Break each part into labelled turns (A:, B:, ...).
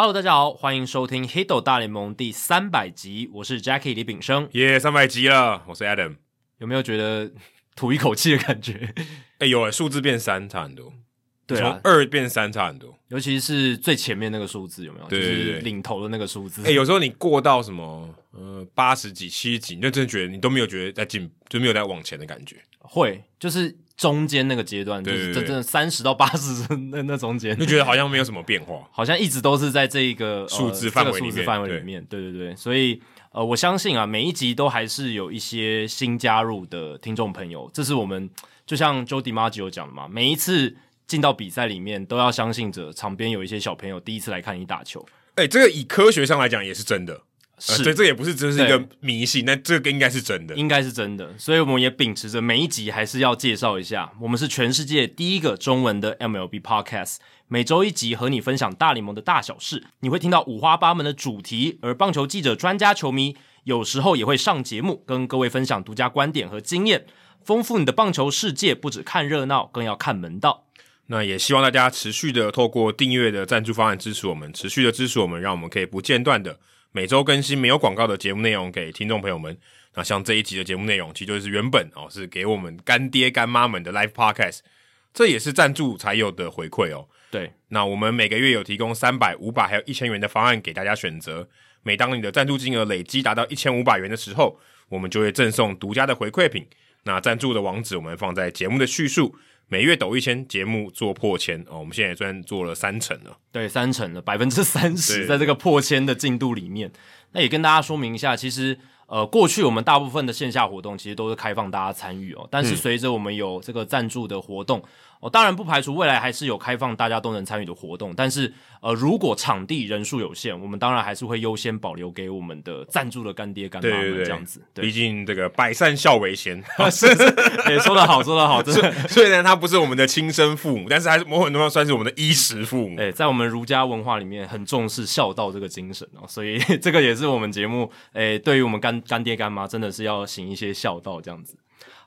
A: Hello，大家好，欢迎收听《Hito 大联盟》第三百集，我是 Jackie 李炳生。
B: 耶，三百集了，我是 Adam。
A: 有没有觉得吐一口气的感觉？
B: 哎呦，数字变三差很多，
A: 对啊，
B: 从二变三差很多，
A: 尤其是最前面那个数字有没有？
B: 对对对，
A: 就是领头的那个数字。
B: 哎，有时候你过到什么呃八十几、七十几，你就真的觉得你都没有觉得在进，就没有在往前的感觉。
A: 会，就是。中间那个阶段，就是真正三十到八十那 那中间，
B: 就觉得好像没有什么变化，
A: 好像一直都是在这一个
B: 数字范围。
A: 数字范围里面，对对对，所以呃，我相信啊，每一集都还是有一些新加入的听众朋友，这是我们就像 Joe DiMaggio 讲的嘛，每一次进到比赛里面，都要相信着场边有一些小朋友第一次来看你打球。
B: 哎、欸，这个以科学上来讲也是真的。
A: 是，
B: 呃、对，这也不是只是一个迷信，那这个应该是真的，
A: 应该是真的。所以我们也秉持着每一集还是要介绍一下，我们是全世界第一个中文的 MLB Podcast，每周一集和你分享大联盟的大小事。你会听到五花八门的主题，而棒球记者、专家、球迷有时候也会上节目，跟各位分享独家观点和经验，丰富你的棒球世界。不止看热闹，更要看门道。
B: 那也希望大家持续的透过订阅的赞助方案支持我们，持续的支持我们，让我们可以不间断的。每周更新没有广告的节目内容给听众朋友们。那像这一集的节目内容，其实就是原本哦是给我们干爹干妈们的 Live Podcast，这也是赞助才有的回馈哦。
A: 对，
B: 那我们每个月有提供三百、五百还有一千元的方案给大家选择。每当你的赞助金额累积达到一千五百元的时候，我们就会赠送独家的回馈品。那赞助的网址我们放在节目的叙述。每月抖一千，节目做破千哦，我们现在也算做了三成了，
A: 对，三成了，百分之三十，在这个破千的进度里面，那也跟大家说明一下，其实呃，过去我们大部分的线下活动其实都是开放大家参与哦，但是随着我们有这个赞助的活动。嗯哦，当然不排除未来还是有开放大家都能参与的活动，但是呃，如果场地人数有限，我们当然还是会优先保留给我们的赞助的干爹干妈们，这样子。对，毕
B: 竟这个百善孝为先，
A: 是是，欸、说得好，说得好，真的。
B: 虽然他不是我们的亲生父母，但是还是某种程度上算是我们的衣食父母。
A: 哎，在我们儒家文化里面很重视孝道这个精神哦，所以 这个也是我们节目哎，对于我们干干爹干妈真的是要行一些孝道这样子。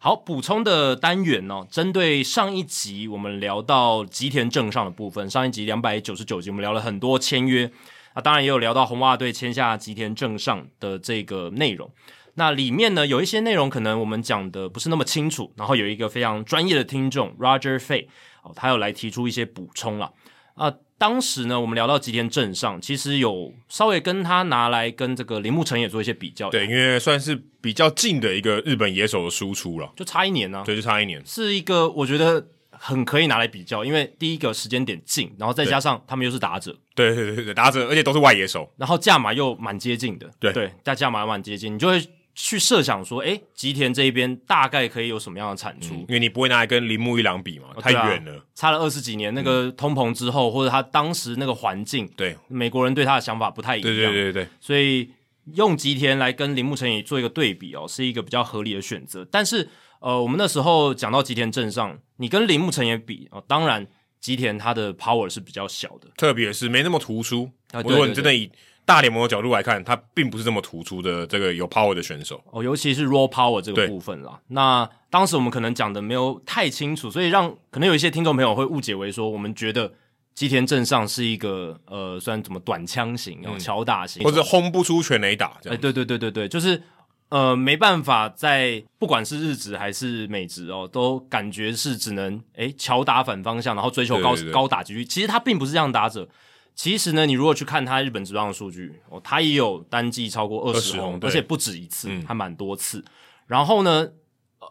A: 好，补充的单元呢、哦，针对上一集我们聊到吉田正上的部分，上一集两百九十九集我们聊了很多签约，啊，当然也有聊到红袜队签下吉田正上的这个内容。那里面呢，有一些内容可能我们讲的不是那么清楚，然后有一个非常专业的听众 Roger Fay 哦，他有来提出一些补充了啊。当时呢，我们聊到吉田镇上，其实有稍微跟他拿来跟这个铃木成也做一些比较。
B: 对，因为算是比较近的一个日本野手的输出了，
A: 就差一年呢、啊。
B: 对，就差一年，
A: 是一个我觉得很可以拿来比较，因为第一个时间点近，然后再加上他们又是打者，
B: 对对对对，打者，而且都是外野手，
A: 然后价码又蛮接近的，
B: 对
A: 对，价价码蛮接近，你就会。去设想说，诶，吉田这一边大概可以有什么样的产出？
B: 嗯、因为你不会拿来跟铃木一郎比嘛，太远了，差
A: 了二十几年。那个通膨之后，嗯、或者他当时那个环境，
B: 对
A: 美国人对他的想法不太一样，
B: 对对对对对。
A: 所以用吉田来跟铃木成也做一个对比哦，是一个比较合理的选择。但是，呃，我们那时候讲到吉田镇上，你跟铃木成也比哦，当然吉田他的 power 是比较小的，
B: 特别是没那么突出。
A: 啊、
B: 如果你真的以大联盟的角度来看，他并不是这么突出的这个有 power 的选手
A: 哦，尤其是 raw power 这个部分啦。那当时我们可能讲的没有太清楚，所以让可能有一些听众朋友会误解为说，我们觉得吉田正尚是一个呃，算怎么短枪型哦，巧打型，
B: 或者轰不出全垒打这样。
A: 哎，对对对对对，就是呃，没办法在不管是日职还是美职哦，都感觉是只能哎巧打反方向，然后追求高高打击率。其实他并不是这样打者。其实呢，你如果去看他日本职棒的数据哦，他也有单季超过二十轰，而且不止一次，嗯、还蛮多次。然后呢，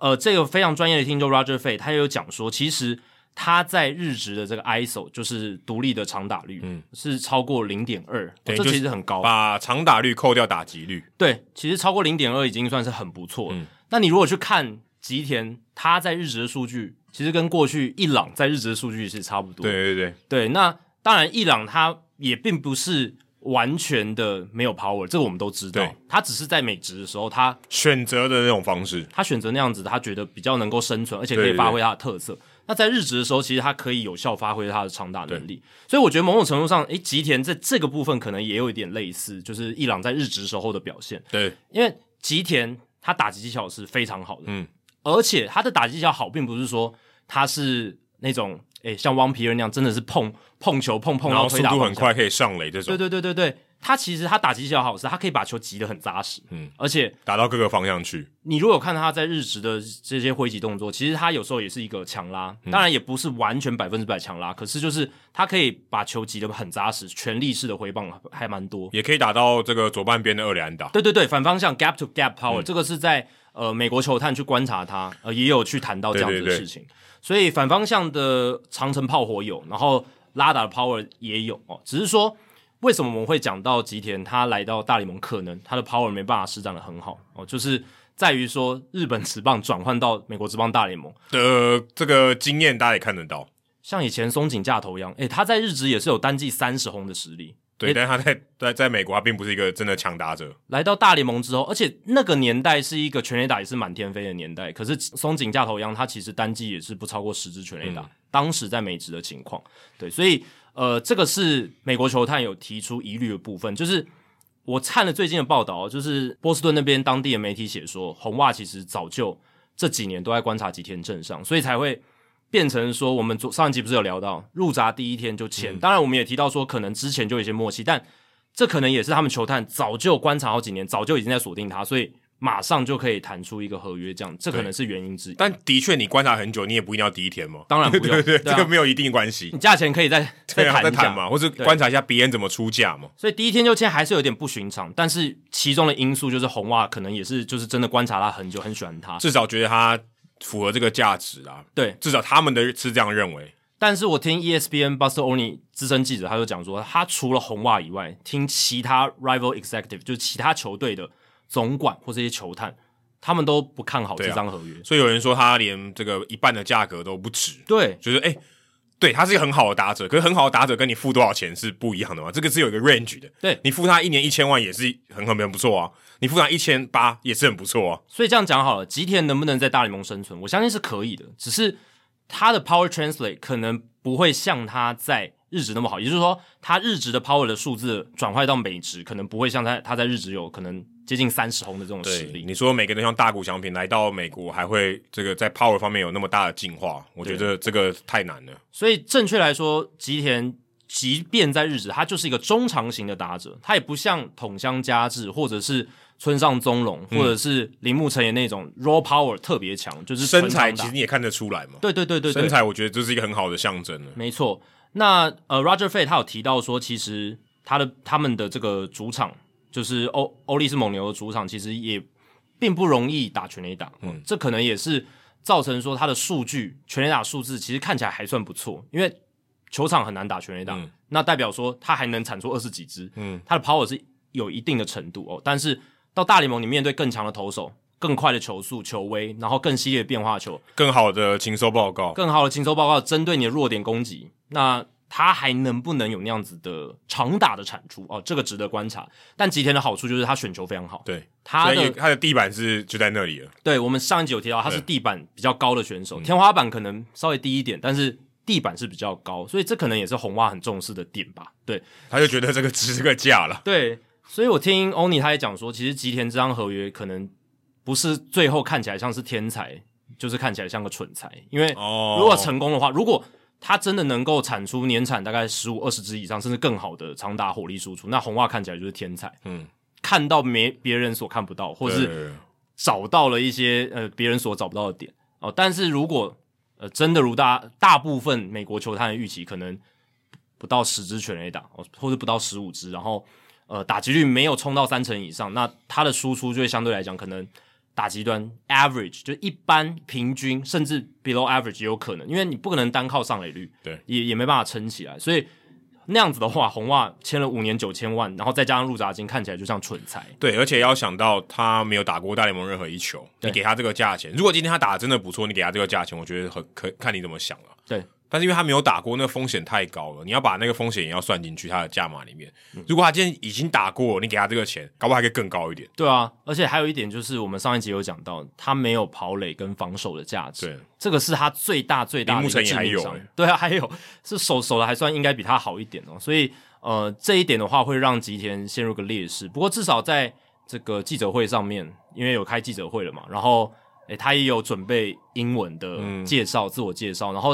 A: 呃，这个非常专业的听众 Roger Fay 他也有讲说，其实他在日职的这个 ISO 就是独立的长打率，嗯，是超过零点二，这其实很高。
B: 把长打率扣掉打击率，
A: 对，其实超过零点二已经算是很不错了。嗯、那你如果去看吉田他在日职的数据，其实跟过去一朗在日职的数据是差不多。
B: 对对对
A: 对，那。当然，伊朗他也并不是完全的没有 power，这个我们都知道。对他只是在美职的时候，他
B: 选择的那种方式，
A: 他选择那样子，他觉得比较能够生存，而且可以发挥他的特色。对对对，那在日职的时候，其实他可以有效发挥他的长打能力。对所以我觉得某种程度上，诶，吉田在这个部分可能也有一点类似，就是伊朗在日职时候的表现。
B: 对，
A: 因为吉田他打击技巧是非常好的，
B: 嗯，
A: 而且他的打击技巧好，并不是说他是。那种，诶，像汪皮尔那样，真的是碰碰球碰碰，
B: 然后速度很快，可以上垒这种。
A: 对对对对对。他其实他打击技巧好，是他可以把球击得很扎实，嗯，而且
B: 打到各个方向去。
A: 你如果看他在日职的这些挥击动作，其实他有时候也是一个强拉，当然也不是完全百分之百强拉，可是就是他可以把球击得很扎实，全力式的挥棒还蛮多，
B: 也可以打到这个左半边的二垒安打。
A: 对对对，反方向 gap to gap power，、嗯、这个是在呃美国球探去观察他，呃也有去谈到这样子的事情，对对对，所以反方向的长城炮火有，然后拉达的 power 也有哦，只是说。为什么我们会讲到吉田他来到大联盟，可能他的 power 没办法施展的很好哦，就是在于说日本职棒转换到美国职棒大联盟
B: 的这个经验，大家也看得到。
A: 像以前松井架头一样，诶，他在日职也是有单季三十轰的实力，
B: 对，但他在在在美国他并不是一个真的强打者。
A: 来到大联盟之后，而且那个年代是一个全垒打也是满天飞的年代，可是松井架头一样，他其实单季也是不超过十支全垒打，嗯、当时在美职的情况，对，所以。呃，这个是美国球探有提出疑虑的部分，就是我看了最近的报道，就是波士顿那边当地的媒体写说，红袜其实早就这几年都在观察吉田镇上，所以才会变成说，我们昨上一集不是有聊到入闸第一天就签，嗯、当然我们也提到说，可能之前就有一些默契，但这可能也是他们球探早就观察好几年，早就已经在锁定他，所以。马上就可以谈出一个合约，这样这可能是原因之一。
B: 但的确，你观察很久，你也不一定要第一天嘛。
A: 当然不用，对对对，
B: 这个没有一定关系。
A: 你价钱可以再再谈一下
B: 嘛，或者观察一下别人怎么出价嘛。
A: 所以第一天就签还是有点不寻常，但是其中的因素就是红袜可能也是就是真的观察他很久，很喜欢他，
B: 至少觉得他符合这个价值啊。
A: 对，
B: 至少他们的是这样认为。
A: 但是我听 ESPN Buster Olney 资深记者他就讲说，他除了红袜以外，听其他 rival executive 就是其他球队的总管或这些球探。他们都不看好这张合约，
B: 啊，所以有人说他连这个一半的价格都不值。
A: 对，
B: 就是哎，对，他是一个很好的打者，可是很好的打者跟你付多少钱是不一样的嘛？这个是有一个 range 的。
A: 对，
B: 你付他一年一千万也是很很很不错啊，你付他一千八也是很不错啊。
A: 所以这样讲好了，吉田能不能在大联盟生存？我相信是可以的，只是他的 power translate 可能不会像他在日职那么好，也就是说，他日职的 power 的数字转换到美职，可能不会像他他在日职有可能。接近三十轰的这种实力，
B: 你说每个人像大谷翔平来到美国，还会这个在 power 方面有那么大的进化？我觉得这个太难了。
A: 所以正确来说，吉田即便在日职，他就是一个中长型的打者，他也不像筒乡佳志或者是村上宗隆，或者是铃木成也那种 raw power 特别强，就是
B: 身材其实你也看得出来嘛。
A: 对对对对，
B: 身材我觉得这是一个很好的象征了。
A: 没错，那呃，Roger Fate 他有提到说，其实他的他们的这个主场。就是欧欧力士蒙牛的主场，其实也并不容易打全垒打，嗯，这可能也是造成说他的数据全垒打数字其实看起来还算不错，因为球场很难打全垒打，嗯，那代表说他还能产出二十几支，嗯，他的 power 是有一定的程度哦，但是到大联盟你面对更强的投手、更快的球速、球威，然后更犀利的变化球、
B: 更好的情搜报告、
A: 更好的情搜报告，针对你的弱点攻击，那。他还能不能有那样子的长打的产出哦？这个值得观察。但吉田的好处就是他选球非常好，
B: 对
A: 他的
B: 他的地板是就在那里了。
A: 对，我们上一集有提到他是地板比较高的选手，天花板可能稍微低一点，但是地板是比较高，所以这可能也是红袜很重视的点吧。对，
B: 他就觉得这个值这个价了。
A: 对，所以我听欧尼他也讲说，其实吉田这张合约可能不是最后看起来像是天才，就是看起来像个蠢材，因为如果成功的话，如果他真的能够产出年产大概十五二十支以上，甚至更好的长打火力输出，那红袜看起来就是天才。嗯，看到没别人所看不到，或是找到了一些呃别人所找不到的点哦。但是如果呃真的如大大部分美国球探的预期，可能不到十支全垒打哦，或者不到十五支，然后呃打击率没有冲到三成以上，那他的输出就会相对来讲可能。打极端 average 就一般平均，甚至 below average 也有可能，因为你不可能单靠上垒率，
B: 对，
A: 也也没办法撑起来，所以那样子的话，红袜签了五年九千万，然后再加上入闸金，看起来就像蠢材。
B: 对，而且要想到他没有打过大联盟任何一球，你给他这个价钱，如果今天他打的真的不错，你给他这个价钱，我觉得很可看你怎么想了。
A: 对。
B: 但是因为他没有打过，那个风险太高了，你要把那个风险也要算进去他的价码里面。如果他今天已经打过，你给他这个钱，搞不好还可以更高一点。
A: 对啊，而且还有一点就是，我们上一集有讲到，他没有跑垒跟防守的价值。
B: 对，
A: 这个是他最大最大的致命伤。对啊，还有是守守的还算应该比他好一点哦。所以呃，这一点的话会让吉田陷入个劣势。不过至少在这个记者会上面，因为有开记者会了嘛，然后诶他也有准备英文的介绍、嗯、自我介绍，然后。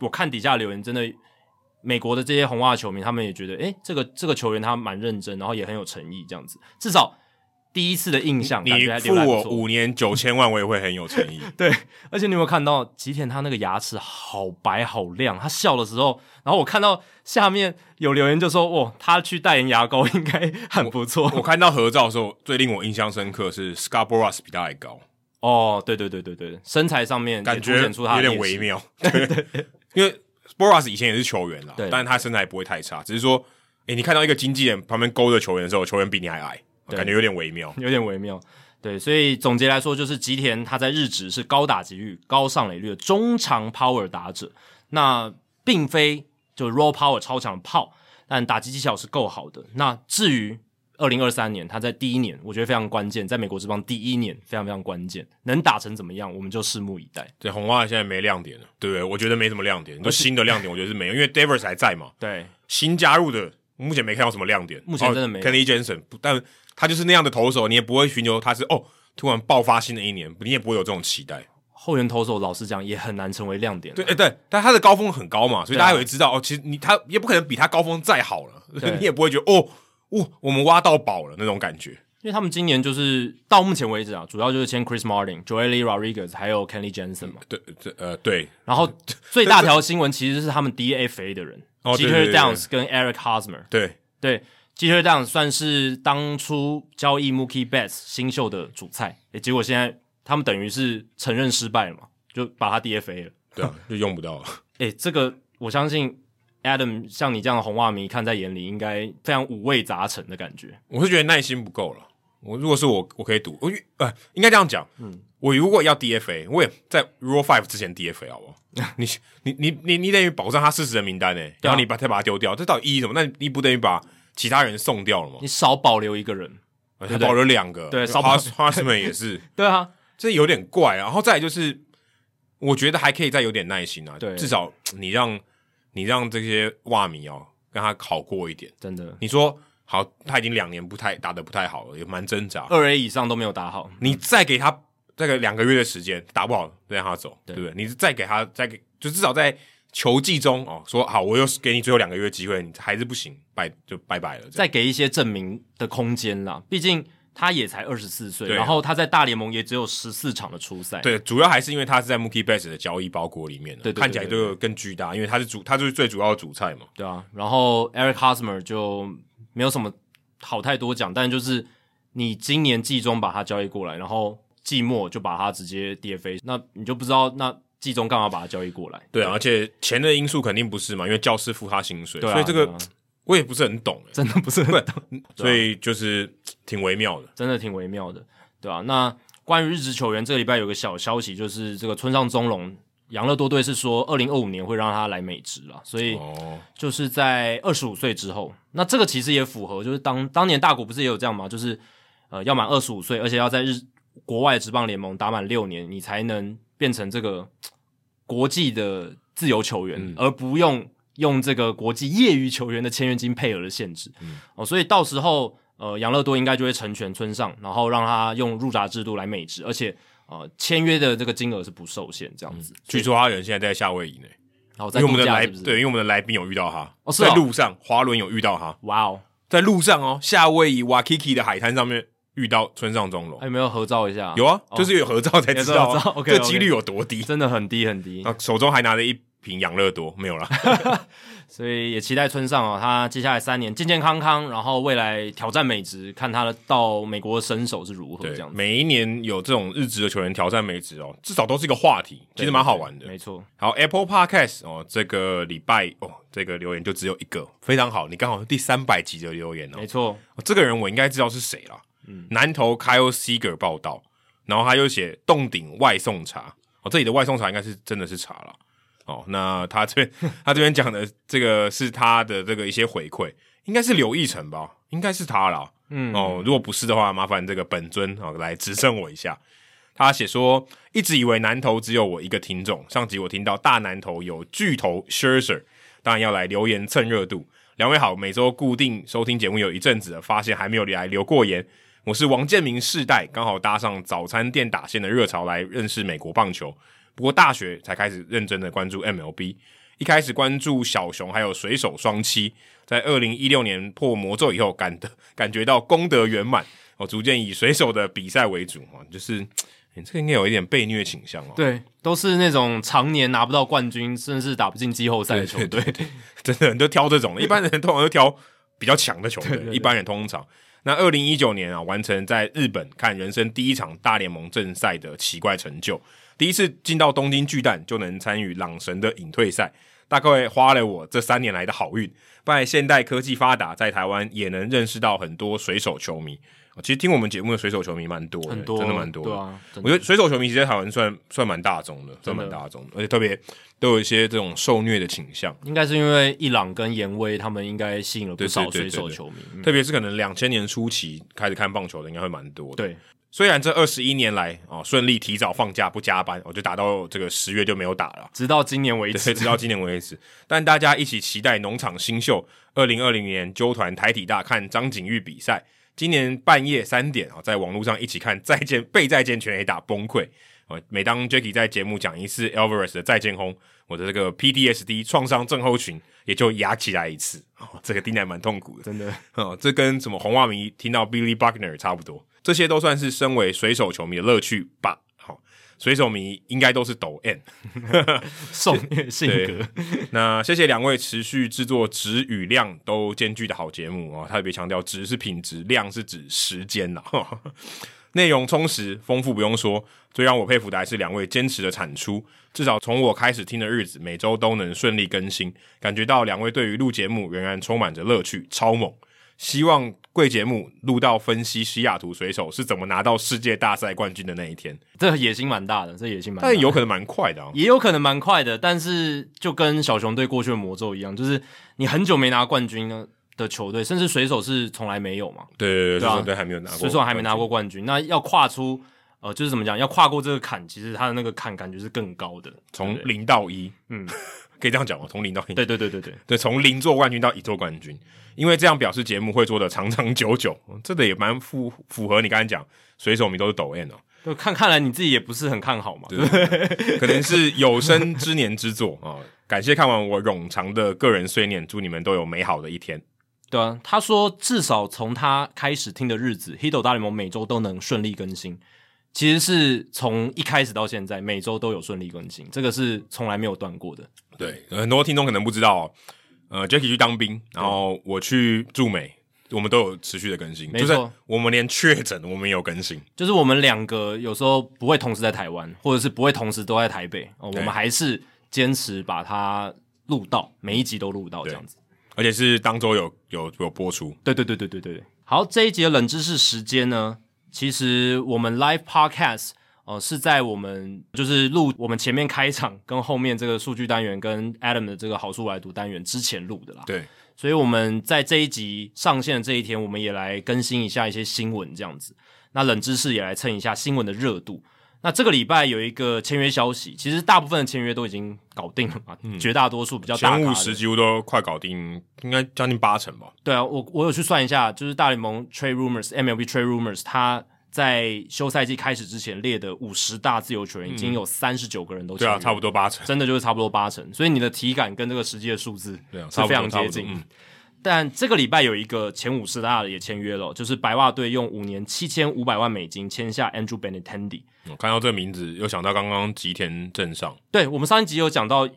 A: 我看底下留言，真的美国的这些红袜球迷，他们也觉得，诶，这个这个球员他蛮认真，然后也很有诚意，这样子，至少。第一次的印象，
B: 你付我五年九千万，我也会很有诚意。
A: 对，而且你有没有看到吉田他那个牙齿好白好亮，他笑的时候，然后我看到下面有留言就说，哦，他去代言牙膏应该很不错。
B: 我，看到合照的时候，最令我印象深刻是 Boras 比他还高。
A: 哦，对对对对对，身材上面
B: 感觉出他有点微妙。对，对，对，因为 Boras 以前也是球员啦，对，但是他身材不会太差，只是说，诶，你看到一个经纪人旁边勾着球员的时候，球员比你还矮。感觉有点微妙，
A: 有点微妙。对，所以总结来说，就是吉田他在日职是高打击率、高上垒率的中长 power 打者，那并非就 raw power 超强的炮，但打击技巧是够好的。那至于二零二三年，他在第一年，我觉得非常关键，在美国之邦第一年非常非常关键，能打成怎么样，我们就拭目以待。
B: 对，红袜现在没亮点了，对不对？我觉得没什么亮点，就新的亮点，我觉得是没有，因为 Davis 还在嘛。
A: 对，
B: 新加入的，目前没看到什么亮点，
A: 目前真的没有。
B: Kenley Jensen，但。他就是那样的投手，你也不会寻求他是哦，突然爆发新的一年，你也不会有这种期待。
A: 后援投手老实讲也很难成为亮点。
B: 对，哎对，但他的高峰很高嘛，所以大家也会知道、啊、哦，其实你他也不可能比他高峰再好了，你也不会觉得哦，哦，我们挖到宝了那种感觉。
A: 因为他们今年就是到目前为止啊，主要就是签 Chris Martin、Joely Rodriguez 还有 Kenley Jensen 嘛。
B: 对，对，呃，对。
A: 然后最大条新闻其实是他们 DFA 的人，Jeter Downs 跟 Eric Hosmer。
B: 对
A: 对。Jeter Downs 算是当初交易 Mookie Betts 新秀的主菜，诶，结果现在他们等于是承认失败了嘛，就把他 DFA 了，
B: 对啊，就用不到了。
A: 诶，这个我相信 Adam 像你这样的红袜迷看在眼里，应该非常五味杂陈的感觉。
B: 我是觉得耐心不够了。我如果是我，我可以赌，我呃，应该这样讲，嗯，我如果要 DFA，我也在 Rule Five 之前 DFA 好不好？你你你你你等于保障他四十人名单呢，然后你把再把他丢掉，这到底意义什么？那你不等于把其他人送掉了吗？
A: 你少保留一个人，
B: 还保留两个，
A: 对，少保留
B: 花斯曼也是，
A: 对啊，
B: 这有点怪。然后再来就是，我觉得还可以再有点耐心啊，
A: 对，
B: 至少你让你让这些袜迷哦，跟他好过一点。
A: 真的，
B: 你说好，他已经两年不太打得不太好了，也蛮挣扎，
A: 二 A 以上都没有打好，
B: 你再给他这个两个月的时间，打不好再让他走，对不对？你再给他再给，就至少在。球技中哦，说好，我又给你最后两个月机会，你还是不行，拜就拜拜了。
A: 再给一些证明的空间啦，毕竟他也才二十四岁，然后他在大联盟也只有十四场的初赛。
B: 对，主要还是因为他是在 Mookie Betts 的交易包裹里面的，
A: 对，对，对，对，
B: 看起来就更巨大，因为他是主，他就是最主要的主菜嘛。
A: 对啊，然后 Eric Hosmer 就没有什么好太多讲，但就是你今年季中把他交易过来，然后季末就把他直接 DFA，那你就不知道那。季中干嘛把他交易过来？
B: 对啊，对，而且钱的因素肯定不是嘛，因为教师付他薪水，对啊，所以这个我也不是很懂，
A: 真的不是很懂，
B: 所以就是挺微妙的，
A: 真的挺微妙的，对啊，那关于日职球员，这个礼拜有个小消息，就是这个村上宗隆养乐多队是说，二零二五年会让他来美职了，所以就是在二十五岁之后，那这个其实也符合，就是当当年大谷不是也有这样吗？就是呃，要满二十五岁，而且要在日国外职棒联盟打满六年，你才能。变成这个国际的自由球员，嗯、而不用用这个国际业余球员的签约金配额的限制。嗯、哦，所以到时候呃，养乐多应该就会成全村上，然后让他用入闸制度来美职，而且呃，签约的这个金额是不受限，这样子。
B: 嗯、据说他人现在在夏威夷呢，
A: 然后、哦、
B: 在因为我们的来对，因为我们的来宾有遇到他，
A: 哦
B: 在路上滑轮有遇到他，
A: 哇哦，
B: 在路上哦，夏威夷瓦基基的海滩上面。遇到村上中隆，
A: 还有没有合照一下？
B: 有啊，就是有合照才知道，啊，这几率有多低，
A: 真的很低很低。
B: 啊，手中还拿着一瓶养乐多，没有了。
A: 所以也期待村上哦，他接下来三年健健康康，然后未来挑战美职，看他的到美国的身手是如何这样。
B: 每一年有这种日职的球员挑战美职哦，至少都是一个话题，其实蛮好玩的。
A: 没错。
B: 好，Apple Podcast 哦，这个礼拜哦，这个留言就只有一个，非常好，你刚好是第三百集的留言哦。
A: 没错，
B: 这个人我应该知道是谁了。嗯南投 Kyle Seager 报道，然后他又写洞顶外送茶哦，这里的外送茶应该是真的是茶了哦。那他这边他这边讲的这个是他的这个一些回馈，应该是刘奕成吧，应该是他啦。嗯哦，如果不是的话，麻烦这个本尊哦来指正我一下。他写说，一直以为南投只有我一个听众，上集我听到大南投有巨头 Scherzer，当然要来留言蹭热度。两位好，每周固定收听节目有一阵子了，发现还没有来留过言。我是王建民世代，刚好搭上早餐店打线的热潮来认识美国棒球。不过大学才开始认真的关注 MLB，一开始关注小熊还有水手双七，在二零一六年破魔咒以后感得 感觉到功德圆满，哦，逐渐以水手的比赛为主啊，就是。你这个应该有一点被虐倾向哦。
A: 对，都是那种常年拿不到冠军，甚至打不进季后赛的球队。
B: 真的，你都挑这种。一般人通常都挑比较强的球队。一般人通常，那二零一九年啊，完成在日本看人生第一场大联盟正赛的奇怪成就，第一次进到东京巨蛋就能参与朗神的引退赛，大概花了我这三年来的好运。拜现代科技发达，在台湾也能认识到很多水手球迷。其实听我们节目的水手球迷蛮多的，很多真的蛮多的。
A: 对啊，
B: 我觉得水手球迷其实在台湾算算蛮大众的，算蛮大众的，而且特别都有一些这种受虐的倾向。
A: 应该是因为伊朗跟严威他们应该吸引了不少水手球迷，
B: 特别是可能两千年初期开始看棒球的，应该会蛮多的。
A: 对，
B: 虽然这二十一年来啊顺利提早放假不加班，我就打到这个十月就没有打了，
A: 直到今年为止，
B: 直到今年为止。但大家一起期待农场新秀，二零二零年揪团台体大看张景玉比赛。今年半夜三点啊，在网络上一起看再见 被再见全 A 打崩溃。每当 Jacky 在节目讲一次 Alvarez 的再见轰，我的这个 PTSD 创伤症候群也就压起来一次。哦，这个听起来蛮痛苦的，
A: 真的。
B: 哦，这跟什么红袜迷听到 Billy Buckner 差不多。这些都算是身为水手球迷的乐趣吧。好水手迷应该都是抖 N，
A: 受虐性格。
B: 那谢谢两位持续制作质与量都兼具的好节目啊！特别强调，质是品质，量是指时间呐。内容充实丰富不用说，最让我佩服的还是两位坚持的产出。至少从我开始听的日子，每周都能顺利更新，感觉到两位对于录节目仍然充满着乐趣，超猛！希望贵节目录到分析西雅图水手是怎么拿到世界大赛冠军的那一天，
A: 这野心蛮大的，这野心蛮大的，
B: 但有可能蛮快的，啊，
A: 也有可能蛮快的。但是就跟小熊队过去的魔咒一样，就是你很久没拿冠军呢的球队，甚至水手是从来没有嘛。
B: 对对对，水手队还没有拿过，
A: 水手还没拿过冠军。那要跨出呃，就是怎么讲，要跨过这个坎，其实他的那个坎感觉是更高的，
B: 从零到一，嗯。可以这样讲吗？从零到一，
A: 对对对对对
B: 对，从零做冠军到一做冠军，因为这样表示节目会做的长长久久，这个也蛮符符合你刚才讲，水手迷都是抖 N 哦。
A: 就看看来你自己也不是很看好嘛，
B: 对，对，对，可能是有生之年之作啊、哦！感谢看完我冗长的个人碎念，祝你们都有美好的一天。
A: 对啊，他说至少从他开始听的日子 h i d o 大联盟每周都能顺利更新。其实是从一开始到现在，每周都有顺利更新，这个是从来没有断过的。
B: 对，很多听众可能不知道，呃，Jacky 去当兵，然后我去驻美，我们都有持续的更新。没错，就是我们连确诊我们也有更新，
A: 就是我们两个有时候不会同时在台湾，或者是不会同时都在台北，哦，我们还是坚持把它录到每一集都录到这样子，
B: 而且是当周有有有播出。
A: 对对对对对对。好，这一集的冷知识时间呢？其实我们 live podcast 哦、呃、是在我们就是录我们前面开场跟后面这个数据单元跟 Adam 的这个好书来读单元之前录的啦。
B: 对，
A: 所以我们在这一集上线的这一天，我们也来更新一下一些新闻这样子。那冷知识也来蹭一下新闻的热度。那这个礼拜有一个签约消息，其实大部分的签约都已经搞定了嘛，嗯、绝大多数比较大，前
B: 五十几乎都快搞定，应该将近八成吧。
A: 对啊，我我有去算一下，就是大联盟 Trade Rumors MLB Trade Rumors，它在休赛季开始之前列的五十大自由球员，已经有三十九个人都嗯、对啊，差不多八成，真的就是差不多八成，所以你的体感跟这个实际的数字是非常接近。但这个礼拜有一个前五十大的也签约了，就是白袜队用五年七千五百万美金签下 Andrew Benintendi。
B: 我看到这个名字，又想到刚刚吉田镇上。
A: 对，我们上一集有讲到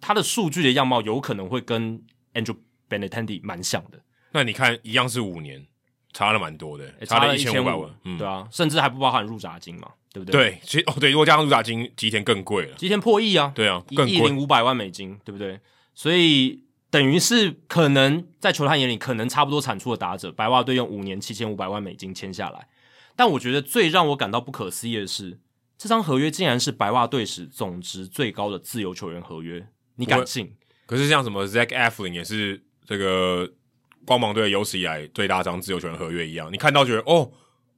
A: 他的数据的样貌，有可能会跟 Andrew Benintendi 蛮像的。
B: 那你看，一样是五年，差了蛮多的，
A: 差了一千五百
B: 万。嗯，
A: 对啊，甚至还不包含入闸金嘛，对不对？
B: 对，其实哦，对，如果加上入闸金，吉田更贵了，
A: 吉田破亿啊，
B: 对啊，
A: 一亿零五百万美金，对不对？所以。等于是可能在球探眼里可能差不多产出的打者，白袜队用五年七千五百万美金签下来。但我觉得最让我感到不可思议的是，这张合约竟然是白袜队史总值最高的自由球员合约。你敢信？
B: 可是像什么 Zach Eflin 也是这个光芒队有史以来最大张自由球员合约一样，你看到觉得哦，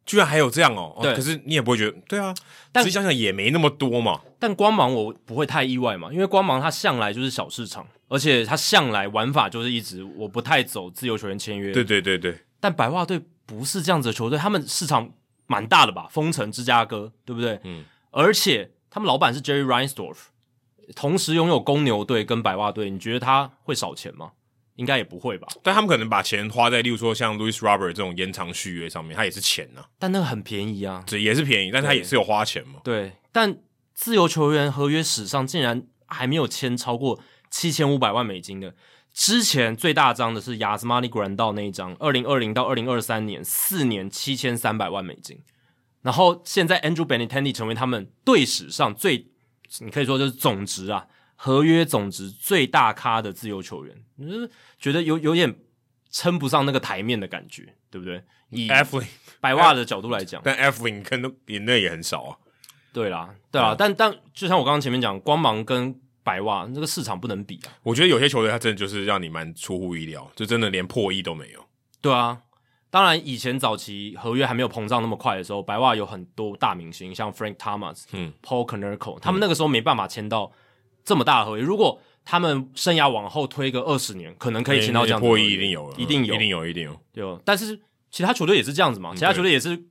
B: 居然还有这样哦。对，可是你也不会觉得对啊。但实际想想也没那么多嘛。
A: 但光芒我不会太意外嘛，因为光芒它向来就是小市场。而且它向来玩法就是一直我不太走自由球员签约，
B: 对对对对。
A: 但白袜队不是这样子的球队，他们市场蛮大的吧？风城、芝加哥，对不对？嗯。而且他们老板是 Jerry Reinsdorf，同时拥有公牛队跟白袜队，你觉得他会少钱吗？应该也不会吧。
B: 但他们可能把钱花在，例如说像 Louis Robert 这种延长续约上面，他也是钱呐、啊。
A: 但那个很便宜啊，
B: 这也是便宜，但他也是有花钱嘛。
A: 对，但自由球员合约史上竟然还没有签超过七千五百万美金的。之前最大张的是 Yasmani Grandal 那一张，二零二零到二零二三年四年七千三百万美金。然后现在 Andrew Benintendi 成为他们队史上最，你可以说就是总值啊，合约总值最大咖的自由球员，你就是觉得有有点称不上那个台面的感觉，对不对？以
B: F
A: 白袜的角度来讲，
B: 但 F 领跟比那也很少啊。
A: 对啦，对啊，嗯、但但就像我刚刚前面讲，光芒跟白袜这个市场不能比啊。
B: 我觉得有些球队他真的就是让你蛮出乎意料，就真的连破亿都没有。
A: 对啊。当然，以前早期合约还没有膨胀那么快的时候，白袜有很多大明星，像 Frank Thomas、嗯、Paul Konerko，他们那个时候没办法签到这么大的合约。如果他们生涯往后推个二十年，可能可以签到这样子的。
B: 破亿一定有了，
A: 一定有，
B: 一定有，一定有。
A: 对，但是其他球队也是这样子嘛？其他球队也是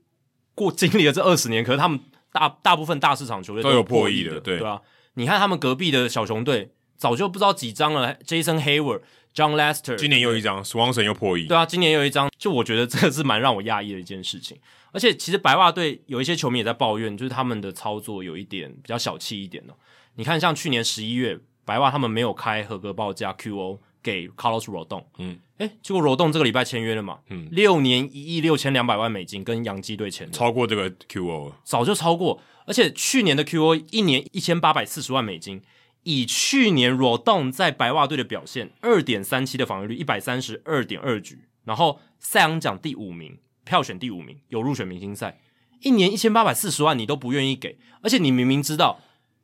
A: 过经历了这二十年，可是他们大大部分大市场球队都有破亿的，的，对对啊。你看他们隔壁的小熊队，早就不知道几张了，Jason Hayward、John Lester
B: 今年又一张，Swanson 又破亿。
A: 对啊，今年又一张，就我觉得这个是蛮让我讶异的一件事情。而且其实白袜队有一些球迷也在抱怨，就是他们的操作有一点比较小气一点哦。你看，像去年十一月，白袜他们没有开合格报价 QO 给 Carlos Rodon，嗯，诶，结果 Rodon 这个礼拜签约了嘛，嗯，六年一亿六千两百万美金跟洋基队签，
B: 超过这个 QO，
A: 早就超过。而且去年的 QO 一年一千八百四十万美金。以去年 Rodon 在白袜队的表现，二点三七的防御率，一百三十二点二局，然后赛扬奖第五名，票选第五名，有入选明星赛，一年一千八百四十万，你都不愿意给，而且你明明知道，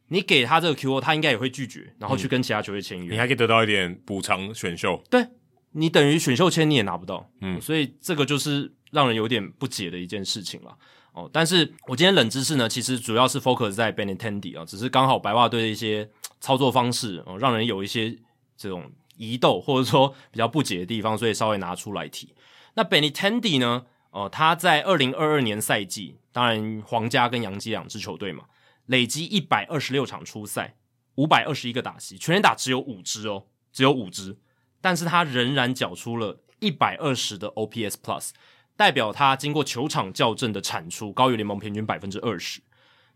A: 你给他这个 QO，他应该也会拒绝，然后去跟其他球队签约，
B: 你还可以得到一点补偿选秀，
A: 对，你等于选秀签你也拿不到，嗯，所以这个就是让人有点不解的一件事情了。哦，但是我今天冷知识呢，其实主要是 focus 在 Benintendi 啊，只是刚好白袜队的一些操作方式哦，让人有一些这种疑窦或者说比较不解的地方，所以稍微拿出来提。那 Benintendi 呢，哦，他在二零二二年赛季，当然皇家跟洋基两支球队嘛，累积一百二十六场出赛，五百二十一个打席，全垒打只有五支哦，只有五支，但是他仍然缴出了一百二十的 OPS Plus。代表他经过球场校正的产出高于联盟平均百分之二十。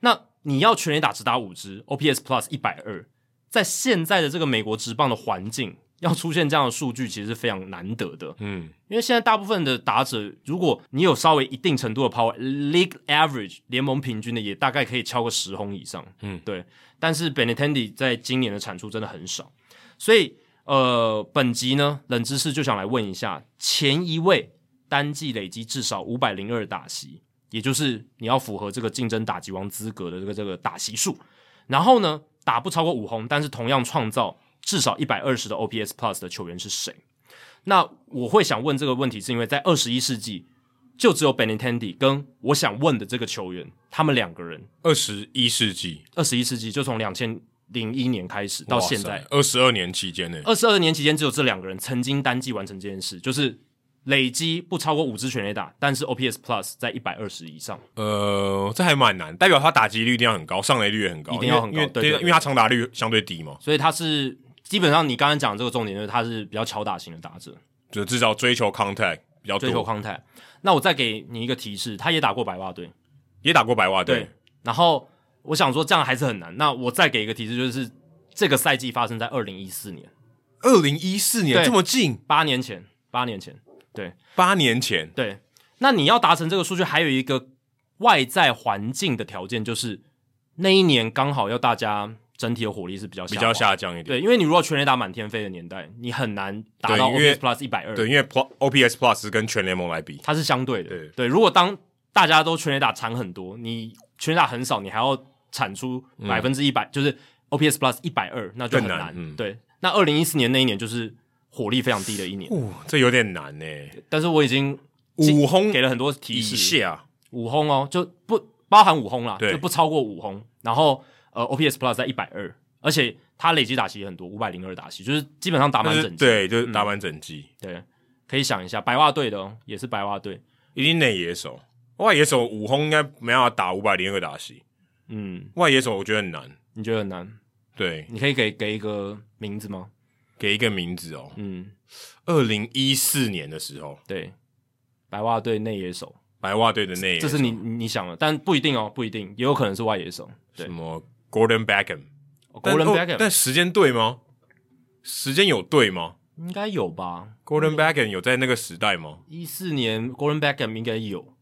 A: 那你要全垒打只打五支，OPS Plus 一百二，在现在的这个美国职棒的环境，要出现这样的数据其实是非常难得的。嗯，因为现在大部分的打者，如果你有稍微一定程度的 Power，League Average 联盟平均的也大概可以超过十轰以上。嗯，对。但是 Benintendi 在今年的产出真的很少，所以呃，本集呢冷知识就想来问一下前一位。单季累积至少五百零二打席，也就是你要符合这个竞争打击王资格的这个这个打席数。然后呢，打不超过五轰，但是同样创造至少一百二十的 OPS Plus 的球员是谁？那我会想问这个问题，是因为在二十一世纪，就只有 Benintendi 跟我想问的这个球员，他们两个人。
B: 二十一世纪，
A: 二十一世纪就从两千零一年开始到现在，
B: 二十二年期间呢？
A: 二十二年期间只有这两个人曾经单季完成这件事，就是。累积不超过五支全垒打，但是 OPS Plus 在一百二十以上。
B: 呃，这还蛮难，代表他打击率一定要很高，上垒率也很高，
A: 一定要很高，
B: 因为因为他长打率相对低嘛。
A: 所以他是基本上你刚刚讲的这个重点就是他是比较敲打型的打者，
B: 就至少追求 contact 比较多。
A: 追求 contact。那我再给你一个提示，他也打过白袜队，
B: 也打过白袜队。
A: 然后我想说这样还是很难。那我再给一个提示，就是这个赛季发生在二零一四年。
B: 二零一四年这么近，
A: 八年前，八年前。对，
B: 八年前，
A: 对，那你要达成这个数据，还有一个外在环境的条件，就是那一年刚好要大家整体的火力是比较
B: 比较下降一点。
A: 对，因为你如果全垒打满天飞的年代，你很难达到 OPS Plus 一百二。
B: 对，因为 OPS Plus 跟全联盟来比，
A: 它是相对的。
B: 对
A: 对，如果当大家都全垒打产很多，你全垒打很少，你还要产出百分之一百，就是 OPS Plus 一百二，那就很难。难嗯、对，那二零一四年那一年就是。火力非常低的一年，
B: 哦，这有点难呢。
A: 但是我已经
B: 五轰
A: 给了很多提示，
B: 啊
A: 五轰哦，就不包含五轰啦，就不超过五轰。然后呃，OPS Plus 在一百二，而且他累积打席也很多，五百零二打席，就是基本上打满整季，
B: 对，就是打满整季，
A: 嗯。对，可以想一下，白袜队的哦，也是白袜队，
B: 一定内野手，外野手五轰应该没办法打五百零二打席。嗯，外野手我觉得很难，
A: 你觉得很难？
B: 对，
A: 你可以给给一个名字吗？
B: 给一个名字哦。
A: 嗯，
B: 二零一四年的时候，
A: 对，白袜队内野手，
B: 白袜队的内野手，
A: 这是你你想的，但不一定哦，不一定，也有可能是外野手。对
B: 什么 Gordon Beckham，Gordon
A: Beckham，
B: 但时间对吗？时间有对吗？
A: 应该有吧。
B: Gordon Beckham 有在那个时代吗？
A: 一四年 Gordon Beckham 应该有，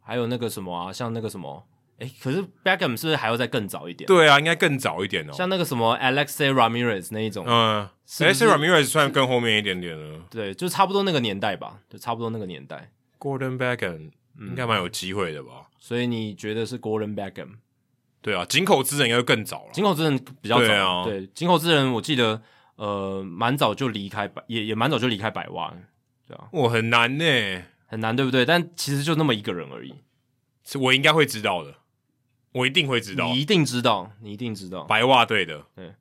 A: 还有那个什么啊，像那个什么，诶，可是 Beckham 是不是还要再更早一点？
B: 对啊，应该更早一点哦。
A: 像那个什么 Alexei Ramirez 那一种，
B: 嗯，Alexei Ramirez 算更后面一点点了。
A: 对，就差不多那个年代吧，就差不多那个年代。
B: Gordon Beckham 应该蛮有机会的吧？
A: 嗯，所以你觉得是 Gordon Beckham？
B: 对啊，井口之人应该更早了。
A: 井口之人比较早，对
B: 啊，
A: 对，井口之人我记得。呃，蛮早就离开白，也也蛮早就离开白袜，对啊，
B: 我很难呢，
A: 很难，对不对？但其实就那么一个人而已，
B: 是我应该会知道的，我一定会知道，
A: 你一定知道，你一定知道，
B: 白袜队的。
A: 对，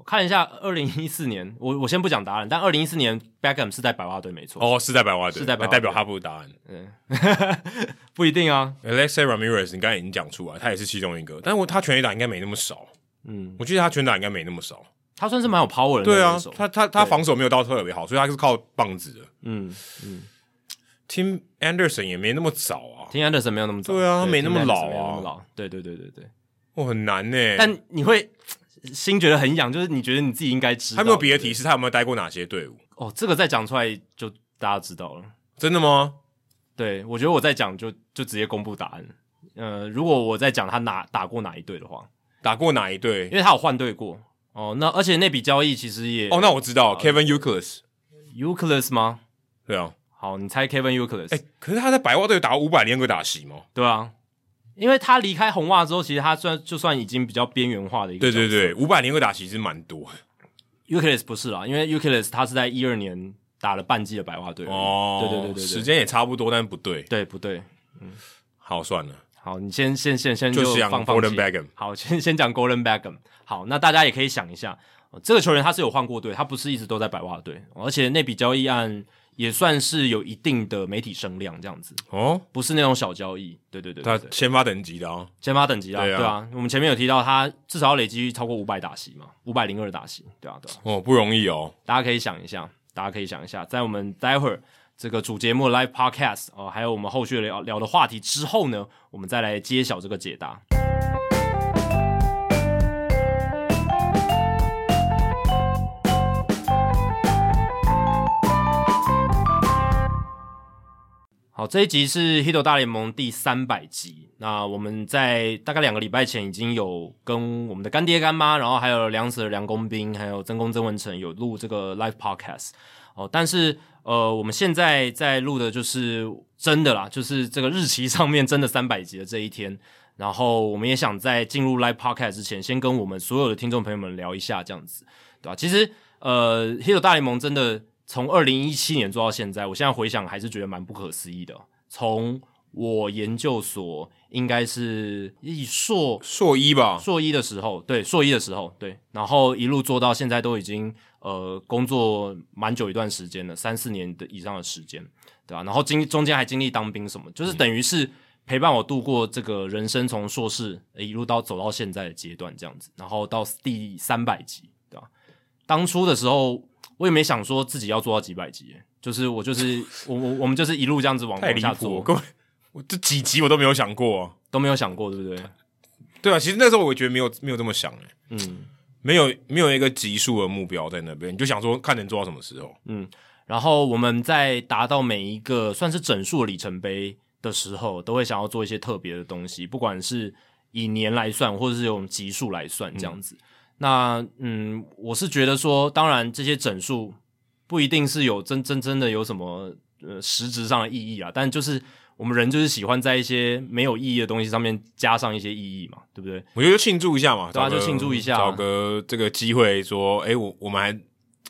A: 我看一下，二零一四年，我我先不讲答案，但二零一四年 Beckham 是在白袜队没错，
B: 哦，是在白袜队，
A: 是在白袜队，
B: 代表他不是答案，
A: 嗯，不一定啊。
B: Alexei Ramirez，你刚才已经讲出来，他也是其中一个，但是我他全垒打应该没那么少，嗯，我记得他全垒打应该没那么少。
A: 他算是蛮有 power 的，
B: 对啊，他他他防守没有到特别好，所以他是靠棒子的。
A: 嗯嗯
B: ，Tim Anderson 也没那么早啊
A: ，Tim Anderson 没有那么早，
B: 对啊，他没那么老啊，
A: 老，对对对对对，
B: 我很难呢。
A: 但你会心觉得很痒，就是你觉得你自己应该知道。
B: 他没有别的提示，他有没有待过哪些队伍？
A: 哦，这个再讲出来就大家知道了。
B: 真的吗？
A: 对，我觉得我在讲就就直接公布答案。呃，如果我在讲他哪打过哪一队的话，
B: 打过哪一队？
A: 因为他有换队过。哦，那而且那笔交易其实也
B: 哦，那我知道 Kevin Youkilis，Youkilis
A: 吗？
B: 对啊，
A: 好，你猜 Kevin Youkilis？
B: 哎，可是他在白袜队打五百零二个打席吗？
A: 对啊，因为他离开红袜之后，其实他算就算已经比较边缘化的一个。
B: 对对对，五百零二个打其实蛮多。
A: Youkilis 不是啦，因为 Youkilis 他是在一二年打了半季的白袜队。哦，对对对对，
B: 时间也差不多，但不对，
A: 对不对？嗯，
B: 好，算了。
A: 好，你先先先先就放放弃。好，先先讲 Golden Beckham。好，那大家也可以想一下，这个球员他是有换过队，他不是一直都在白袜队，而且那笔交易案也算是有一定的媒体声量，这样子哦，不是那种小交易。对对对，
B: 他先发等级的哦，
A: 先发等级的，对啊。我们前面有提到，他至少要累积超过五百打席嘛，五百零二打席，对啊对啊。
B: 哦，不容易哦，
A: 大家可以想一下，大家可以想一下，在我们待会儿。这个主节目 Live Podcast 哦，还有我们后续聊聊的话题之后呢，我们再来揭晓这个解答。好，这一集是《h i t 大联盟》第三百集。那我们在大概两个礼拜前已经有跟我们的干爹干妈，然后还有梁子的梁工兵，还有曾公曾文成有录这个 Live Podcast 哦，但是。呃，我们现在在录的就是真的啦，就是这个日期上面真的三百集的这一天。然后我们也想在进入 Live Podcast 之前，先跟我们所有的听众朋友们聊一下，这样子，对吧？其实，呃，《h i t 大联盟》真的从二零一七年做到现在，我现在回想还是觉得蛮不可思议的。从我研究所应该是以硕
B: 硕一吧，
A: 硕一的时候，对，硕一的时候，对，然后一路做到现在都已经。呃，工作蛮久一段时间了，三四年的以上的时间，对吧？然后经中间还经历当兵什么，就是等于是陪伴我度过这个人生从硕士一路到走到现在的阶段这样子，然后到第三百集，对吧？当初的时候我也没想说自己要做到几百集，就是我就是 我我我们就是一路这样子往往下做，
B: 各位，我这几集我都没有想过，
A: 都没有想过，对不对？
B: 对啊，其实那时候我觉得没有没有这么想，嗯。没有没有一个级数的目标在那边，你就想说看能做到什么时候。
A: 嗯，然后我们在达到每一个算是整数的里程碑的时候，都会想要做一些特别的东西，不管是以年来算，或者是用级数来算这样子。嗯，那嗯，我是觉得说，当然这些整数不一定是有真真真的有什么呃实质上的意义啊，但就是。我们人就是喜欢在一些没有意义的东西上面加上一些意义嘛，对不对？
B: 我觉得庆祝一下嘛，
A: 大家就庆祝一下，
B: 找个这个机会说，诶，我我们还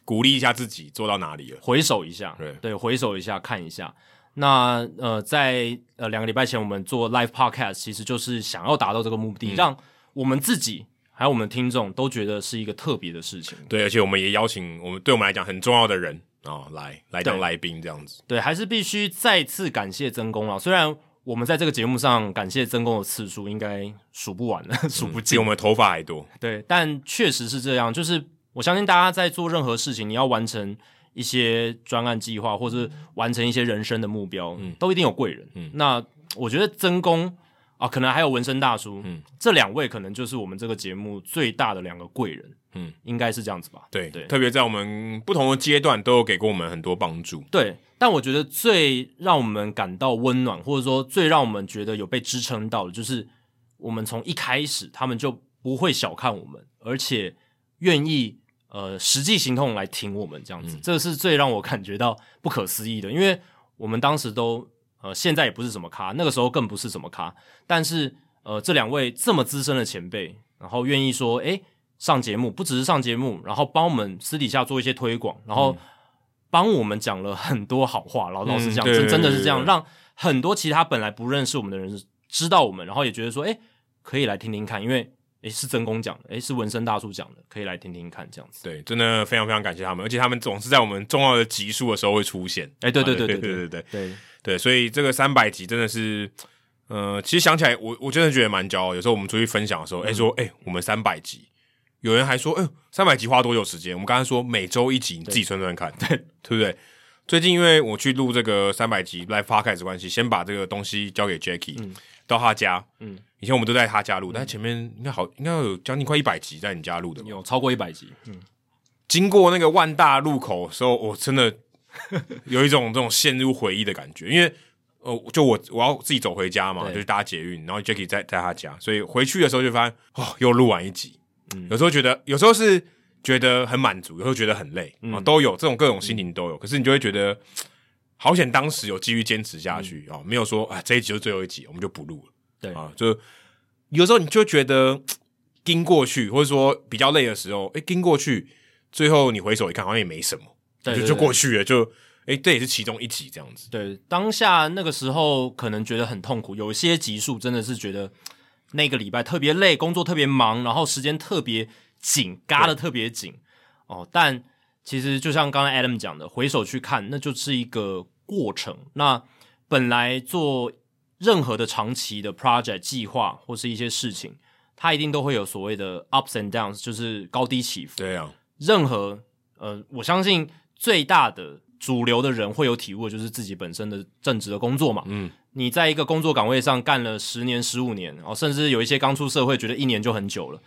B: 鼓励一下自己做到哪里了，
A: 回首一下，对对，回首一下，看一下。那呃，在呃两个礼拜前我们做 live podcast，其实就是想要达到这个目的，嗯、让我们自己还有我们听众都觉得是一个特别的事情。
B: 对，而且我们也邀请我们对我们来讲很重要的人。啊、哦，来来当来宾这样子，
A: 对，还是必须再次感谢曾公了。虽然我我们在这个节目上感谢曾公的次数应该数不完了，数不尽，
B: 比我们头发还多。
A: 对，但确实是这样，就是我相信大家在做任何事情，你要完成一些专案计划，或是完成一些人生的目标，嗯，都一定有贵人。嗯，那我觉得曾公啊，可能还有纹身大叔，嗯，这两位可能就是我们这个节目最大的两个贵人。嗯，应该是这样子吧？
B: 对对，特别在我们不同的阶段，都有给过我们很多帮助。
A: 对。但我觉得最让我们感到温暖，或者说最让我们觉得有被支撑到的，就是我们从一开始他们就不会小看我们，而且愿意呃实际行动来挺我们这样子，嗯、这是最让我感觉到不可思议的。因为我们当时都呃现在也不是什么咖，那个时候更不是什么咖，但是呃这两位这么资深的前辈，然后愿意说诶上节目，不只是上节目，然后帮我们私底下做一些推广，然后。嗯帮我们讲了很多好话，老老实讲，真真的是这样，让很多其他本来不认识我们的人知道我们，然后也觉得说，诶，可以来听听看，因为诶是真公讲的，诶是纹身大叔讲的，可以来听听看，这样子。
B: 对，真的非常非常感谢他们，而且他们总是在我们重要的集数的时候会出现。
A: 诶，对对对对对对
B: 对对对对，所以这个三百集真的是，呃，其实想起来，我我真的觉得蛮骄傲。有时候我们出去分享的时候，诶说，诶我们三百集。有人还说，哎、欸，三百集花多久时间？我们刚才说每周一集，你自己算算看，对，对不对？最近因为我去录这个三百集 Live Podcast 关系，先把这个东西交给 Jacky，、嗯、到他家。嗯，以前我们都在他家录，嗯、但前面应该好，应该有将近快一百集在你家录的，
A: 有超过一百集。嗯，
B: 经过那个万大路口的时候，我真的 有一种这种陷入回忆的感觉，因为呃，就我我要自己走回家嘛，就是搭捷运，然后 Jacky 在在他家，所以回去的时候就发现，哦，又录完一集。嗯、有时候觉得，有时候是觉得很满足，有时候觉得很累，啊、嗯，都有这种各种心情都有。嗯、可是你就会觉得，好险当时有继续坚持下去啊、嗯，没有说啊这一集就是最后一集，我们就不录了。对啊，就有时候你就觉得 盯过去，或者说比较累的时候，哎，盯过去，最后你回首一看，好像也没什么，对就就过去了。就哎，这也是其中一集这样子。
A: 对，当下那个时候可能觉得很痛苦，有些集数真的是觉得。那个礼拜特别累，工作特别忙，然后时间特别紧，嘎的特别紧哦。但其实就像刚才 Adam 讲的，回首去看，那就是一个过程。那本来做任何的长期的 project 计划或是一些事情，它一定都会有所谓的 ups and downs，就是高低起伏。
B: 对啊，
A: 任何呃，我相信最大的主流的人会有体悟，就是自己本身的正职的工作嘛。嗯。你在一个工作岗位上干了十年、十五年，哦，甚至有一些刚出社会觉得一年就很久了。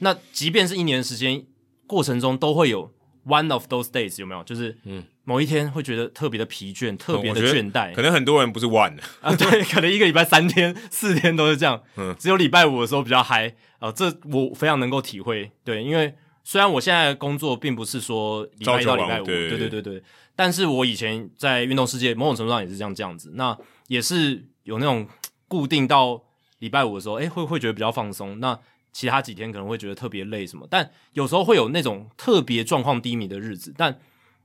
A: 那即便是一年的时间过程中，都会有 one of those days，有没有？就是嗯，某一天会觉得特别的疲倦，特别的倦怠。
B: 可能很多人不是 one
A: 啊，对，可能一个礼拜三天、四天都是这样。嗯，只有礼拜五的时候比较嗨啊，这我非常能够体会。对，因为虽然我现在的工作并不是说礼拜一到礼拜五，对对对对，但是我以前在运动世界某种程度上也是这样这样子。那也是有那种固定到礼拜五的时候，诶，会会觉得比较放松。那其他几天可能会觉得特别累什么，但有时候会有那种特别状况低迷的日子。但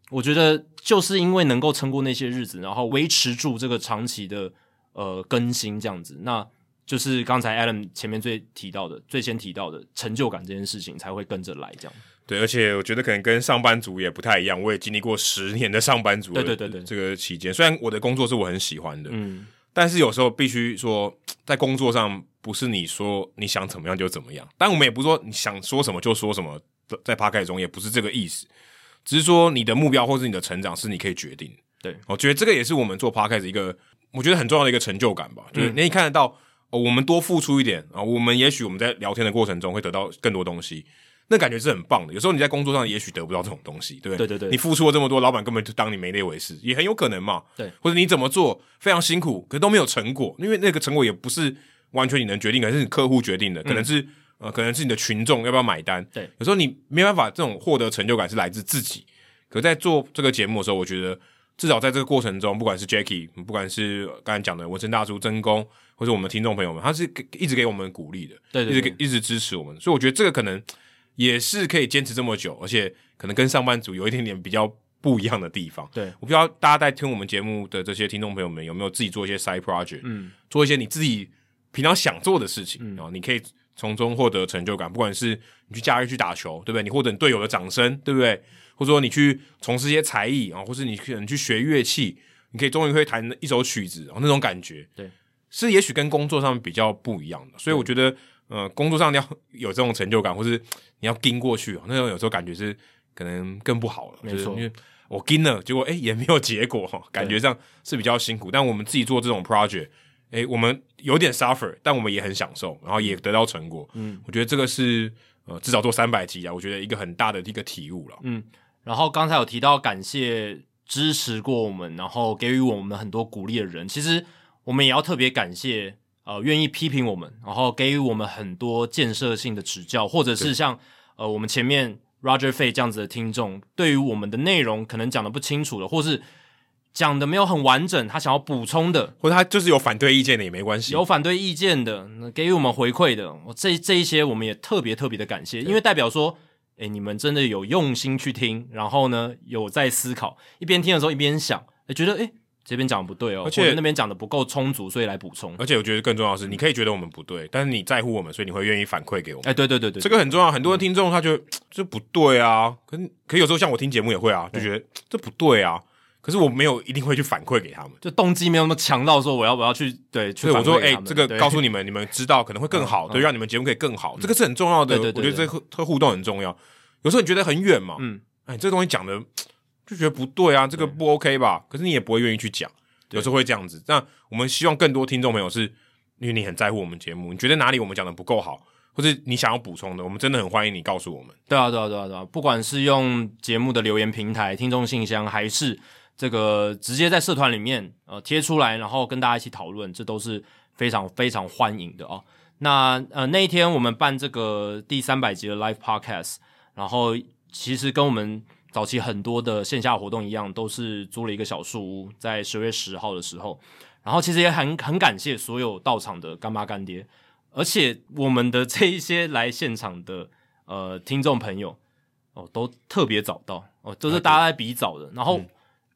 A: 我觉得就是因为能够撑过那些日子，然后维持住这个长期的呃更新这样子，那就是刚才 Adam 前面最提到的、最先提到的成就感这件事情才会跟着来这样。
B: 对，而且我觉得可能跟上班族也不太一样。我也经历过十年的上班族，对对对对，这个期间虽然我的工作是我很喜欢的，嗯，但是有时候必须说，在工作上不是你说你想怎么样就怎么样。但我们也不是说你想说什么就说什么，在 Podcast 中也不是这个意思，只是说你的目标或是你的成长是你可以决定。对，我觉得这个也是我们做 Podcast 一个我觉得很重要的一个成就感吧，就是你看得到，哦，我们多付出一点啊，我们也许我们在聊天的过程中会得到更多东西。那感觉是很棒的。有时候你在工作上也许得不到这种东西，对不对？对对对，你付出了这么多，老板根本就当你没那回事，也很有可能嘛。对，或者你怎么做非常辛苦，可是都没有成果，因为那个成果也不是完全你能决定的，是你客户决定的，可能是、嗯、呃，可能是你的群众要不要买单。对，有时候你没办法这种获得成就感是来自自己。可在做这个节目的时候，我觉得至少在这个过程中，不管是 Jacky，不管是刚才讲的纹身大叔曾公，或者我们听众朋友们，他是一直给我们鼓励的，对，对，对，一直给一直支持我们，所以我觉得这个可能。也是可以坚持这么久，而且可能跟上班族有一点点比较不一样的地方。对，我不知道大家在听我们节目的这些听众朋友们有没有自己做一些 side project，嗯，做一些你自己平常想做的事情，然后、嗯、你可以从中获得成就感。不管是你去假日去打球，对不对？你获得你队友的掌声，对不对？或者说你去从事一些才艺啊，或是你可能去学乐器，你可以终于会弹一首曲子，然后那种感觉，对，是也许跟工作上比较不一样的。所以我觉得，呃，工作上你要有这种成就感，或是你要盯过去，那种有时候感觉是可能更不好了。
A: 没错，
B: 就是、因为我盯了，结果哎也没有结果 哈，感觉上是比较辛苦。但我们自己做这种 project，哎，我们有点 suffer，但我们也很享受，然后也得到成果。嗯，我觉得这个是呃至少做三百集啊，我觉得一个很大的一个体悟了。
A: 嗯，然后刚才有提到感谢。支持过我们，然后给予我们很多鼓励的人，其实我们也要特别感谢，呃，愿意批评我们，然后给予我们很多建设性的指教，或者是像呃我们前面 Roger Fay 这样子的听众，对于我们的内容可能讲的不清楚的，或是讲的没有很完整，他想要补充的，
B: 或者他就是有反对意见的也没关系，
A: 有反对意见的，给予我们回馈的，这这一些我们也特别特别的感谢，因为代表说。诶，你们真的有用心去听，然后呢，有在思考，一边听的时候一边想，诶，觉得诶，这边讲的不对哦，而且那边讲的不够充足，所以来补充。
B: 而且我觉得更重要的是，你可以觉得我们不对，但是你在乎我们，所以你会愿意反馈给我们。
A: 哎，对对对对，
B: 这个很重要。很多的听众他觉得这不对啊，可可有时候像我听节目也会啊，就觉得这不对啊。可是我没有一定会去反馈给他们，
A: 就动机没有那么强到说我要我要去对，
B: 所以我说哎、欸，这个告诉你们，你们知道可能会更好，对，让你们节目可以更好，这个是很重要的。我觉得这个互动很重要。有时候你觉得很远嘛，嗯，哎，这个东西讲的就觉得不对啊，这个不 OK 吧？可是你也不会愿意去讲，有时候会这样子。那我们希望更多听众朋友是，因为你很在乎我们节目，你觉得哪里我们讲的不够好，或者你想要补充的，我们真的很欢迎你告诉我们。
A: 对啊，对啊，对啊，对啊！不管是用节目的留言平台、听众信箱，还是这个直接在社团里面呃贴出来，然后跟大家一起讨论，这都是非常非常欢迎的哦。那呃那一天我们办这个第三百集的 Live Podcast。然后其实跟我们早期很多的线下活动一样，都是租了一个小树屋，在十月十号的时候。然后其实也很很感谢所有到场的干妈干爹，而且我们的这一些来现场的呃听众朋友哦，都特别早到哦，都是大家在比早的。然后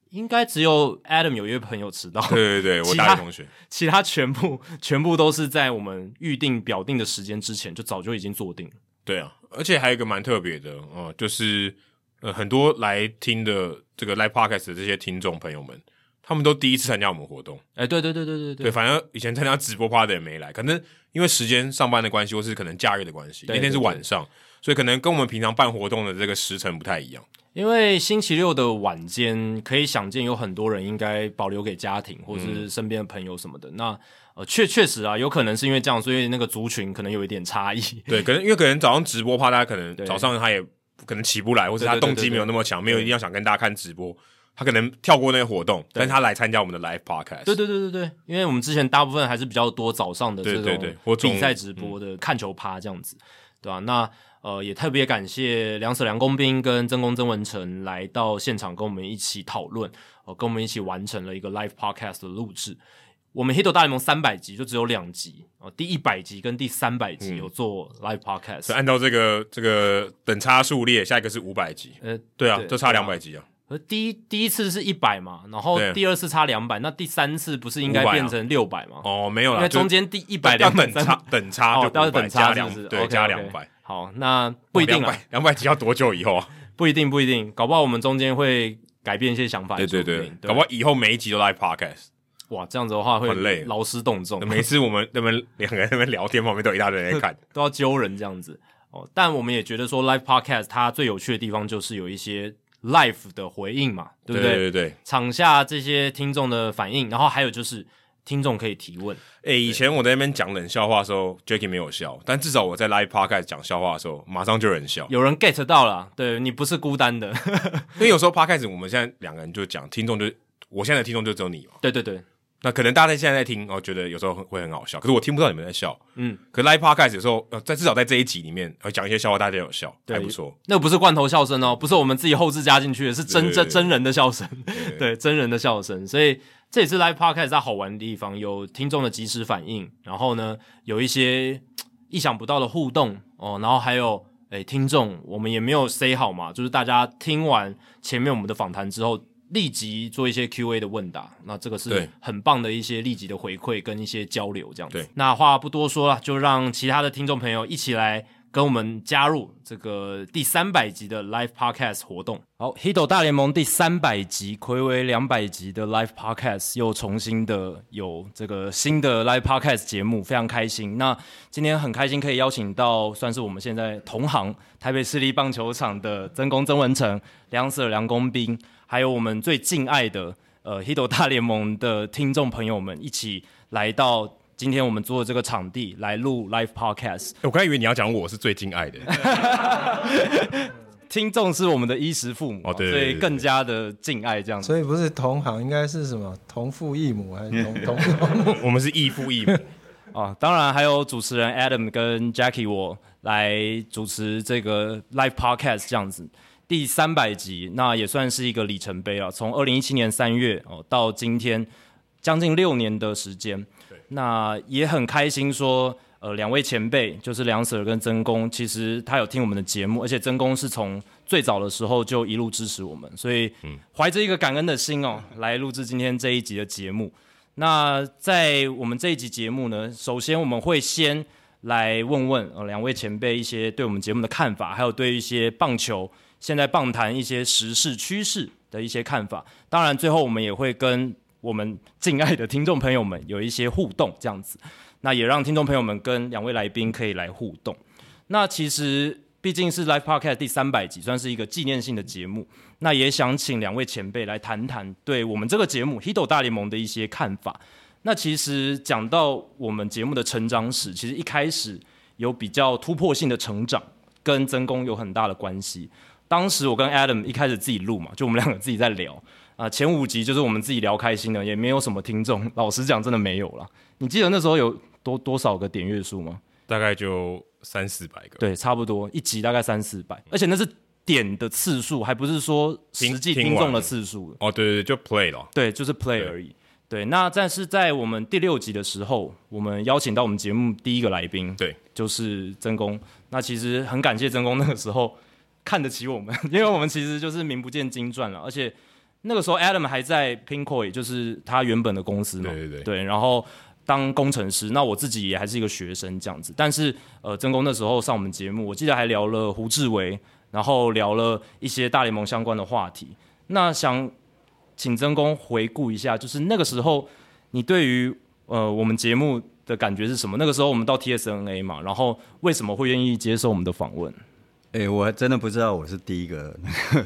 A: 应该只有 Adam 有一位朋友迟到，
B: 对对对，我大学同学，
A: 其他全部全部都是在我们预定表定的时间之前就早就已经坐定了。
B: 对啊。而且还有一个蛮特别的哦、呃，就是呃很多来听的这个 Live Podcast 的这些听众朋友们，他们都第一次参加我们活动。
A: 哎，对对对对对对，
B: 对，反正以前参加直播趴的也没来，可能因为时间上班的关系，或是可能假日的关系，那天是晚上，所以可能跟我们平常办活动的这个时辰不太一样。
A: 因为星期六的晚间，可以想见有很多人应该保留给家庭或是身边的朋友什么的。嗯、那呃，确确实啊，有可能是因为这样，所以那个族群可能有一点差异。
B: 对，可能因为可能早上直播，趴大家可能早上他也可能起不来，或者他动机没有那么强，没有一定要想跟大家看直播，他可能跳过那个活动，但是他来参加我们的 live podcast。
A: 对对对对对，因为我们之前大部分还是比较多早上的这种比赛直播的看球趴这样子，对吧、啊？那呃，也特别感谢梁舍梁工兵跟曾公曾文成来到现场跟我们一起讨论，呃，跟我们一起完成了一个 live podcast 的录制。我们《Hito 大联盟》三百集就只有两集哦，第一百集跟第三百集有做 live podcast，、嗯、
B: 所以按照这个这个等差数列，下一个是五百集。呃，对啊，就差两百集啊。
A: 而第一第一次是一百嘛，然后第二次差两百，那第三次不是应该变成六百吗？
B: 哦，没有了，
A: 因为中间第一百两
B: 等差等差就要等差两对 okay, 加两百。
A: 好，那不一定了，
B: 两百集要多久以后啊？
A: 不一定，不一定，搞不好我们中间会改变一些想法。
B: 对对对，对搞不好以后每一集都 live podcast。
A: 哇，这样子的话会很累，劳师动众。
B: 每次我们那边两个人那边聊天，旁边都有一大堆人在看，
A: 都要揪人这样子哦。但我们也觉得说，live podcast 它最有趣的地方就是有一些 live 的回应嘛，对不对？
B: 对对对，
A: 场下这些听众的反应，然后还有就是听众可以提问。
B: 诶，以前我在那边讲冷笑话的时候，Jacky 没有笑，但至少我在 live podcast 讲笑话的时候，马上就有人笑，
A: 有人 get 到了，对，你不是孤单的。
B: 因为有时候 podcast 我们现在两个人就讲，听众就我现在的听众就只有你嘛。
A: 对对对。
B: 那可能大家现在在听，哦，觉得有时候会很好笑，可是我听不到你们在笑。嗯，可是 Live Podcast 有时候，呃，在至少在这一集里面，呃，讲一些笑话，大家有笑，对还不错。
A: 那不是罐头笑声哦，不是我们自己后置加进去的，是真真真人的笑声，对，真人的笑声。所以这也是 Live Podcast 它好玩的地方，有听众的及时反应，然后呢，有一些意想不到的互动哦，然后还有诶，听众，我们也没有 say 好嘛，就是大家听完前面我们的访谈之后。立即做一些 Q&A 的问答，那这个是很棒的一些立即的回馈跟一些交流，这样子。对那话不多说了，就让其他的听众朋友一起来跟我们加入这个第三百集的 Live Podcast 活动。好，Hito 大联盟第三百集，暌违两百集的 Live Podcast 又重新的有这个新的 Live Podcast 节目，非常开心。那今天很开心可以邀请到算是我们现在同行台北市立棒球场的曾公曾文成、梁 Sir 梁公斌，还有我们最敬爱的呃 Hito 大联盟的听众朋友们一起来到。今天我们做的这个场地来录 live podcast，
B: 我刚以为你要讲我是最敬爱的，
A: 听众是我们的衣食父母哦，对，所以更加的敬爱这样子。
C: 所以不是同行，应该是什么同父异母还是同同父？
B: 我们是异父异母
A: 啊。当然还有主持人 Adam 跟 Jackie 我来主持这个 live podcast 这样子，第三百集，那也算是一个里程碑啊。从二零一七年三月哦到今天，将近六年的时间。那也很开心，说，呃，两位前辈就是梁 Sir 跟曾公，其实他有听我们的节目，而且曾公是从最早的时候就一路支持我们，所以怀着一个感恩的心哦，来录制今天这一集的节目。那在我们这一集节目呢，首先我们会先来问问呃两位前辈一些对我们节目的看法，还有对一些棒球现在棒坛一些时事趋势的一些看法。当然，最后我们也会跟。我们敬爱的听众朋友们有一些互动，这样子，那也让听众朋友们跟两位来宾可以来互动。那其实毕竟是 Live Podcast 第三百集，算是一个纪念性的节目。那也想请两位前辈来谈谈对我们这个节目《Hito 大联盟》的一些看法。那其实讲到我们节目的成长史，其实一开始有比较突破性的成长，跟曾公有很大的关系。当时我跟 Adam 一开始自己录嘛，就我们两个自己在聊。啊，前五集就是我们自己聊开心的，也没有什么听众。老实讲，真的没有了。你记得那时候有多多少个点阅数吗？
B: 大概就三四百个。
A: 对，差不多一集大概三四百，而且那是点的次数，还不是说实际听众的次数。
B: 哦，对对对，就 play 了。
A: 对，就是 play 而已。对，对，那但是在我们第六集的时候，我们邀请到我们节目第一个来宾，对，就是曾公。那其实很感谢曾公那个时候看得起我们，因为我们其实就是名不见经传了，而且。那个时候，Adam 还在 Pinko，也就是他原本的公司嘛。对对对。对，然后当工程师，那我自己也还是一个学生这样子。但是，呃，曾工那时候上我们节目，我记得还聊了胡志伟，然后聊了一些大联盟相关的话题。那想请曾工回顾一下，就是那个时候你对于呃我们节目的感觉是什么？那个时候我们到 TSNA 嘛，然后为什么会愿意接受我们的访问？
D: 哎、欸，我还真的不知道我是第一个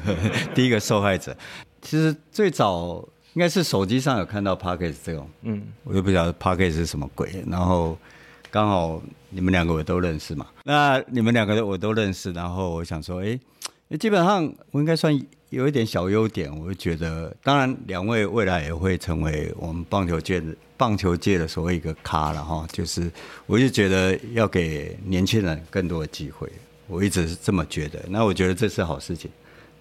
D: 第一个受害者。其实最早应该是手机上有看到 Pocket 这种，嗯，我就不晓得 Pocket 是什么鬼。然后刚好你们两个我都认识嘛，那你们两个我都认识，然后我想说，哎，基本上我应该算有一点小优点。我就觉得，当然两位未来也会成为我们棒球界的棒球界的所谓一个咖了哈。就是我就觉得要给年轻人更多的机会，我一直是这么觉得。那我觉得这是好事情。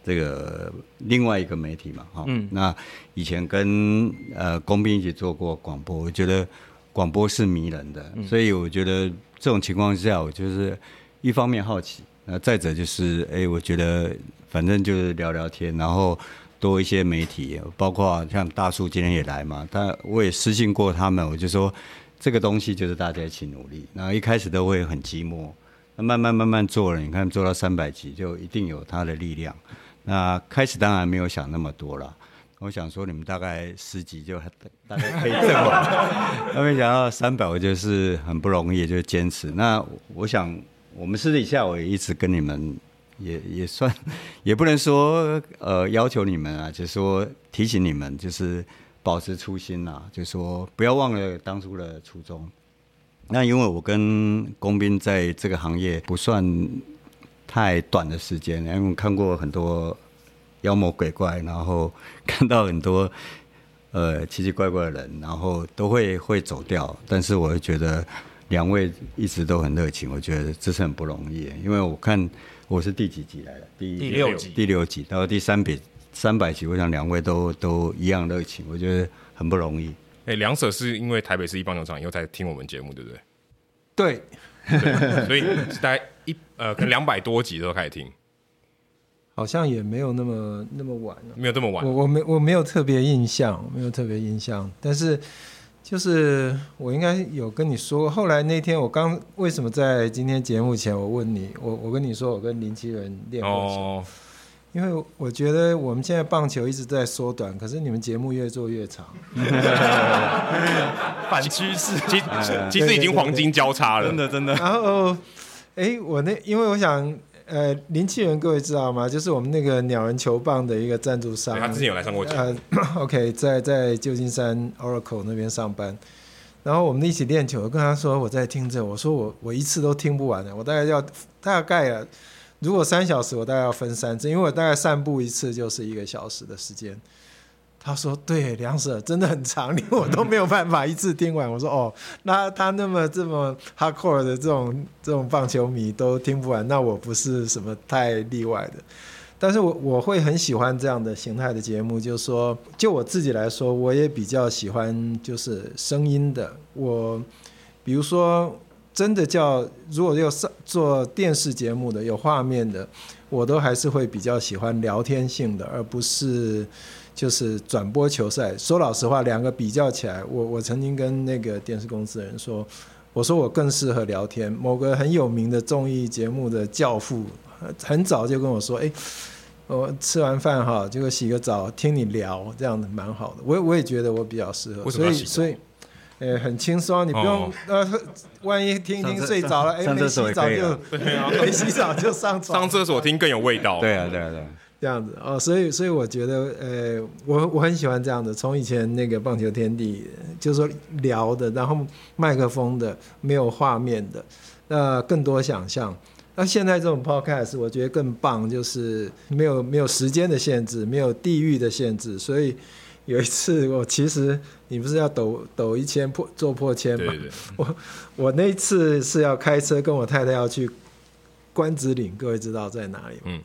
D: 这个另外一个媒体嘛，哈、嗯，那以前跟呃工兵一起做过广播，我觉得广播是迷人的，嗯、所以我觉得这种情况下，我就是一方面好奇，那再者就是，哎，我觉得反正就是聊聊天，然后多一些媒体，包括像大叔今天也来嘛，他我也私信过他们，我就说这个东西就是大家一起努力，然后一开始都会很寂寞，慢慢慢慢做了，你看做到三百集，就一定有它的力量。那开始当然没有想那么多了，我想说你们大概十几就大概可以这么，那没想到三百，我就是很不容易，就坚持。那我想我们私底下我也一直跟你们也也算，也不能说呃要求你们啊，就是说提醒你们，就是保持初心呐，就是说不要忘了当初的初衷。那因为我跟工兵在这个行业不算。太短的时间，因为我看过很多妖魔鬼怪，然后看到很多呃奇奇怪怪的人，然后都会会走掉。但是我会觉得两位一直都很热情，我觉得这是很不容易。因为我看我是第几集来的？第
A: 第六集，
D: 第六集到第三百三百集，我想两位都都一样热情，我觉得很不容易。
B: 哎、欸，两者是因为台北市一棒球场以后才听我们节目，对不对？
C: 对。
B: 对，所以大概一呃，可能两百多集都开始听，
C: 好像也没有那么那么晚，
B: 没有这么晚。
C: 我我没我没有特别印象，没有特别印象。但是就是我应该有跟你说过，后来那天我刚为什么在今天节目前我问你，我我跟你说我跟林奇仁练过球，哦、因为我觉得我们现在棒球一直在缩短，可是你们节目越做越长，
A: 反趋势，
B: 其实其实已经黄金交叉了，
A: 真的真的。
C: 然后，哎，我那因为我想。呃，林奇人各位知道吗？就是我们那个鸟人球棒的一个赞助商。
B: 他之前有来上过节目。
C: 呃，OK，在在旧金山 Oracle 那边上班。然后我们一起练球，跟他说我在听着，我说我我一次都听不完的，我大概要大概啊，如果三小时，我大概要分三次，因为我大概散步一次就是一个小时的时间。他说：“对，梁 Sir 真的很长，连我都没有办法一次听完。”我说：“哦，那他那么这么 hardcore 的这种这种棒球迷都听不完，那我不是什么太例外的。但是我我会很喜欢这样的形态的节目，就是说，就我自己来说，我也比较喜欢就是声音的。我比如说，真的叫如果要上做电视节目的有画面的，我都还是会比较喜欢聊天性的，而不是。”就是转播球赛，说老实话，两个比较起来，我我曾经跟那个电视公司的人说，我说我更适合聊天。某个很有名的综艺节目的教父，很早就跟我说，哎，我吃完饭哈，结果洗个澡，听你聊，这样子蛮好的。我我也觉得我比较适合，所以所以，呃，很轻松，你不用呃，万一听一听睡着了，哎，没洗澡就 没洗澡就上床，
B: 上厕所听更有味道。
D: 对啊，对啊，对。
C: 这样子哦，所以所以我觉得，呃，我我很喜欢这样的，从以前那个棒球天地，就是说聊的，然后麦克风的，没有画面的，那更多想象。那现在这种 podcast，我觉得更棒，就是没有没有时间的限制，没有地域的限制。所以有一次，我其实你不是要抖抖一千破做破千吗？对对对。我我那次是要开车跟我太太要去关子岭，各位知道在哪里吗？嗯。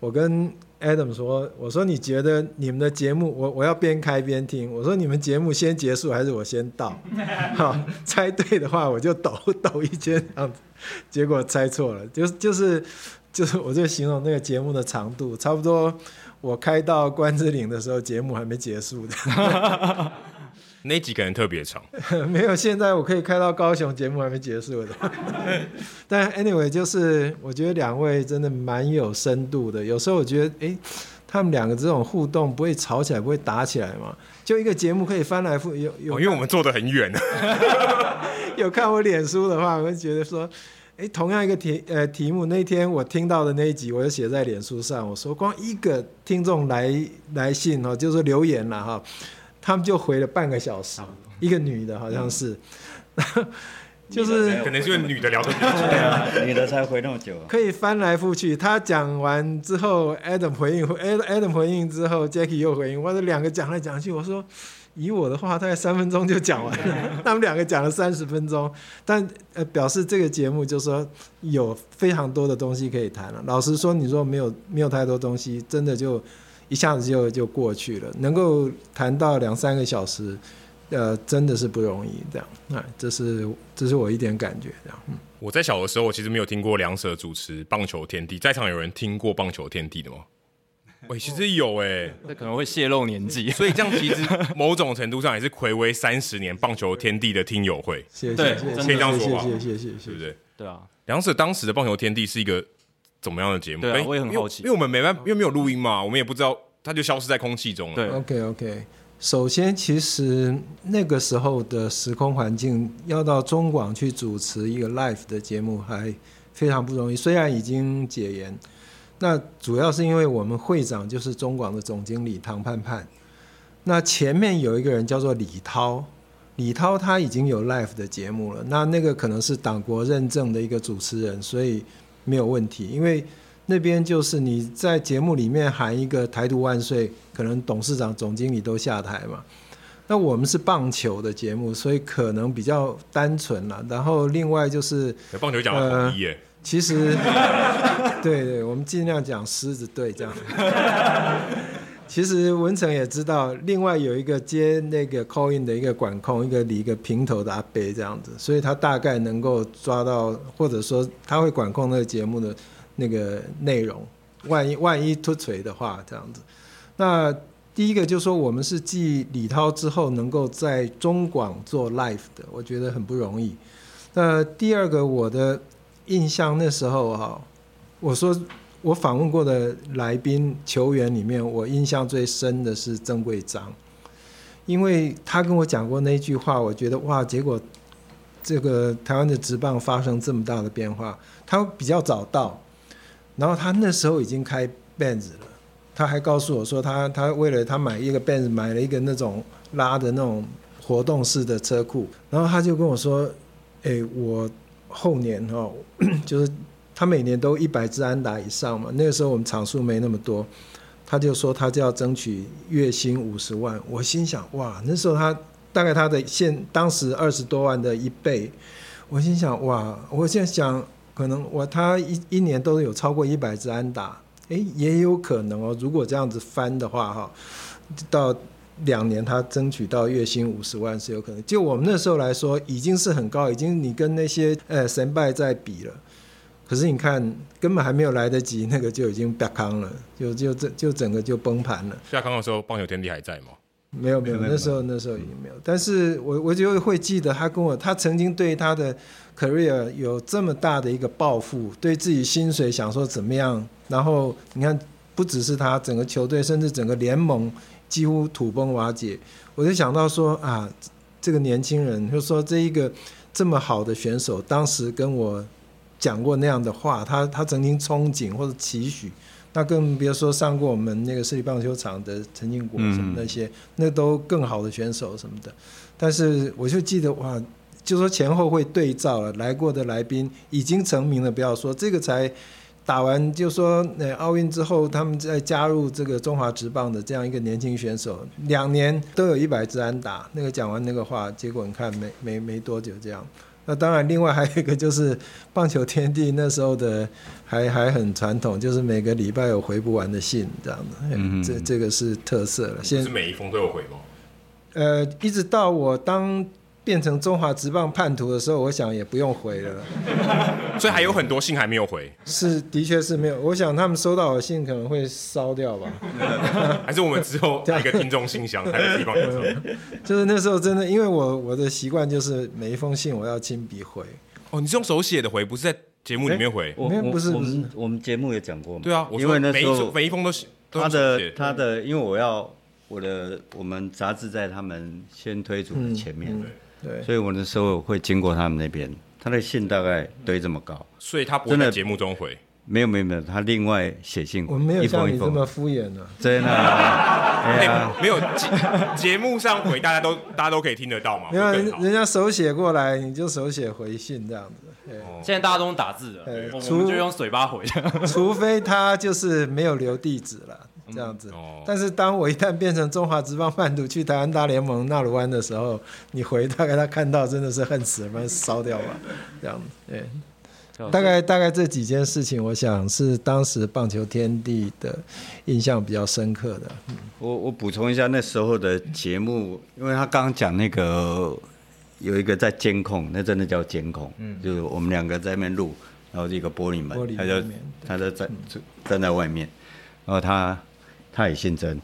C: 我跟 Adam 说：“我说你觉得你们的节目，我我要边开边听。我说你们节目先结束还是我先到？好，猜对的话我就抖抖一圈这样子。结果猜错了，就是就是就是，我就形容那个节目的长度，差不多我开到关之岭的时候，节目还没结束的。”
B: 那几个人特别长，
C: 没有。现在我可以开到高雄，节目还没结束的。但 anyway，就是我觉得两位真的蛮有深度的。有时候我觉得，哎，他们两个这种互动不会吵起来，不会打起来嘛？就一个节目可以翻来覆有有、哦，
B: 因为我们坐得很远。
C: 有看我脸书的话，我会觉得说，哎，同样一个题呃题目，那天我听到的那一集，我就写在脸书上，我说光一个听众来来信哦，就是留言了哈。他们就回了半个小时，一个女的好像是，嗯、就是
B: 可能是因为女的聊得比较久，
D: 对啊，女的才回那么久，
C: 可以翻来覆去。他讲完之后，Adam 回应，Adam 回应之后，Jackie 又回应，我这两个讲来讲去，我说以我的话，大概三分钟就讲完了，他们两个讲了三十分钟，但呃表示这个节目就是说有非常多的东西可以谈了。老实说，你说没有没有太多东西，真的就。一下子就就过去了，能够谈到两三个小时，呃，真的是不容易。这样，那这是这是我一点感觉。这样，嗯，
B: 我在小的时候，我其实没有听过梁 Sir 主持《棒球天地》，在场有人听过《棒球天地》的吗？喂，其实有哎、欸，
A: 这可能会泄露年纪，
B: 所以这样其实某种程度上也是睽违三十年《棒球天地》的听友会。
C: 谢谢，谢谢，
B: 可以这样说吧？
C: 谢谢，谢谢，谢谢，
B: 对不对？
A: 对啊，
B: 梁 Sir 当时的《棒球天地》是一个。怎么样的节目？
A: 对、啊，我也很好奇，
B: 因为我们没办法，因为没有录音嘛，我们也不知道，它就消失在空气中了。
A: 对
C: ，OK OK。首先，其实那个时候的时空环境，要到中广去主持一个 live 的节目，还非常不容易。虽然已经解严，那主要是因为我们会长就是中广的总经理唐盼盼，那前面有一个人叫做李涛，李涛他已经有 live 的节目了，那那个可能是党国认证的一个主持人，所以。没有问题，因为那边就是你在节目里面喊一个“台独万岁”，可能董事长、总经理都下台嘛。那我们是棒球的节目，所以可能比较单纯了。然后另外就是
B: 棒球讲的统一耶，
C: 其实 对对，我们尽量讲狮子队这样。其实文成也知道，另外有一个接那个 coin 的一个管控，一个理一个平头的阿伯这样子，所以他大概能够抓到，或者说他会管控那个节目的那个内容。万一万一突锤的话，这样子。那第一个就是说，我们是继李涛之后，能够在中广做 live 的，我觉得很不容易。那第二个，我的印象那时候哈，我说我访问过的来宾球员里面，我印象最深的是曾贵章，因为他跟我讲过那句话，我觉得哇，结果这个台湾的职棒发生这么大的变化，他比较早到，然后他那时候已经开 Benz 了。他还告诉我说他，他为了他买一个 Benz，买了一个那种拉的那种活动式的车库，然后他就跟我说：“哎、我后年哈，就是他每年都一百支安打以上嘛，那个时候我们场数没那么多，他就说他就要争取月薪五十万。”我心想：“哇，那时候他大概他的现当时二十多万的一倍。”我心想：“哇，我现在想可能我他一一年都有超过一百支安打。”诶，也有可能哦。如果这样子翻的话，哈，到两年他争取到月薪五十万是有可能。就我们那时候来说，已经是很高，已经你跟那些呃神拜在比了。可是你看，根本还没有来得及，那个就已经变康了，就就这就整个就崩盘了。
B: 下康的时候，棒球天地还在吗？
C: 没有没有，那时候那时候已经没有。但是我我就会记得他跟我，他曾经对他的 career 有这么大的一个抱负，对自己薪水想说怎么样。然后你看，不只是他，整个球队甚至整个联盟几乎土崩瓦解。我就想到说啊，这个年轻人，就说这一个这么好的选手，当时跟我讲过那样的话，他他曾经憧憬或者期许。那更别说上过我们那个市立棒球场的陈进国什么那些，嗯、那都更好的选手什么的。但是我就记得哇，就说前后会对照了，来过的来宾已经成名了，不要说这个才打完，就说那奥运之后，他们再加入这个中华职棒的这样一个年轻选手，两年都有一百支安打。那个讲完那个话，结果你看没没没多久这样。那当然，另外还有一个就是棒球天地那时候的还还很传统，就是每个礼拜有回不完的信这样的，嗯、这这个是特色了。现在
B: 是每一封都有回吗？
C: 呃，一直到我当。变成中华职棒叛徒的时候，我想也不用回了，
B: 所以还有很多信还没有回。
C: 是，的确是没有。我想他们收到我的信可能会烧掉吧，
B: 还是我们之后一个听众信箱，台北地方
C: 就是那时候真的，因为我我的习惯就是每一封信我要亲笔回。
B: 哦，你是用手写的回，不是在节目里面回？
D: 我不是，我们我们节目也讲过嘛。
B: 对啊，因为那时候每一封都是
D: 他的他的，因为我要我的我们杂志在他们先推出的前面。
C: 对，
D: 所以我那时候会经过他们那边，他的信大概堆这么高，
B: 所以他不会在节目中回。
D: 没有没有没有，他另外写信。
C: 我没有像你这么敷衍呢、啊。
D: 真的、啊？哎呀，
B: 没有节节目上回，大家都大家都可以听得到嘛。
C: 没有，人家手写过来，你就手写回信这样子。
A: 现在大家都用打字的，我们就用嘴巴回。
C: 除非他就是没有留地址了。这样子，哦、但是当我一旦变成中华职棒叛徒去台湾大联盟纳鲁湾的时候，你回大概他看到真的是恨死了，把它烧掉吧，这样子，对，大概大概这几件事情，我想是当时棒球天地的印象比较深刻的。嗯、
D: 我我补充一下那时候的节目，因为他刚刚讲那个有一个在监控，那真的叫监控，嗯，就是我们两个在那边录，然后一个玻璃门，玻璃门他就他就站站在外面，然后他。他也姓曾，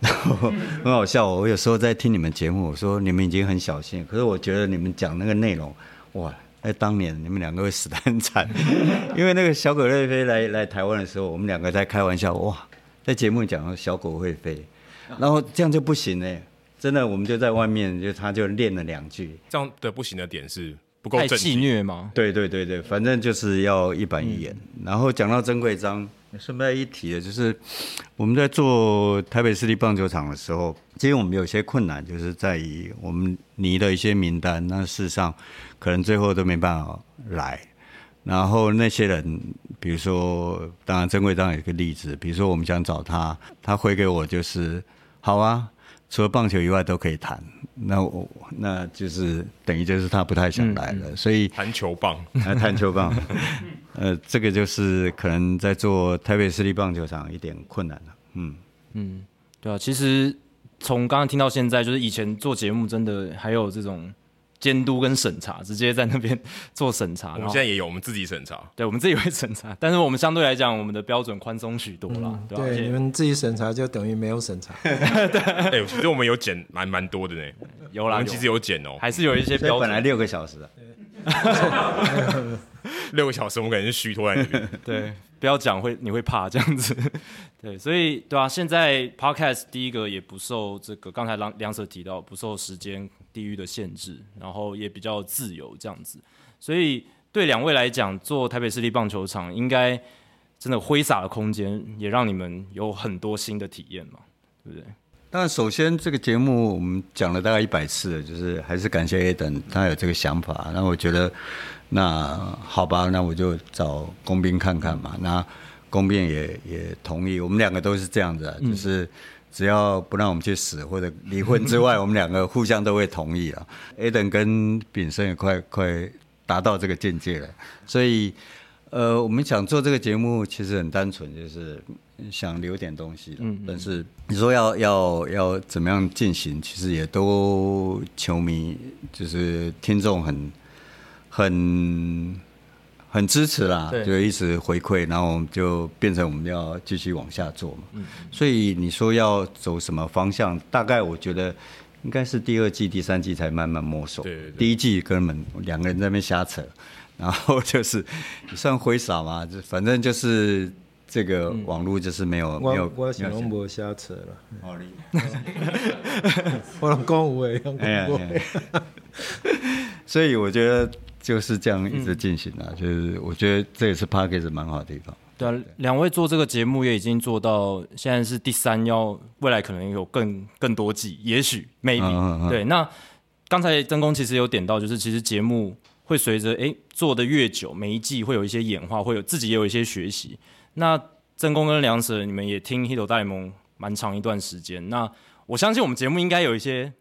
D: 然 后很好笑。我有时候在听你们节目，我说你们已经很小心，可是我觉得你们讲那个内容，哇！哎，当年你们两个会死得很惨，因为那个小狗会飞来来台湾的时候，我们两个在开玩笑，哇，在节目讲小狗会飞，然后这样就不行哎，真的，我们就在外面就他就练了两句，
B: 这样的不行的点是不够正
A: 戏虐吗？
D: 对对对对，反正就是要一板一眼。嗯、然后讲到曾贵章。顺便一提的，就是 我们在做台北市立棒球场的时候，其实我们有些困难，就是在于我们拟的一些名单，那事实上可能最后都没办法来。然后那些人，比如说，当然曾贵章有一个例子，比如说我们想找他，他回给我就是好啊。除了棒球以外都可以谈，那我那就是等于就是他不太想来了，嗯、所以
B: 谈球棒，
D: 来谈球棒，呃，这个就是可能在做台北市立棒球场一点困难了，嗯。
A: 嗯，对啊，其实从刚刚听到现在，就是以前做节目真的还有这种监督跟审查，直接在那边做审查。
B: 我们现在也有我们自己审查，
A: 对，我们自己会审查，但是我们相对来讲，我们的标准宽松许多了。嗯、对，
C: 对，你们自己审查就等于没有审查。
B: 对，哎，其实我们有减蛮蛮多的呢，
A: 有啦，
B: 我们其实有减哦，
A: 还是有一些标准。
D: 本来六个小时啊，
B: 六个小时，我们感觉是虚脱在那边。
A: 对，不要讲会你会怕这样子。对，所以对啊，现在 Podcast 第一个也不受这个刚才梁梁 Sir 提到不受时间。地域的限制，然后也比较自由这样子，所以对两位来讲，做台北市立棒球场应该真的挥洒的空间，也让你们有很多新的体验嘛，对不对？
D: 但首先这个节目我们讲了大概一百次了，就是还是感谢 Adam 他有这个想法，那我觉得那好吧，那我就找工兵看看嘛，那工兵也也同意，我们两个都是这样子啊，就是。只要不让我们去死或者离婚之外，我们两个互相都会同意啊。Adam 跟炳生也快快达到这个境界了，所以呃，我们想做这个节目其实很单纯，就是想留点东西。嗯，但是你说要要要怎么样进行，其实也都球迷就是听众很很。很支持啦，就一直回馈，然后就变成我们要继续往下做嘛。嗯，所以你说要走什么方向，大概我觉得应该是第二季、第三季才慢慢摸索。对，对，对，第一季根本两个人在那边瞎扯，然后就是 算挥洒嘛，就反正就是这个网络就是没有、嗯、没有。我我想
C: 我瞎扯了。好厉害！我老公我也用过。
D: 所以我觉得。就是这样一直进行啊，嗯、就是我觉得这也是 Podcast 蛮好的地方。
A: 对啊，两位做这个节目也已经做到现在是第三，要未来可能有更更多季，也许 maybe、嗯。对，那刚才曾工其实有点到，就是其实节目会随着哎做的越久，每一季会有一些演化，会有自己也有一些学习。那曾工跟梁 Sir 你们也听《Hito 大联盟》蛮长一段时间，那我相信我们节目应该有一些。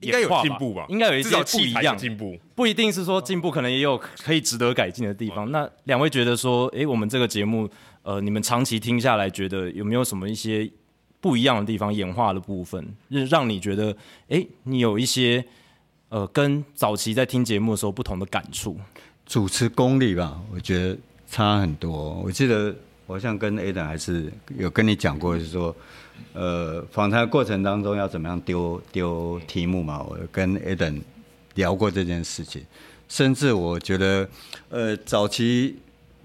B: 应该有进步吧，
A: 应该有一些不一样
B: 进步，
A: 不一定是说进步，可能也有可以值得改进的地方。那两位觉得说，诶，我们这个节目，呃，你们长期听下来，觉得有没有什么一些不一样的地方，演化的部分，让你觉得，诶，你有一些呃，跟早期在听节目的时候不同的感触？
D: 主持功力吧，我觉得差很多。我记得我好像跟 Adam 还是有跟你讲过，就是说。呃，访谈过程当中要怎么样丢丢题目嘛？我跟 Adam 聊过这件事情，甚至我觉得，呃，早期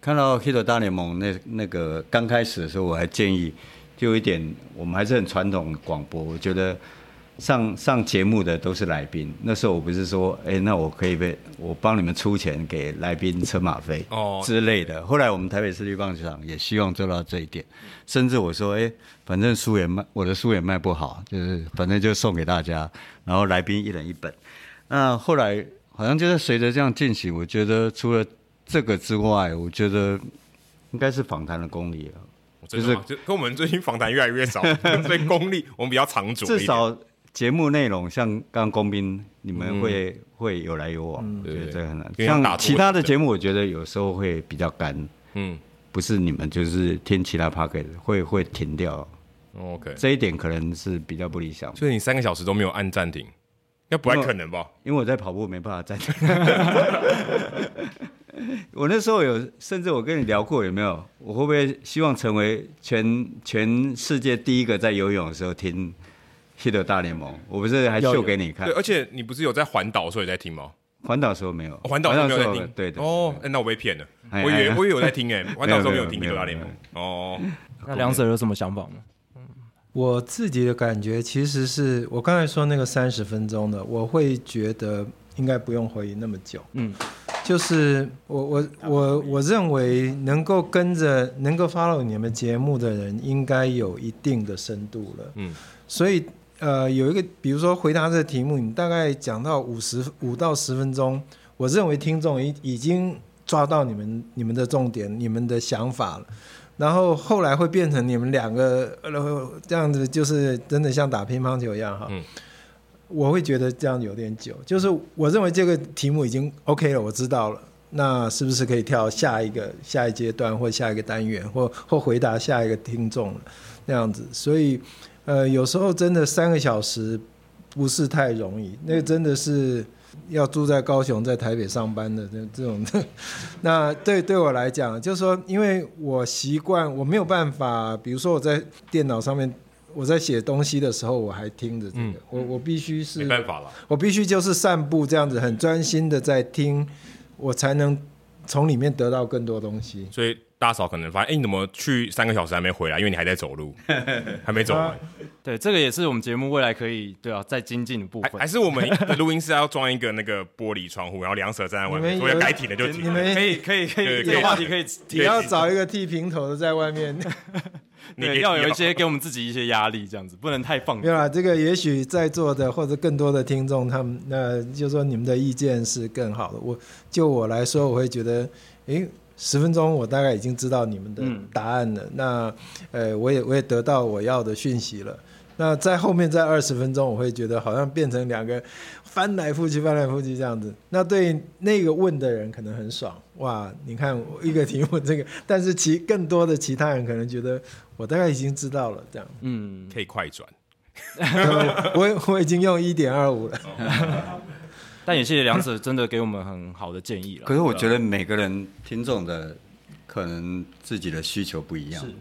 D: 看到 Hit 大联盟那那个刚开始的时候，我还建议，就有一点，我们还是很传统广播，我觉得。上上节目的都是来宾，那时候我不是说，哎、欸，那我可以被我帮你们出钱给来宾车马费哦之类的。后来我们台北市立棒球场也希望做到这一点，甚至我说，哎、欸，反正书也卖，我的书也卖不好，就是反正就送给大家，然后来宾一人一本。那后来好像就是随着这样进行，我觉得除了这个之外，我觉得应该是访谈的功力了，
B: 就是就跟我们最近访谈越来越少，所以功力我们比较长足，
D: 至少。节目内容像刚刚公斌，你们会、嗯、会有来有往，嗯、对，这个很难。像其他的节目，我觉得有时候会比较干，嗯，不是你们就是听其他 podcast 会会停掉。
B: OK，
D: 这一点可能是比较不理想。
B: 所以你三个小时都没有按暂停，那不太可能吧？
D: 因为我在跑步，没办法暂停。我那时候有，甚至我跟你聊过，有没有？我会不会希望成为全全世界第一个在游泳的时候听？Hito 大联盟，我不是还秀给你看？
B: 对，而且你不是有在环岛时候也在听吗？
D: 环岛时候没有，
B: 环岛时候没有在听。对的。哦，那我被骗了，我以为我以为有在听诶，环岛时候没有听 Hito 大联盟。哦，
A: 那梁 Sir 有什么想法吗？
C: 我自己的感觉其实是我刚才说那个三十分钟的，我会觉得应该不用回忆那么久。嗯，就是我我我我认为能够跟着能够 follow 你们节目的人，应该有一定的深度了。嗯，所以。呃，有一个，比如说回答这个题目，你大概讲到五十五到十分钟，我认为听众已已经抓到你们你们的重点，你们的想法了。然后后来会变成你们两个呃这样子，就是真的像打乒乓球一样哈。嗯。我会觉得这样有点久，就是我认为这个题目已经 OK 了，我知道了。那是不是可以跳下一个下一阶段或下一个单元，或或回答下一个听众那样子？所以。呃，有时候真的三个小时不是太容易，那个真的是要住在高雄，在台北上班的这这种的。那对对我来讲，就是说，因为我习惯，我没有办法，比如说我在电脑上面，我在写东西的时候，我还听着这个，嗯、我我必须是
B: 没办法了，
C: 我必须就是散步这样子，很专心的在听，我才能从里面得到更多东西。
B: 所以。大嫂可能发现，哎、欸，你怎么去三个小时还没回来？因为你还在走路，还没走完。
A: 对，这个也是我们节目未来可以对啊再精进的部分。
B: 还是我们的录音室要装一个那个玻璃窗户，然后两舍站在外面，所以该停的就停。
A: 你们可以可以可以，这个话题可以。
C: 你要找一个剃平头的在外面。
A: 你要有一些给我们自己一些压力，这样子不能太放。
C: 没有啦，这个也许在座的或者更多的听众，他们那就说你们的意见是更好的。我就我来说，我会觉得，哎、欸。十分钟，我大概已经知道你们的答案了。嗯、那，呃，我也我也得到我要的讯息了。那在后面在二十分钟，我会觉得好像变成两个翻来覆去、翻来覆去这样子。那对那个问的人可能很爽，哇！你看一个题目这个，但是其更多的其他人可能觉得我大概已经知道了这样。
B: 嗯，可以快转。
C: 我 我已经用一点二五了。
A: 但也谢谢梁子真的给我们很好的建议了。
D: 可是我觉得每个人听众的可能自己的需求不一样。是，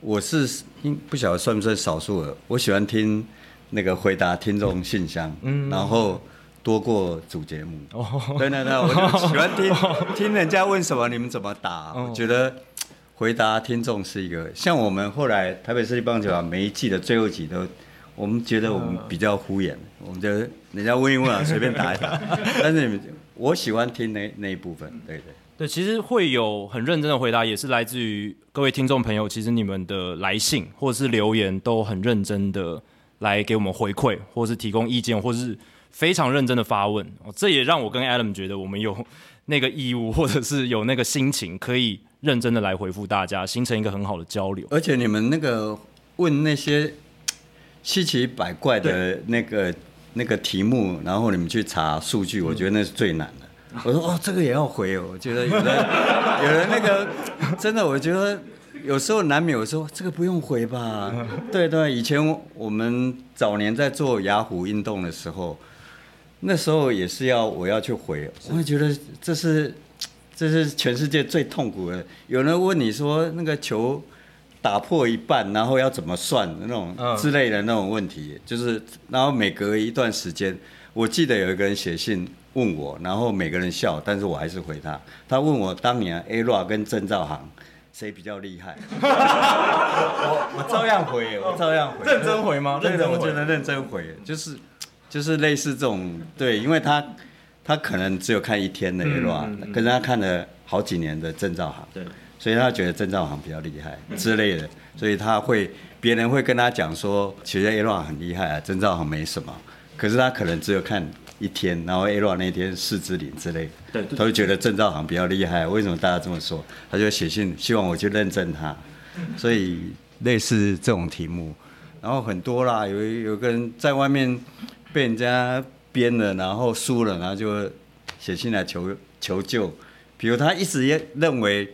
D: 我是应不晓得算不算少数的。我喜欢听那个回答听众信箱，嗯，然后多过主节目。哦，对对对，我就喜欢听听人家问什么，你们怎么答。我觉得回答听众是一个，像我们后来台北市立棒球场每一季的最后一集都。我们觉得我们比较敷衍，我们就人家问一问啊，随便答一答。但是你们，我喜欢听那那一部分，对对
A: 对，其实会有很认真的回答，也是来自于各位听众朋友。其实你们的来信或者是留言都很认真的来给我们回馈，或是提供意见，或是非常认真的发问。哦这也让我跟 Adam 觉得我们有那个义务，或者是有那个心情，可以认真的来回复大家，形成一个很好的交流。
D: 而且你们那个问那些。稀奇百怪的那个那个题目，然后你们去查数据，我觉得那是最难的。嗯、我说哦，这个也要回哦。我觉得有人有人那个 真的，我觉得有时候难免，有时候这个不用回吧。对对，以前我们早年在做雅虎运动的时候，那时候也是要我要去回，我会觉得这是这是全世界最痛苦的。有人问你说那个球。打破一半，然后要怎么算那种之类的那种问题，嗯、就是然后每隔一段时间，我记得有一个人写信问我，然后每个人笑，但是我还是回他。他问我当年 A-Rod 跟郑兆航 谁比较厉害，我我照样回，我照样回，
A: 认真回吗？
D: 认真，我觉得认真回，就是就是类似这种对，因为他他可能只有看一天的嗯、可是他看了好几年的郑兆航。对。所以他觉得郑兆航比较厉害之类的，所以他会别人会跟他讲说，其实 A-Rod 很厉害啊，郑兆航没什么。可是他可能只有看一天，然后 A-Rod 那天四支零之类的，对，他就觉得郑兆航比较厉害。为什么大家这么说？他就写信希望我去认证他。所以类似这种题目，然后很多啦，有有个人在外面被人家编了，然后输了，然后就写信来求求救。比如他一直也认为。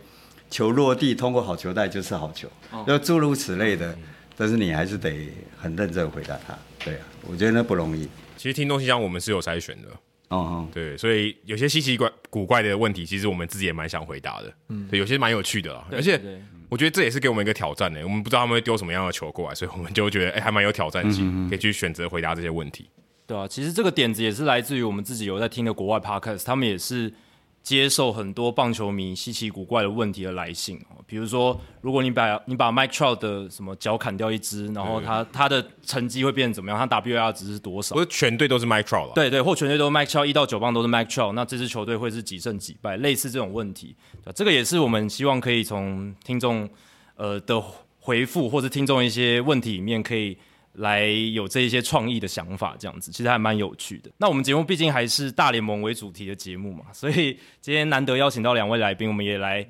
D: 球落地通过好球带就是好球，要诸如此类的，但是你还是得很认真回答他。对啊，我觉得那不容易。
B: 其实听东西讲我们是有筛选的，
D: 哦哦，
B: 对，所以有些稀奇怪古怪的问题，其实我们自己也蛮想回答的。嗯，对，有些蛮有趣的，而且我觉得这也是给我们一个挑战呢。我们不知道他们会丢什么样的球过来，所以我们就觉得哎，还蛮有挑战性，可以去选择回答这些问题。
A: 对啊，其实这个点子也是来自于我们自己有在听的国外 podcast，他们也是。接受很多棒球迷稀奇古怪的问题的来信，比如说，如果你把你把 Mike Trout 的什么脚砍掉一只，然后他他的成绩会变成怎么样？他 WAR 值是多少？
B: 不是全队都是 Mike Trout
A: 对对，或全队都是 Mike Trout，一到九棒都是 Mike Trout，那这支球队会是几胜几败？类似这种问题，这个也是我们希望可以从听众呃的回复或者听众一些问题里面可以。来有这一些创意的想法，这样子其实还蛮有趣的。那我们节目毕竟还是大联盟为主题的节目嘛，所以今天难得邀请到两位来宾，我们也来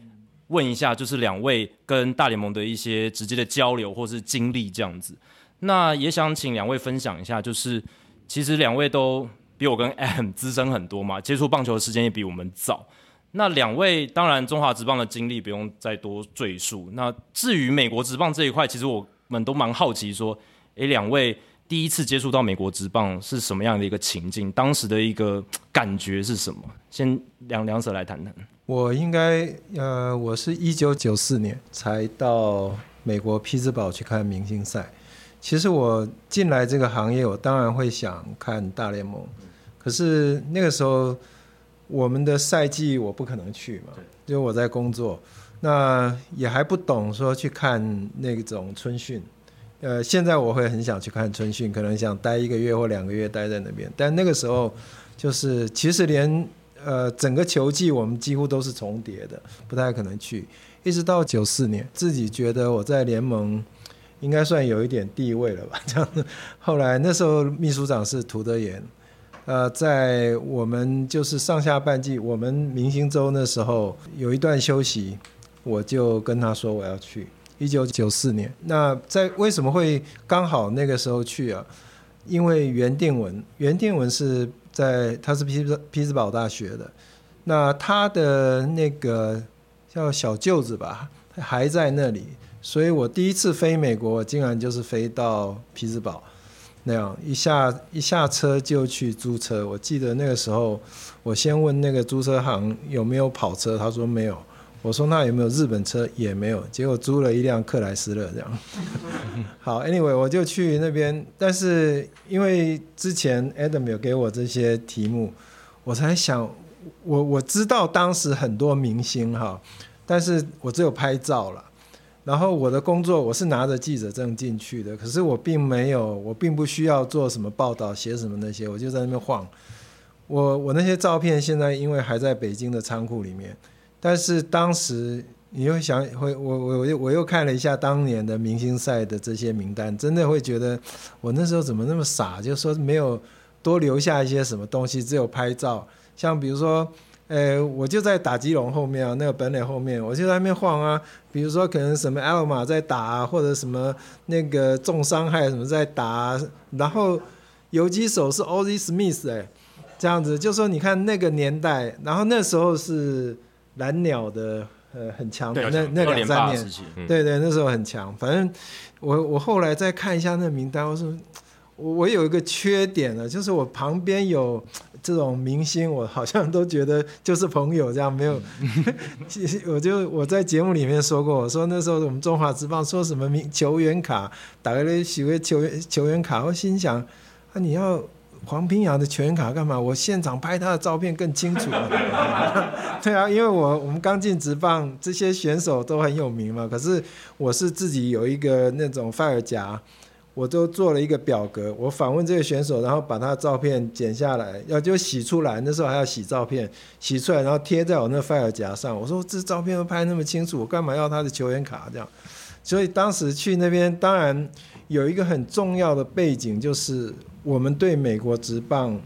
A: 问一下，就是两位跟大联盟的一些直接的交流或是经历这样子。那也想请两位分享一下，就是其实两位都比我跟 M 资深很多嘛，接触棒球的时间也比我们早。那两位当然中华职棒的经历不用再多赘述。那至于美国职棒这一块，其实我们都蛮好奇说。诶，两位第一次接触到美国职棒是什么样的一个情境？当时的一个感觉是什么？先两两者来谈谈。
C: 我应该呃，我是一九九四年才到美国匹兹堡去看明星赛。其实我进来这个行业，我当然会想看大联盟，可是那个时候我们的赛季我不可能去嘛，因为我在工作，那也还不懂说去看那种春训。呃，现在我会很想去看春训，可能想待一个月或两个月待在那边。但那个时候，就是其实连呃整个球季我们几乎都是重叠的，不太可能去。一直到九四年，自己觉得我在联盟应该算有一点地位了吧，这样子。后来那时候秘书长是涂德言，呃，在我们就是上下半季，我们明星周那时候有一段休息，我就跟他说我要去。一九九四年，那在为什么会刚好那个时候去啊？因为袁定文，袁定文是在他是匹兹匹兹堡大学的，那他的那个叫小舅子吧，还在那里，所以我第一次飞美国，竟然就是飞到匹兹堡，那样一下一下车就去租车。我记得那个时候，我先问那个租车行有没有跑车，他说没有。我说那有没有日本车？也没有，结果租了一辆克莱斯勒这样。好，Anyway，我就去那边，但是因为之前 Adam 有给我这些题目，我才想，我我知道当时很多明星哈，但是我只有拍照了。然后我的工作我是拿着记者证进去的，可是我并没有，我并不需要做什么报道、写什么那些，我就在那边晃。我我那些照片现在因为还在北京的仓库里面。但是当时你又想会我我我又我又看了一下当年的明星赛的这些名单，真的会觉得我那时候怎么那么傻，就说没有多留下一些什么东西，只有拍照。像比如说，呃，我就在打击龙后面啊，那个本垒后面，我就在那边晃啊。比如说可能什么 Alomar 在打啊，或者什么那个重伤害什么在打啊，然后游击手是 Oz Smith 哎，这样子就说你看那个年代，然后那时候是。蓝鸟的呃很强，那那两三年，嗯、对对，那时候很强。反正我我后来再看一下那名单，我说我我有一个缺点呢，就是我旁边有这种明星，我好像都觉得就是朋友这样，没有。其实我就我在节目里面说过，我说那时候我们中华职棒说什么名球员卡，打开了许个球员球员卡，我心想啊你要。黄平阳的球员卡干嘛？我现场拍他的照片更清楚。对啊，因为我我们刚进职棒，这些选手都很有名嘛。可是我是自己有一个那种 file 夹，我都做了一个表格，我访问这个选手，然后把他的照片剪下来，要就洗出来。那时候还要洗照片，洗出来然后贴在我那 file 夹上。我说这照片都拍那么清楚，我干嘛要他的球员卡这样？所以当时去那边，当然有一个很重要的背景就是。我们对美国职棒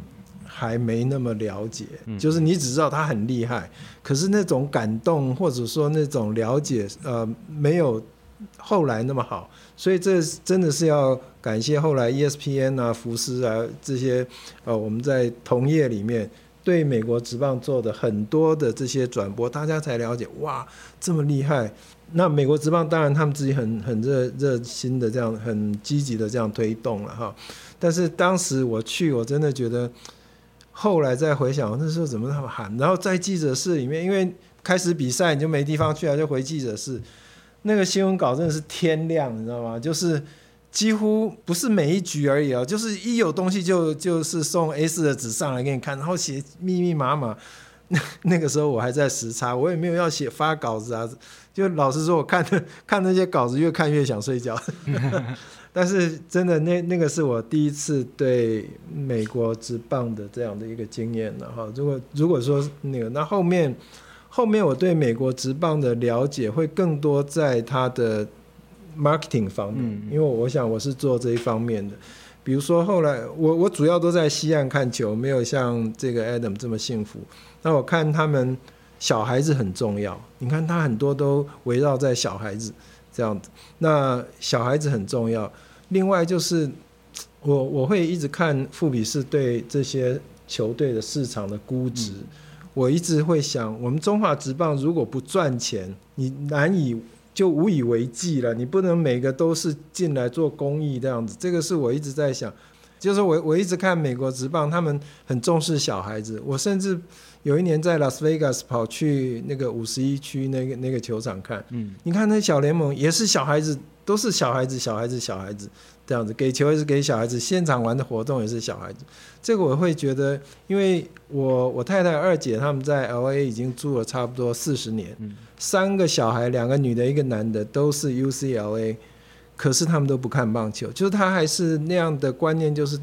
C: 还没那么了解，就是你只知道他很厉害，可是那种感动或者说那种了解，呃，没有后来那么好。所以这真的是要感谢后来 ESPN 啊、福斯啊这些，呃，我们在同业里面对美国职棒做的很多的这些转播，大家才了解，哇，这么厉害。那美国职棒当然他们自己很很热热心的这样，很积极的这样推动了哈。但是当时我去，我真的觉得，后来再回想，那时候怎么那么喊？然后在记者室里面，因为开始比赛你就没地方去了，就回记者室。那个新闻稿真的是天亮，你知道吗？就是几乎不是每一局而已啊，就是一有东西就就是送 A4 的纸上来给你看，然后写密密麻麻。那那个时候我还在时差，我也没有要写发稿子啊。就老实说，我看 看那些稿子，越看越想睡觉。但是真的，那那个是我第一次对美国职棒的这样的一个经验了哈。如果如果说那个，那后面后面我对美国职棒的了解会更多在它的 marketing 方面，因为我想我是做这一方面的。比如说后来我我主要都在西岸看球，没有像这个 Adam 这么幸福。那我看他们小孩子很重要，你看他很多都围绕在小孩子这样子，那小孩子很重要。另外就是，我我会一直看富比士对这些球队的市场的估值，我一直会想，我们中华职棒如果不赚钱，你难以就无以为继了。你不能每个都是进来做公益这样子，这个是我一直在想。就是我我一直看美国职棒，他们很重视小孩子。我甚至有一年在拉斯维加斯跑去那个五十一区那个那个球场看，嗯，你看那小联盟也是小孩子，都是小孩子，小孩子，小孩子这样子，给球也是给小孩子，现场玩的活动也是小孩子。这个我会觉得，因为我我太太二姐他们在 LA 已经住了差不多四十年，三个小孩，两个女的，一个男的，都是 UCLA。可是他们都不看棒球，就是他还是那样的观念，就是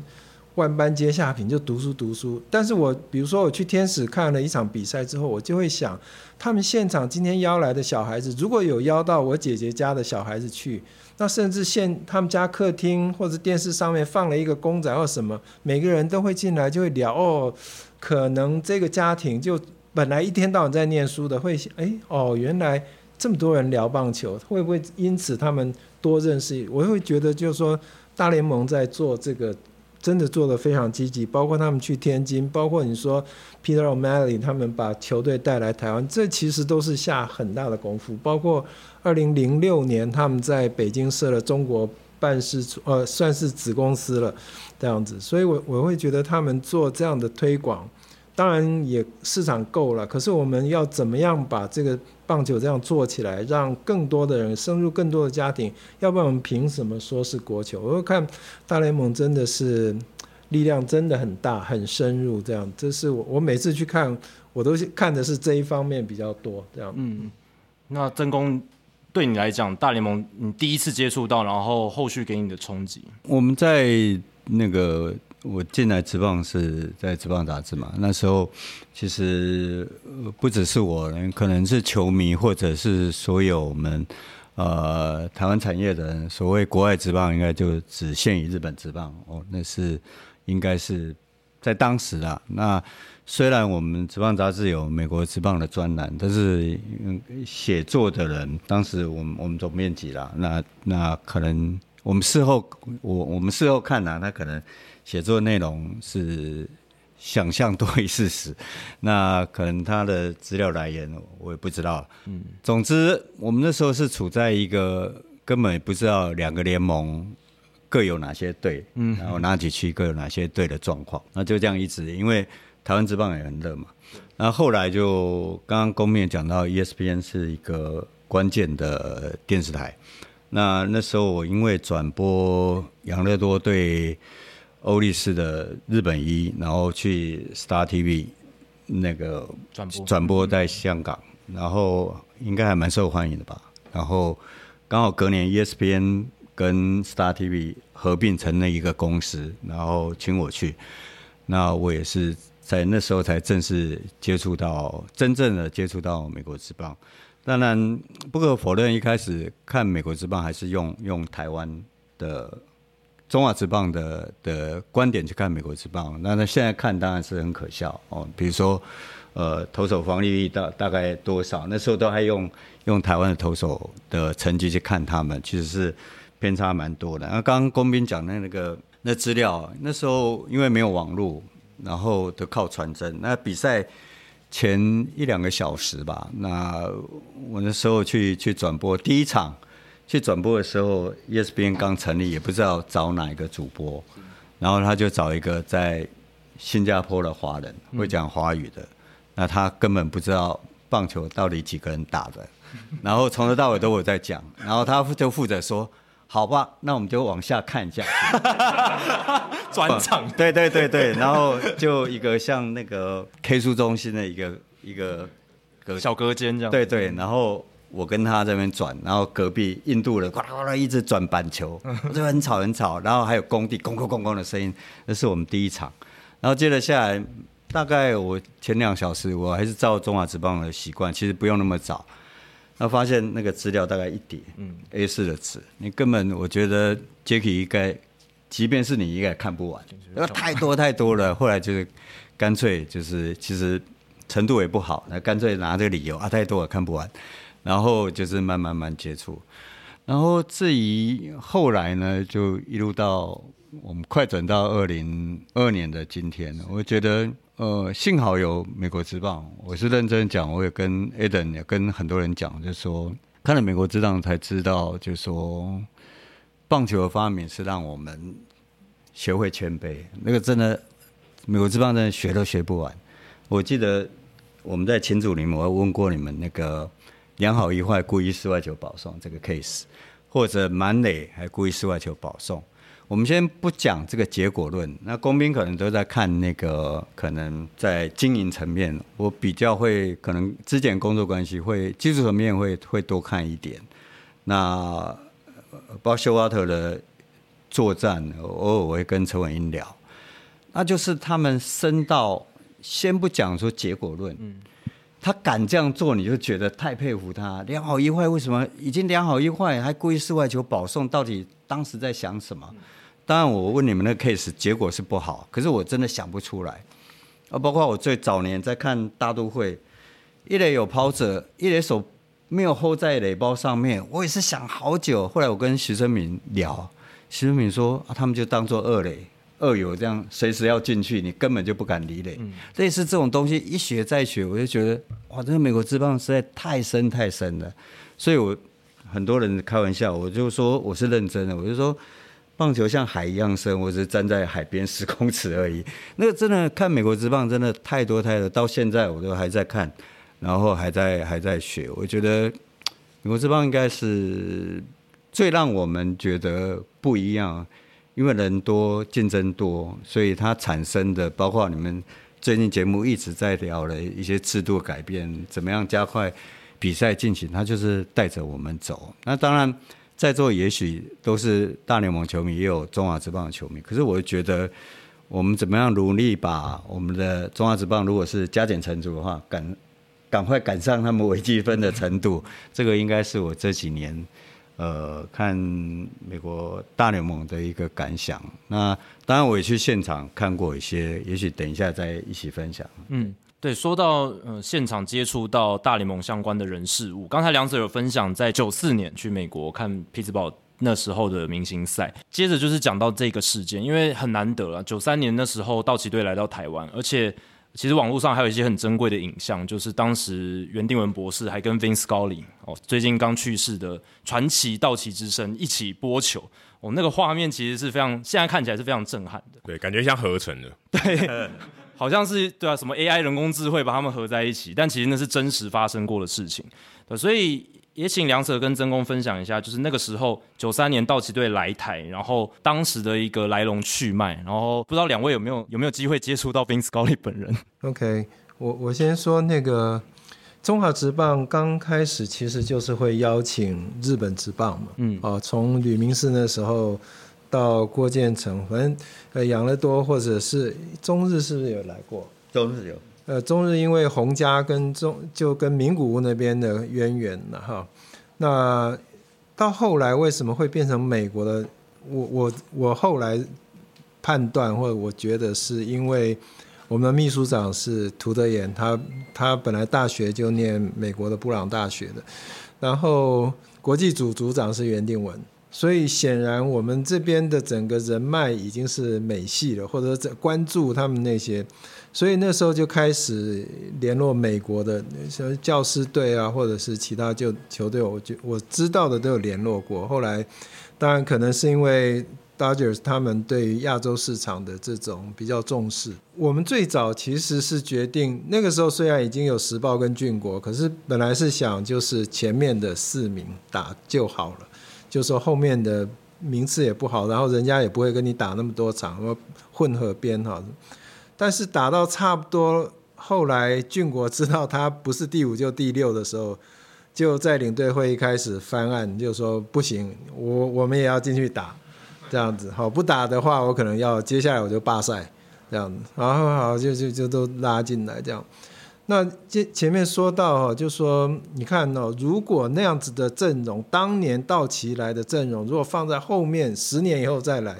C: 万般皆下品，就读书读书。但是我比如说我去天使看了一场比赛之后，我就会想，他们现场今天邀来的小孩子，如果有邀到我姐姐家的小孩子去，那甚至现他们家客厅或者电视上面放了一个公仔或什么，每个人都会进来就会聊哦，可能这个家庭就本来一天到晚在念书的，会想哎哦，原来这么多人聊棒球，会不会因此他们？多认识，我会觉得就是说，大联盟在做这个，真的做得非常积极。包括他们去天津，包括你说 Peter O'Malley 他们把球队带来台湾，这其实都是下很大的功夫。包括二零零六年他们在北京设了中国办事处，呃，算是子公司了这样子。所以我我会觉得他们做这样的推广。当然也市场够了，可是我们要怎么样把这个棒球这样做起来，让更多的人深入更多的家庭？要不然我们凭什么说是国球？我会看大联盟真的是力量真的很大，很深入这样。这是我我每次去看，我都看的是这一方面比较多这样。
A: 嗯，那真功对你来讲，大联盟你第一次接触到，然后后续给你的冲击？
D: 我们在那个。我进来职棒是在职棒杂志嘛，那时候其实不只是我，可能是球迷或者是所有我们呃台湾产业的人，所谓国外职棒应该就只限于日本职棒哦，那是应该是在当时啊。那虽然我们职棒杂志有美国职棒的专栏，但是写作的人当时我们我们总编辑啦，那那可能我们事后我我们事后看呢、啊，他可能。写作内容是想象多于事实，那可能他的资料来源我也不知道。嗯，总之我们那时候是处在一个根本不知道两个联盟各有哪些队，嗯，然后哪几区各有哪些队的状况。那就这样一直，因为台湾职棒也很热嘛。那后后来就刚刚公面讲到 ESPN 是一个关键的电视台。那那时候我因为转播养乐多对。欧力士的日本一，然后去 Star TV 那个转播转播在香港，然后应该还蛮受欢迎的吧。然后刚好隔年 ESPN 跟 Star TV 合并成了一个公司，然后请我去，那我也是在那时候才正式接触到真正的接触到美国职棒。当然不可否认，一开始看美国职棒还是用用台湾的。中华职棒的的观点去看美国职棒，那那现在看当然是很可笑哦。比如说，呃，投手防御率大大概多少？那时候都还用用台湾的投手的成绩去看他们，其实是偏差蛮多的。那刚刚公斌讲的那个那资料，那时候因为没有网络，然后都靠传真。那比赛前一两个小时吧，那我那时候去去转播第一场。去转播的时候，ESPN 刚成立，也不知道找哪一个主播，然后他就找一个在新加坡的华人，会讲华语的，那他根本不知道棒球到底几个人打的，然后从头到尾都有在讲，然后他就负责说：“好吧，那我们就往下看一下。”
A: 转场，
D: 对对对对，然后就一个像那个 K 书中心的一个一个
A: 隔小隔间这样，
D: 对对，然后。我跟他这边转，然后隔壁印度人呱啦呱啦一直转板球，就很吵很吵，然后还有工地咣咣咣咣的声音，那是我们第一场。然后接着下来，大概我前两小时我还是照中华职棒的习惯，其实不用那么早。然后发现那个资料大概一叠，A 四的纸，你根本我觉得 Jacky 应该，即便是你应该也看不完，因为太多太多了。后来就是干脆就是其实程度也不好，那干脆拿这个理由啊，太多了看不完。然后就是慢慢慢接触，然后至于后来呢，就一路到我们快转到二零二二年的今天，我觉得呃，幸好有美国之棒，我是认真讲，我也跟 Eden 也跟很多人讲，就说看了美国之棒才知道，就说棒球的发明是让我们学会谦卑。那个真的，美国之棒真的学都学不完。我记得我们在群组里面，我问过你们那个两好一坏故意四坏球保送这个 case，或者满垒还故意四坏球保送。我们先不讲这个结果论，那工兵可能都在看那个，可能在经营层面，我比较会可能之前工作关系会技术层面会会多看一点。那包括休瓦特的作战，偶尔我会跟陈伟英聊，那就是他们升到先不讲说结果论，他敢这样做，你就觉得太佩服他。两好一坏，为什么已经两好一坏，还故意室外球保送？到底当时在想什么？当然，我问你们那 case，结果是不好，可是我真的想不出来。啊，包括我最早年在看大都会，一垒有跑者，一垒手没有 hold 在垒包上面，我也是想好久。后来我跟徐生明聊，徐生明说，啊，他们就当做二垒二游这样，随时要进去，你根本就不敢离垒。嗯、类似这种东西一学再学，我就觉得哇，这个美国之棒实在太深太深了。所以我很多人开玩笑，我就说我是认真的，我就说。棒球像海一样深，我只是站在海边十公尺而已。那个真的看美国之棒真的太多太多，到现在我都还在看，然后还在还在学。我觉得美国之棒应该是最让我们觉得不一样，因为人多竞争多，所以它产生的包括你们最近节目一直在聊的一些制度改变，怎么样加快比赛进行，它就是带着我们走。那当然。在座也许都是大联盟球迷，也有中华职棒的球迷。可是我觉得，我们怎么样努力把我们的中华职棒，如果是加减乘除的话，赶赶快赶上他们微积分的程度，这个应该是我这几年呃看美国大联盟的一个感想。那当然我也去现场看过一些，也许等一下再一起分享。
A: 嗯。对，说到呃现场接触到大联盟相关的人事物，刚才两者有分享，在九四年去美国看匹兹堡那时候的明星赛，接着就是讲到这个事件，因为很难得啊，九三年那时候道奇队来到台湾，而且其实网络上还有一些很珍贵的影像，就是当时袁定文博士还跟 Vince Scully 哦，最近刚去世的传奇道奇之声一起播球，哦，那个画面其实是非常，现在看起来是非常震撼的，
B: 对，感觉像合成的，
A: 对。好像是对啊，什么 AI 人工智慧把他们合在一起，但其实那是真实发生过的事情。对，所以也请两者跟曾公分享一下，就是那个时候九三年道奇队来台，然后当时的一个来龙去脉，然后不知道两位有没有有没有机会接触到 Vin Scully 本人
C: ？OK，我我先说那个中华职棒刚开始其实就是会邀请日本职棒嘛，嗯，哦，从吕明士那时候。到郭建成，反正呃养乐多或者是中日是不是有来过？
D: 中日有。
C: 呃，中日因为洪家跟中就跟名古屋那边的渊源了哈。那到后来为什么会变成美国的？我我我后来判断或者我觉得是因为我们的秘书长是涂德言，他他本来大学就念美国的布朗大学的，然后国际组组长是袁定文。所以显然，我们这边的整个人脉已经是美系了，或者在关注他们那些，所以那时候就开始联络美国的像教师队啊，或者是其他就球队，我就我知道的都有联络过。后来，当然可能是因为 Dodgers 他们对于亚洲市场的这种比较重视。我们最早其实是决定，那个时候虽然已经有时报跟俊国，可是本来是想就是前面的四名打就好了。就说后面的名次也不好，然后人家也不会跟你打那么多场，什么混合编哈。但是打到差不多，后来俊国知道他不是第五就第六的时候，就在领队会议开始翻案，就说不行，我我们也要进去打，这样子好，不打的话，我可能要接下来我就罢赛，这样子，然 后好就就就都拉进来这样。那前前面说到哈，就说你看哦，如果那样子的阵容，当年道奇来的阵容，如果放在后面十年以后再来，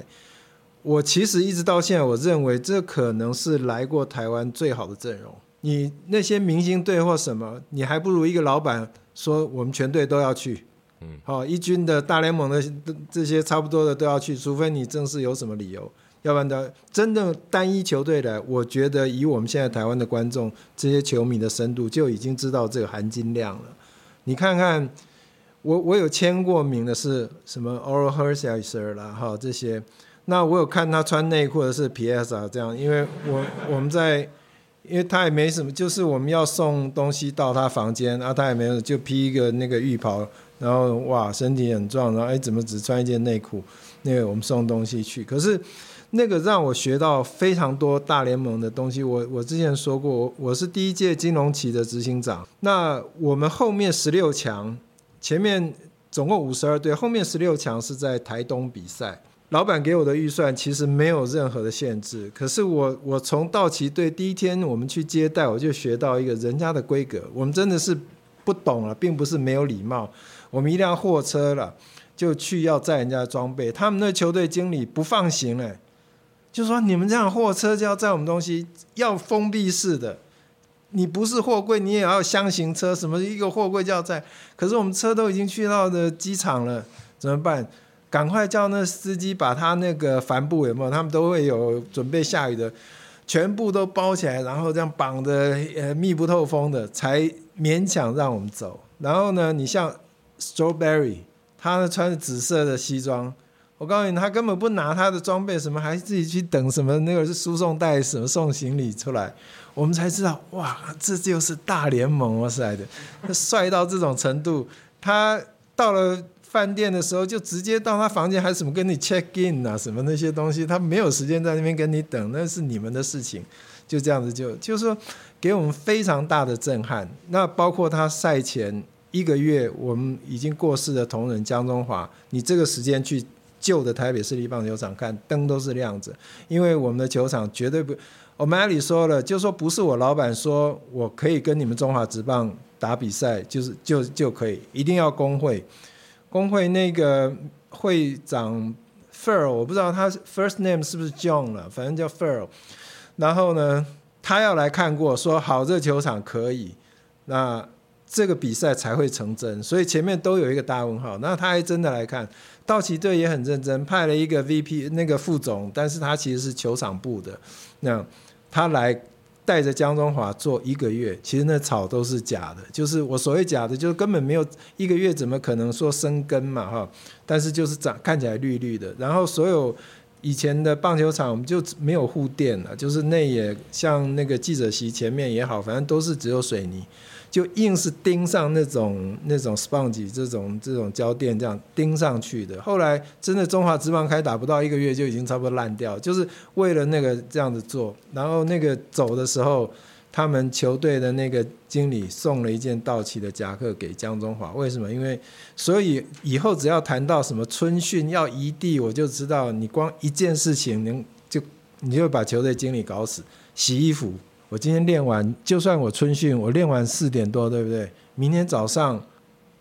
C: 我其实一直到现在，我认为这可能是来过台湾最好的阵容。你那些明星队或什么，你还不如一个老板说我们全队都要去，嗯，好，一军的大联盟的这些差不多的都要去，除非你正式有什么理由。要不然的，真的单一球队来，我觉得以我们现在台湾的观众这些球迷的深度，就已经知道这个含金量了。你看看，我我有签过名的是什么 Oral Hershiser 啦，哈这些。那我有看他穿内裤的是 PS 啊这样，因为我我们在，因为他也没什么，就是我们要送东西到他房间，啊他也没有，就披一个那个浴袍，然后哇身体很壮，然后哎怎么只穿一件内裤？那个我们送东西去，可是那个让我学到非常多大联盟的东西。我我之前说过，我是第一届金融期的执行长，那我们后面十六强。前面总共五十二队，后面十六强是在台东比赛。老板给我的预算其实没有任何的限制，可是我我从道奇队第一天我们去接待，我就学到一个人家的规格。我们真的是不懂了，并不是没有礼貌。我们一辆货车了，就去要载人家装备，他们那球队经理不放行嘞，就说你们这样货车就要载我们东西，要封闭式的。你不是货柜，你也要箱型车，什么一个货柜就要载。可是我们车都已经去到的机场了，怎么办？赶快叫那司机把他那个帆布有没有？他们都会有准备下雨的，全部都包起来，然后这样绑的呃密不透风的，才勉强让我们走。然后呢，你像 Strawberry，他呢穿着紫色的西装。我告诉你，他根本不拿他的装备，什么还自己去等什么那个是输送带什么送行李出来，我们才知道哇，这就是大联盟哇塞的，帅到这种程度。他到了饭店的时候，就直接到他房间，还什么跟你 check in 啊，什么那些东西，他没有时间在那边跟你等，那是你们的事情。就这样子就就是说，给我们非常大的震撼。那包括他赛前一个月，我们已经过世的同仁江中华，你这个时间去。旧的台北市立棒球场看灯都是亮着，因为我们的球场绝对不。我们阿里说了，就说不是我老板说我可以跟你们中华职棒打比赛，就是就就可以，一定要工会。工会那个会长 Fer，我不知道他 first name 是不是 John 了，反正叫 Fer。然后呢，他要来看过，说好这球场可以，那这个比赛才会成真。所以前面都有一个大问号，那他还真的来看。道奇队也很认真，派了一个 VP 那个副总，但是他其实是球场部的，那他来带着江中华做一个月，其实那草都是假的，就是我所谓假的，就是根本没有一个月，怎么可能说生根嘛哈？但是就是长看起来绿绿的，然后所有以前的棒球场我们就没有护垫了，就是那也像那个记者席前面也好，反正都是只有水泥。就硬是钉上那种那种 sponge 这种这种胶垫，这样钉上去的。后来真的中华职棒开打不到一个月就已经差不多烂掉，就是为了那个这样子做。然后那个走的时候，他们球队的那个经理送了一件道奇的夹克给江中华。为什么？因为所以以后只要谈到什么春训要移地，我就知道你光一件事情能就你就把球队经理搞死。洗衣服。我今天练完，就算我春训，我练完四点多，对不对？明天早上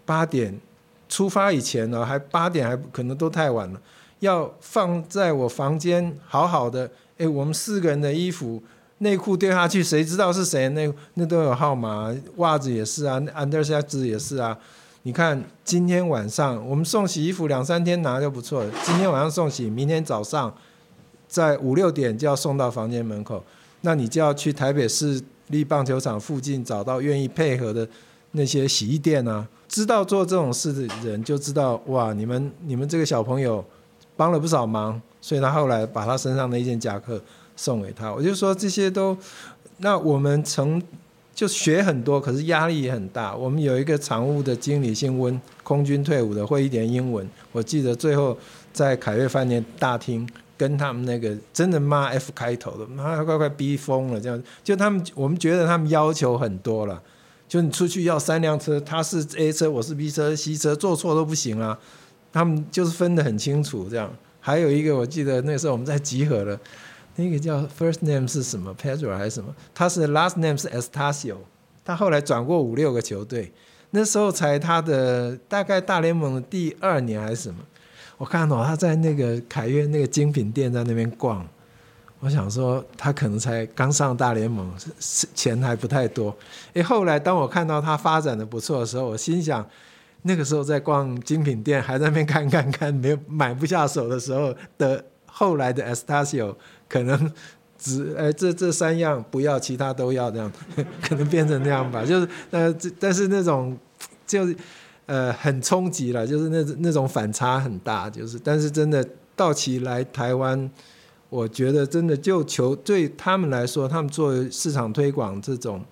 C: 八点出发以前呢，还八点还可能都太晚了。要放在我房间好好的，诶，我们四个人的衣服、内裤丢下去，谁知道是谁？那那都有号码，袜子也是啊，underset 也是啊。你看今天晚上我们送洗衣服两三天拿就不错了，今天晚上送洗，明天早上在五六点就要送到房间门口。那你就要去台北市立棒球场附近找到愿意配合的那些洗衣店啊，知道做这种事的人就知道哇，你们你们这个小朋友帮了不少忙，所以他后来把他身上的一件夹克送给他。我就说这些都，那我们曾就学很多，可是压力也很大。我们有一个常务的经理姓温，空军退伍的，会一点英文。我记得最后在凯悦饭店大厅。跟他们那个真的骂 F 开头的，妈快快逼疯了，这样就他们，我们觉得他们要求很多了，就你出去要三辆车，他是 A 车，我是 B 车，C 车，做错都不行啊。他们就是分得很清楚，这样。还有一个，我记得那时候我们在集合了，那个叫 First name 是什么，Pedro 还是什么？他是 Last name 是 Estacio，他后来转过五六个球队，那时候才他的大概大联盟的第二年还是什么。我看到他在那个凯悦那个精品店在那边逛，我想说他可能才刚上大联盟，钱还不太多。诶，后来当我看到他发展的不错的时候，我心想，那个时候在逛精品店，还在那边看看看，没有买不下手的时候的，后来的 Estacio 可能只诶这这三样不要，其他都要这样，可能变成那样吧。就是呃，但是那种就是。呃很冲击了，就是那那种反差很大，就是但是真的道奇来台湾，我觉得真的就球对他们来说，他们做市场推广这种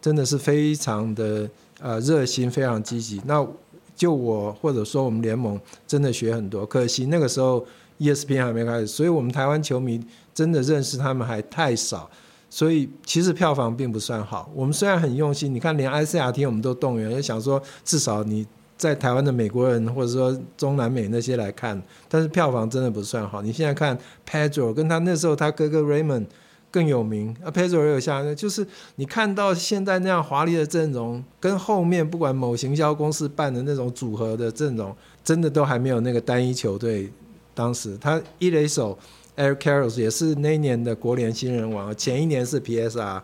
C: 真的是非常的呃热心，非常积极。那就我或者说我们联盟真的学很多，可惜那个时候 ESPN 还没开始，所以我们台湾球迷真的认识他们还太少。所以其实票房并不算好。我们虽然很用心，你看连 ICRT 我们都动员，也想说至少你在台湾的美国人或者说中南美那些来看，但是票房真的不算好。你现在看 Pedro 跟他那时候他哥哥 Raymond 更有名啊，Pedro 也有像，就是你看到现在那样华丽的阵容，跟后面不管某行销公司办的那种组合的阵容，真的都还没有那个单一球队当时他一垒手。Eric Karros 也是那一年的国联新人王，前一年是 PSR，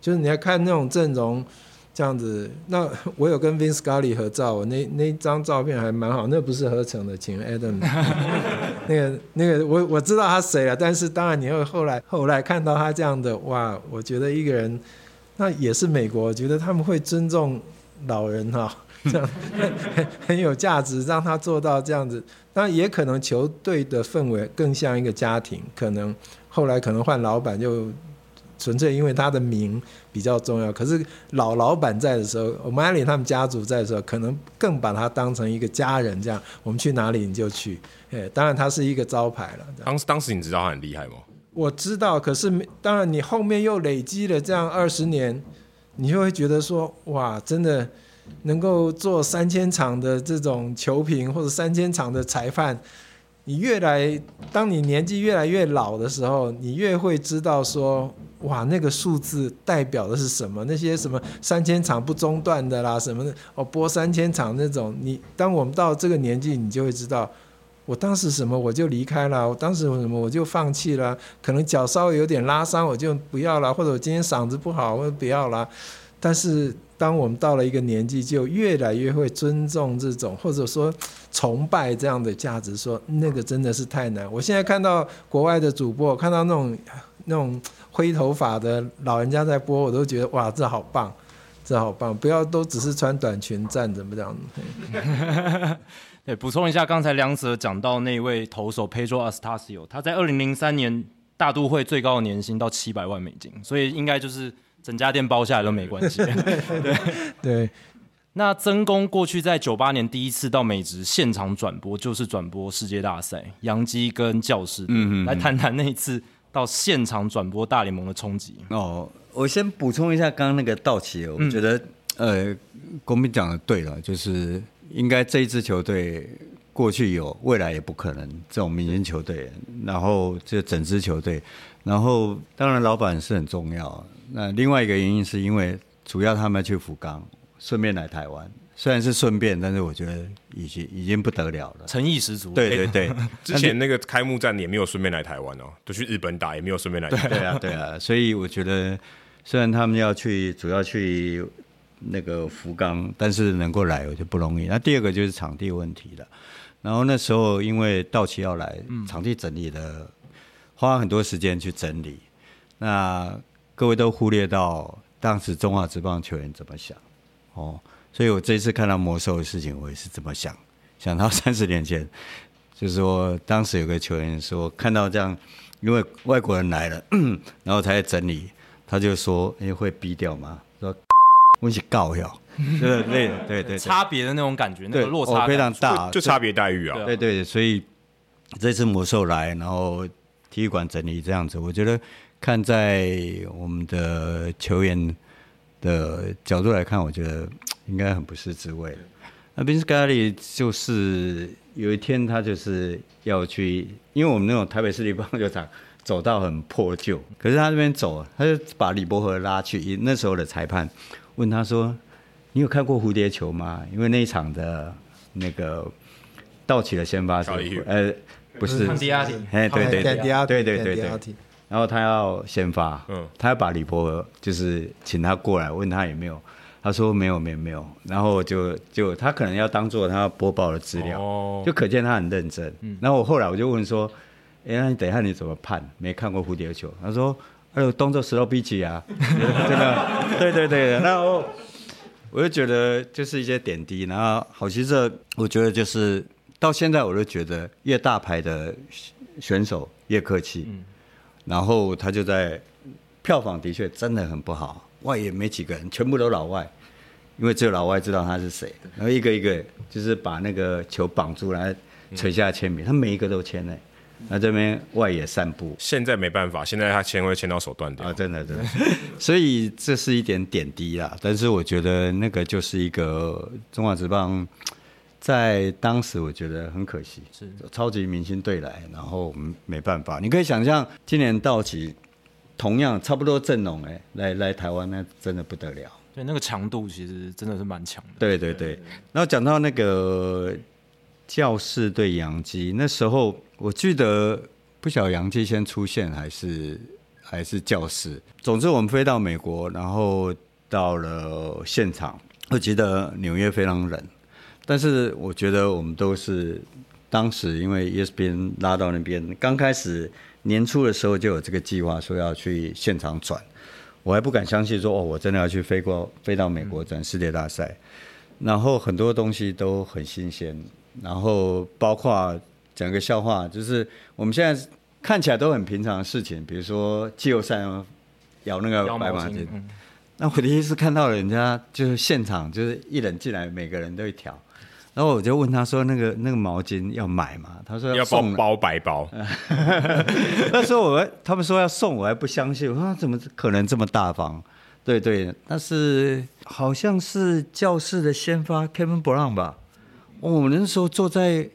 C: 就是你要看那种阵容这样子。那我有跟 Vince Scully 合照，我那那张照片还蛮好，那不是合成的，请 Adam。那个那个我我知道他谁了，但是当然你会后来后来看到他这样的哇，我觉得一个人那也是美国，我觉得他们会尊重老人哈。这样很很有价值，让他做到这样子。当然也可能球队的氛围更像一个家庭，可能后来可能换老板就纯粹因为他的名比较重要。可是老老板在的时候，O'Malley 他们家族在的时候，可能更把他当成一个家人这样。我们去哪里你就去，哎，当然他是一个招牌了。
B: 当当时你知道他很厉害吗？
C: 我知道，可是当然你后面又累积了这样二十年，你就会觉得说哇，真的。能够做三千场的这种球评或者三千场的裁判，你越来，当你年纪越来越老的时候，你越会知道说，哇，那个数字代表的是什么？那些什么三千场不中断的啦，什么的，哦，播三千场那种，你当我们到这个年纪，你就会知道，我当时什么我就离开了，我当时什么我就放弃了，可能脚稍微有点拉伤我就不要了，或者我今天嗓子不好我就不要了，但是。当我们到了一个年纪，就越来越会尊重这种，或者说崇拜这样的价值。说那个真的是太难。我现在看到国外的主播，看到那种那种灰头发的老人家在播，我都觉得哇，这好棒，这好棒！不要都只是穿短裙站着不这样子。
A: 对，补充一下，刚才梁泽讲到那位投手 Pedro Astacio，他在二零零三年大都会最高的年薪到七百万美金，所以应该就是。整家店包下来都没关系。对
C: 对，
A: 那曾公过去在九八年第一次到美职现场转播，就是转播世界大赛，洋基跟教士。嗯嗯。来谈谈那一次到现场转播大联盟的冲击。
D: 哦，我先补充一下刚刚那个道奇，我觉得、嗯、呃，公民讲的对了，就是应该这一支球队过去有，未来也不可能这种明星球队，然后这整支球队，然后当然老板是很重要。那另外一个原因是因为主要他们去福冈，顺便来台湾，虽然是顺便，但是我觉得已经已经不得了了，
A: 诚意十足。
D: 对对对，
B: 之前那个开幕战也没有顺便来台湾哦，都去日本打，也没有顺便来台湾。
D: 对啊对啊，所以我觉得虽然他们要去主要去那个福冈，但是能够来我就不容易。那第二个就是场地问题了，然后那时候因为到期要来，场地整理的花很多时间去整理，那。各位都忽略到当时中华职棒球员怎么想，哦，所以我这次看到魔兽的事情，我也是这么想。想到 三十年前，就是说当时有个球员说看到这样，因为外国人来了，然后才整理，他就说：“哎，会逼掉吗？”说：“我起告要。”对对对对，
A: 差别的那种感觉，那个落差
D: 非常大，
B: 就差别待遇啊。
D: 对对，所以这次魔兽来，然后体育馆整理这样子，我觉得。看在我们的球员的角度来看，我觉得应该很不是滋味。那宾斯卡里就是有一天他就是要去，因为我们那种台北市立棒球场走道很破旧，可是他这边走，他就把李伯和拉去。那时候的裁判问他说：“你有看过蝴蝶球吗？”因为那一场的那个道奇的先发是呃不是，哎对对对对对对。然后他要先发，嗯，他要把李博就是请他过来问他有没有，他说没有没有没有，然后就就他可能要当做他播报的资料，哦，就可见他很认真。嗯，然后我后来我就问说，哎，那你等一下你怎么判？没看过蝴蝶球？他说，哎呦，动作 slow pitch 啊，真的，对对对。然后我就觉得就是一些点滴。然后好其实，我觉得就是到现在我都觉得越大牌的选手越客气。嗯。然后他就在票房的确真的很不好，外野没几个人，全部都老外，因为只有老外知道他是谁。然后一个一个就是把那个球绑住来垂下签名，他每一个都签呢。那这边外野散步，
B: 现在没办法，现在他签会签到手断掉
D: 啊！真的，真的。所以这是一点点滴啦，但是我觉得那个就是一个中华职棒，在当时我觉得很可惜，是超级明星队来，然后我们没办法。你可以想象，今年道奇同样差不多阵容，哎，来来台湾，那真的不得了。
A: 对，那个强度其实真的是蛮强的。
D: 对对对。然后讲到那个教室对洋基，那时候。我记得不晓得洋基先出现还是还是教室。总之我们飞到美国，然后到了现场，我记得纽约非常冷，但是我觉得我们都是当时因为 ESPN 拉到那边，刚开始年初的时候就有这个计划，说要去现场转，我还不敢相信说哦，我真的要去飞过飞到美国转世界大赛，然后很多东西都很新鲜，然后包括。讲个笑话，就是我们现在看起来都很平常的事情，比如说季后赛咬那个白马巾。那我第一次看到人家就是现场，就是一人进来，每个人都一条。然后我就问他说：“那个那个毛巾要买吗？”他说：“
B: 要送包白包。”
D: 那时候我他们说要送，我还不相信。我说：“怎么可能这么大方？”对对，但是好像是教室的先发 Kevin Brown 吧？我们那时候坐在。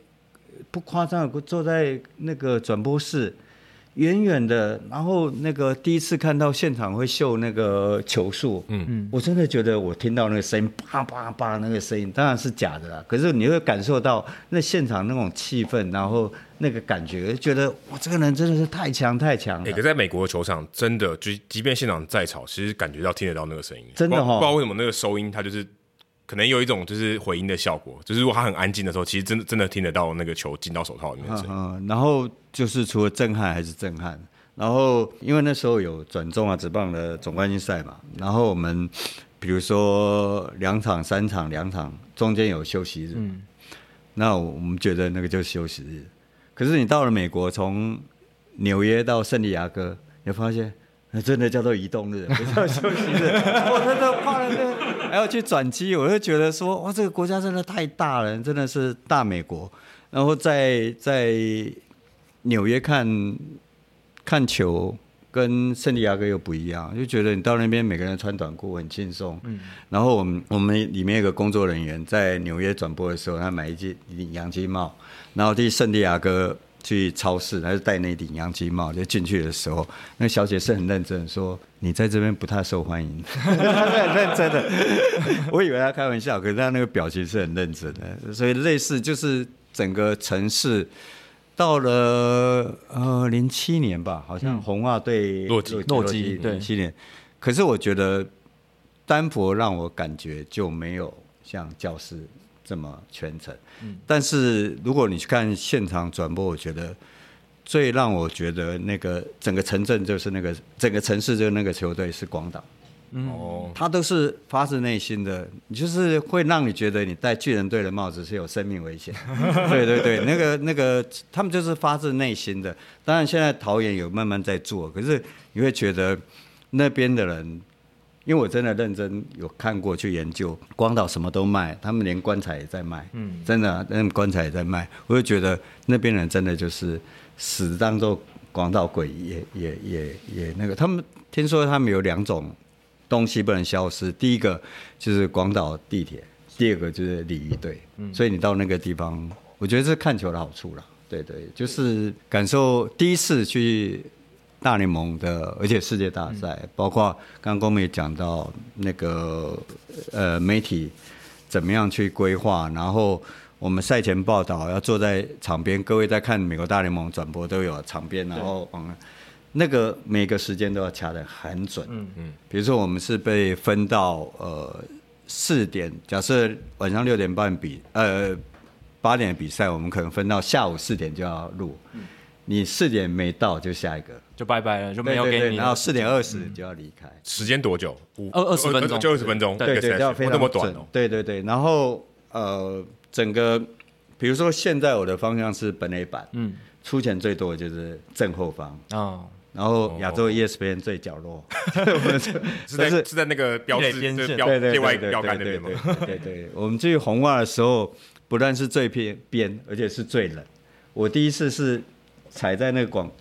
D: 不夸张，坐在那个转播室，远远的，然后那个第一次看到现场会秀那个球速，嗯嗯，我真的觉得我听到那个声音，叭叭叭那个声音，当然是假的啦。可是你会感受到那现场那种气氛，然后那个感觉，觉得哇，这个人真的是太强太强了。
B: 欸，可在美国的球场，真的就即便现场再吵，其实感觉到听得到那个声音，
D: 真的哈，
B: 不知道为什么那个收音它就是。可能有一种就是回音的效果，就是如果他很安静的时候，其实真的真的听得到那个球进到手套里面。嗯，
D: 嗯，然后就是除了震撼还是震撼。然后因为那时候有转中啊、直棒的总冠军赛嘛，然后我们比如说两场、三场、两场中间有休息日，嗯，那我们觉得那个就是休息日。可是你到了美国，从纽约到圣地亚哥，你发现那真的叫做移动日，不叫休息日。我真的怕了那。还要去转机，我就觉得说，哇，这个国家真的太大了，真的是大美国。然后在在纽约看看球，跟圣地亚哥又不一样，就觉得你到那边每个人穿短裤很轻松。嗯。然后我们我们里面有个工作人员在纽约转播的时候，他买一顶洋基帽，然后去圣地亚哥。去超市，他就戴那顶洋基帽，就进去的时候，那小姐是很认真说：“你在这边不太受欢迎。”很认真的，我以为她开玩笑，可是她那个表情是很认真的。所以类似就是整个城市到了呃零七年吧，好像红袜对
B: 洛基
A: 洛基
D: 对零七年，可是我觉得丹佛让我感觉就没有像教士。这么全程，但是如果你去看现场转播，我觉得最让我觉得那个整个城镇就是那个整个城市就是那个球队是广岛，哦，他都是发自内心的，就是会让你觉得你戴巨人队的帽子是有生命危险，对对对，那个那个他们就是发自内心的。当然现在桃园有慢慢在做，可是你会觉得那边的人。因为我真的认真有看过去研究，广岛什么都卖，他们连棺材也在卖，嗯，真的，那棺材也在卖，我就觉得那边人真的就是死当做广岛鬼，也也也也那个，他们听说他们有两种东西不能消失，第一个就是广岛地铁，第二个就是鲤鱼队，嗯，所以你到那个地方，我觉得是看球的好处了，对对，就是感受第一次去。大联盟的，而且世界大赛，嗯、包括刚刚我们也讲到那个呃媒体怎么样去规划，然后我们赛前报道要坐在场边，各位在看美国大联盟转播都有场边，然后嗯，那个每个时间都要掐的很准，嗯嗯，比如说我们是被分到呃四点，假设晚上六点半比呃八点比赛，我们可能分到下午四点就要录。嗯。你四点没到就下一个，
A: 就拜拜了，就没有给你。
D: 对对对，然后四点二十就要离开。
B: 时间多久？
A: 二二十分钟，
B: 就二十分钟。
D: 对对，要非常
B: 那么短哦。
D: 对对对，然后呃，整个比如说现在我的方向是本垒板，嗯，出钱最多的就是正后方啊。然后亚洲 ESPN 最角落，
B: 是在是在那个标志边线对对外标杆那边吗？
D: 对对对，我们去红袜的时候，不但是最偏边，而且是最冷。我第一次是踩在那个广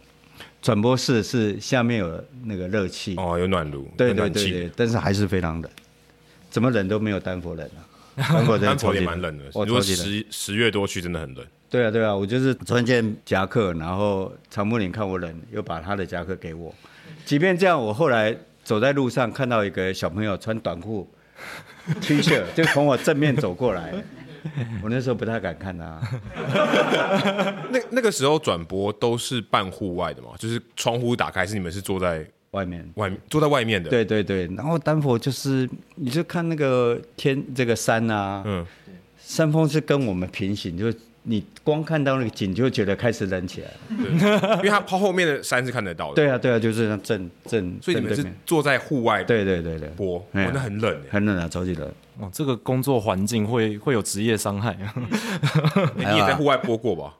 D: 转播室，是下面有那个热气
B: 哦，有暖炉，
D: 对对对对，但是还是非常冷，怎么冷都没有丹佛冷啊。
B: 丹佛丹佛也蛮冷的，如果十十月多去真的很冷。
D: 对啊，对啊，我就是穿件夹克，然后长布林看我冷，又把他的夹克给我。即便这样，我后来走在路上看到一个小朋友穿短裤、T 恤，就从我正面走过来，我那时候不太敢看他。
B: 那那个时候转播都是半户外的嘛，就是窗户打开，是你们是坐在
D: 外面，
B: 外面坐在外面的。
D: 对对对，然后丹佛就是，你就看那个天，这个山啊，嗯，山峰是跟我们平行，就。你光看到那个景，就觉得开始冷起来了。
B: 对，因为它抛后面的山是看得到的。
D: 对啊，对啊，就是正正。
B: 所以你们是坐在户外？
D: 对对对对。
B: 播，那很冷，
D: 很冷啊，超级冷。
A: 哦，这个工作环境会会有职业伤害。
B: 你也在户外播过吧？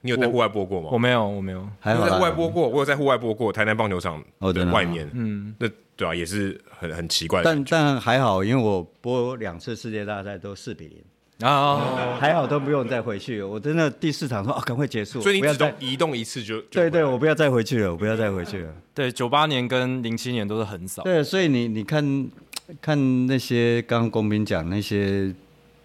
B: 你有在户外播过吗？
A: 我没有，我没有。
B: 还有在户外播过，我有在户外播过台南棒球场的外面。嗯，那对啊，也是很很奇怪。
D: 但但还好，因为我播两次世界大赛都四比零。啊，还好都不用再回去。我真的第四场说啊，赶快结束。
B: 所以你只动移动一次就？
D: 对对，我不要再回去了，我不要再回去了。
A: 对，九八年跟零七年都是很少。
D: 对，所以你你看看那些刚刚公平讲那些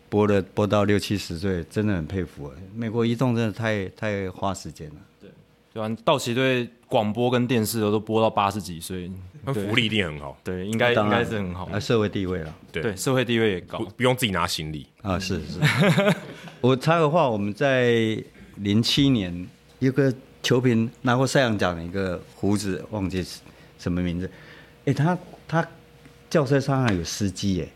D: 播了播到六七十岁，真的很佩服。美国移动真的太太花时间了。
A: 对，对啊，道奇队广播跟电视都都播到八十几岁。
B: 那福利一定很好，
A: 对，应该应该是很好，
D: 啊，社会地位了，
A: 对，社会地位也高，
B: 不不用自己拿行李。
D: 啊，是是。我插个话，我们在零七年一个球评拿过赛扬奖的一个胡子，忘记什么名字，哎，他他轿车上还有司机耶，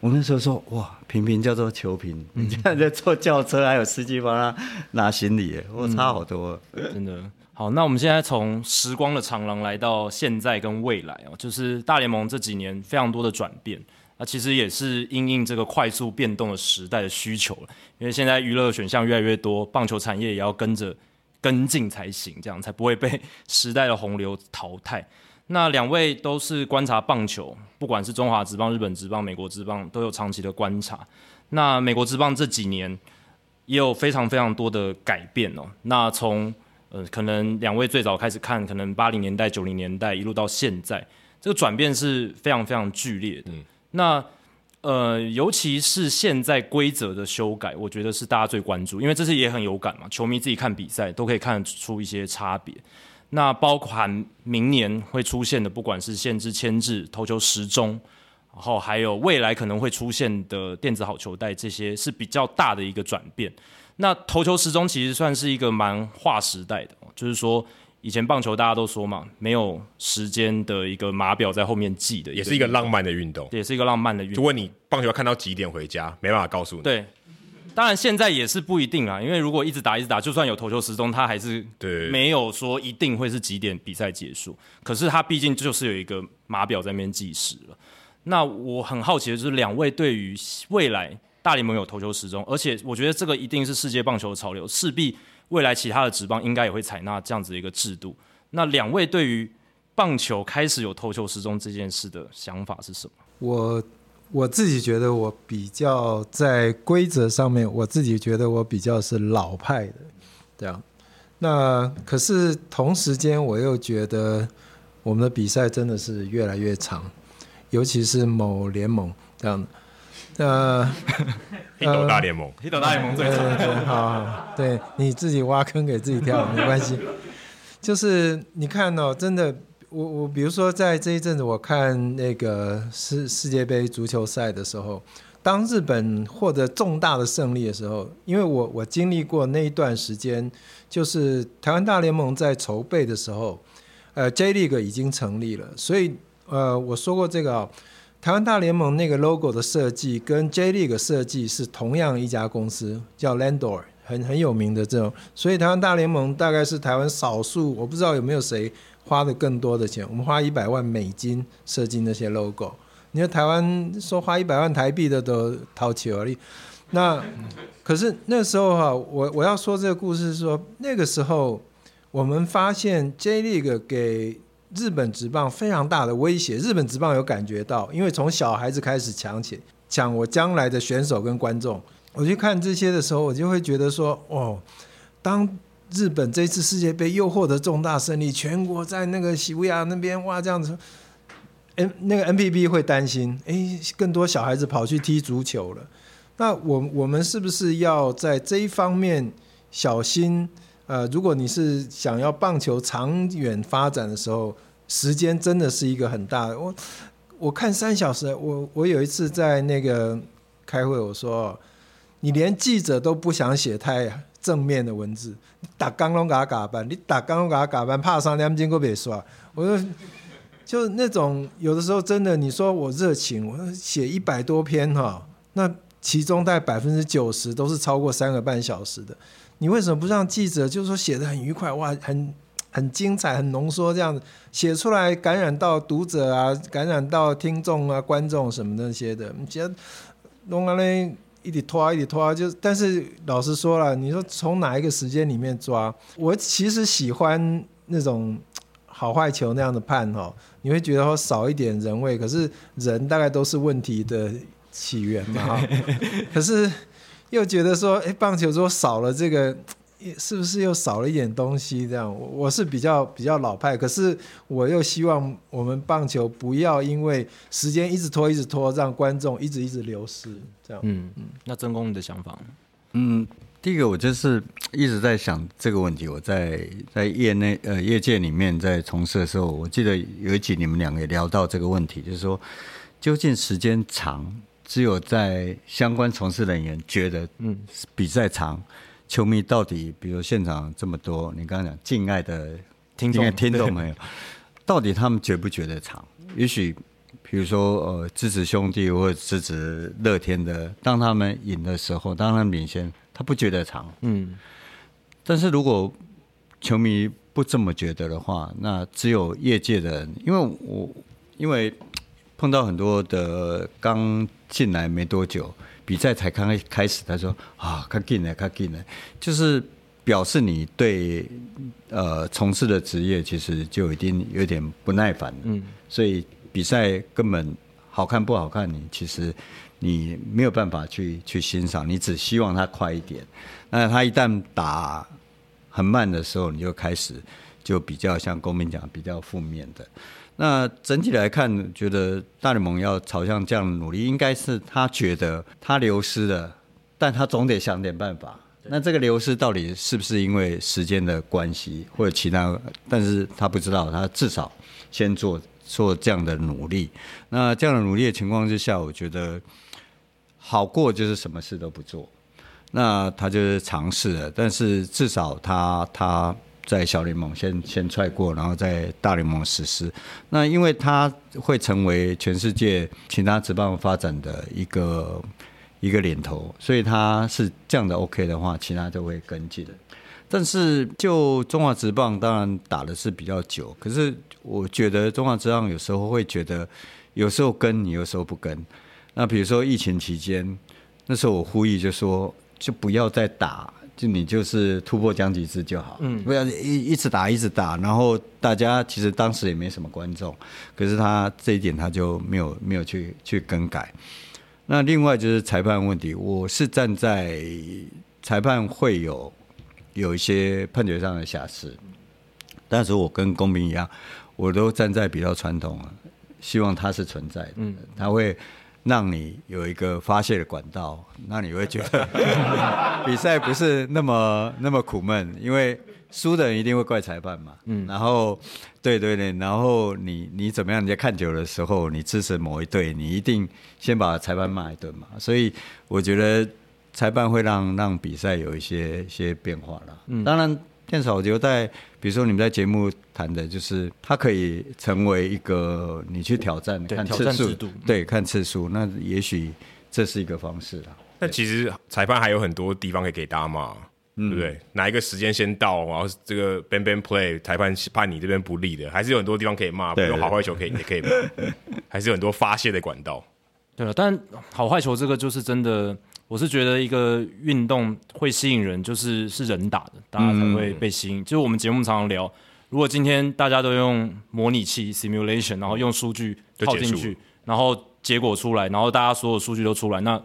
D: 我那时候说哇，平平叫做球平，你现在在坐轿车还有司机帮他拿行李耶，我差好多，
A: 真的。好，那我们现在从时光的长廊来到现在跟未来哦，就是大联盟这几年非常多的转变，那其实也是因应这个快速变动的时代的需求了。因为现在娱乐选项越来越多，棒球产业也要跟着跟进才行，这样才不会被时代的洪流淘汰。那两位都是观察棒球，不管是中华职棒、日本职棒、美国职棒，都有长期的观察。那美国职棒这几年也有非常非常多的改变哦。那从呃，可能两位最早开始看，可能八零年代、九零年代一路到现在，这个转变是非常非常剧烈的。嗯、那呃，尤其是现在规则的修改，我觉得是大家最关注，因为这次也很有感嘛。球迷自己看比赛都可以看出一些差别。那包含明年会出现的，不管是限制牵制、投球时钟，然后还有未来可能会出现的电子好球带，这些是比较大的一个转变。那投球时钟其实算是一个蛮划时代的，就是说以前棒球大家都说嘛，没有时间的一个码表在后面记的，
B: 也是一个浪漫的运动，
A: 也是一个浪漫的运动。
B: 就问你棒球要看到几点回家，没办法告诉你。
A: 对，当然现在也是不一定啊，因为如果一直打一直打，就算有投球时钟，他还是对没有说一定会是几点比赛结束。可是他毕竟就是有一个码表在那边计时了。那我很好奇的就是两位对于未来。大联盟有投球时钟，而且我觉得这个一定是世界棒球的潮流，势必未来其他的职棒应该也会采纳这样子的一个制度。那两位对于棒球开始有投球时钟这件事的想法是什么？
C: 我我自己觉得我比较在规则上面，我自己觉得我比较是老派的，这样。那可是同时间我又觉得我们的比赛真的是越来越长，尤其是某联盟这样。呃，
B: 黑斗大联盟，
A: 一斗大联盟最长。
C: 对对对，好，好，对，你自己挖坑给自己跳没关系。就是你看哦，真的，我我比如说在这一阵子，我看那个世世界杯足球赛的时候，当日本获得重大的胜利的时候，因为我我经历过那一段时间，就是台湾大联盟在筹备的时候，呃，J League 已经成立了，所以呃，我说过这个哦。台湾大联盟那个 logo 的设计跟 J League 设计是同样一家公司，叫 Landor 很很有名的这种，所以台湾大联盟大概是台湾少数，我不知道有没有谁花的更多的钱，我们花一百万美金设计那些 logo。你说台湾说花一百万台币的都掏钱而已，那可是那时候哈、我我要说这个故事是说那个时候我们发现 J League 给日本职棒非常大的威胁，日本职棒有感觉到，因为从小孩子开始抢起抢我将来的选手跟观众。我去看这些的时候，我就会觉得说，哦，当日本这次世界杯又获得重大胜利，全国在那个西布亚那边哇这样子，N 那个 NPB 会担心，哎，更多小孩子跑去踢足球了。那我我们是不是要在这一方面小心？呃，如果你是想要棒球长远发展的时候，时间真的是一个很大的。我我看三小时，我我有一次在那个开会，我说。你连记者都不想写太正面的文字，你打刚龙给他打扮，你打刚龙给他打扮，怕伤两斤过别说。我说，就那种有的时候真的，你说我热情，我写一百多篇哈，那其中大概百分之九十都是超过三个半小时的。你为什么不让记者就是说写的很愉快，哇，很很精彩，很浓缩这样子写出来，感染到读者啊，感染到听众啊、观众什么那些的，你觉得弄完了。一直拖，一直拖，就但是老实说了，你说从哪一个时间里面抓？我其实喜欢那种好坏球那样的判哦，你会觉得说少一点人味，可是人大概都是问题的起源嘛哈。可是又觉得说，哎，棒球桌少了这个。是不是又少了一点东西？这样，我我是比较比较老派，可是我又希望我们棒球不要因为时间一直拖一直拖，让观众一直一直流失。这样，
A: 嗯嗯。那曾公你的想法？
D: 嗯，第一个我就是一直在想这个问题。我在在业内呃业界里面在从事的时候，我记得有一集你们两个也聊到这个问题，就是说究竟时间长，只有在相关从事人员觉得嗯比赛长。球迷到底，比如现场这么多，你刚刚讲敬爱的听众听众朋友，到底他们觉不觉得长？也许，比如说呃，支持兄弟或者支持乐天的，当他们赢的时候，当他们领先，他不觉得长。嗯。但是如果球迷不这么觉得的话，那只有业界的人，因为我因为碰到很多的刚进来没多久。比赛才刚开始，他说啊，快进来，快进来，就是表示你对呃从事的职业其实就已经有点不耐烦了。嗯，所以比赛根本好看不好看，你其实你没有办法去去欣赏，你只希望他快一点。那他一旦打很慢的时候，你就开始就比较像公民讲比较负面的。那整体来看，觉得大联盟要朝向这样的努力，应该是他觉得他流失了，但他总得想点办法。那这个流失到底是不是因为时间的关系，或者其他？但是他不知道，他至少先做做这样的努力。那这样的努力的情况之下，我觉得好过就是什么事都不做。那他就是尝试了，但是至少他他。在小联盟先先踹过，然后在大联盟实施。那因为它会成为全世界其他职棒发展的一个一个领头，所以它是这样的 OK 的话，其他都会跟进。但是就中华职棒，当然打的是比较久。可是我觉得中华职棒有时候会觉得，有时候跟你，有时候不跟。那比如说疫情期间，那时候我呼吁就说，就不要再打。就你就是突破僵局制就好，嗯，不要一一直打一直打，然后大家其实当时也没什么观众，可是他这一点他就没有没有去去更改。那另外就是裁判问题，我是站在裁判会有有一些判决上的瑕疵，但是我跟公民一样，我都站在比较传统，希望它是存在的，嗯，他会。让你有一个发泄的管道，那你会觉得 比赛不是那么那么苦闷，因为输的人一定会怪裁判嘛。嗯，然后对对对，然后你你怎么样？你在看球的时候，你支持某一队，你一定先把裁判骂一顿嘛。所以我觉得裁判会让让比赛有一些一些变化了。嗯，当然。电扫球在，比如说你们在节目谈的，就是它可以成为一个你去挑战看次数，对，看次数，那也许这是一个方式啦。
B: 那其实裁判还有很多地方可以给大家骂，对不对？哪一个时间先到，然后这个 ban ban play 裁判判你这边不利的，还是有很多地方可以骂，比如好坏球可以 也可以骂，还是有很多发泄的管道。
A: 对了，但好坏球这个就是真的，我是觉得一个运动会吸引人，就是是人打的，大家才会被吸引。嗯、就是我们节目常常聊，如果今天大家都用模拟器 simulation，然后用数据套进去，然后结果出来，然后大家所有数据都出来，那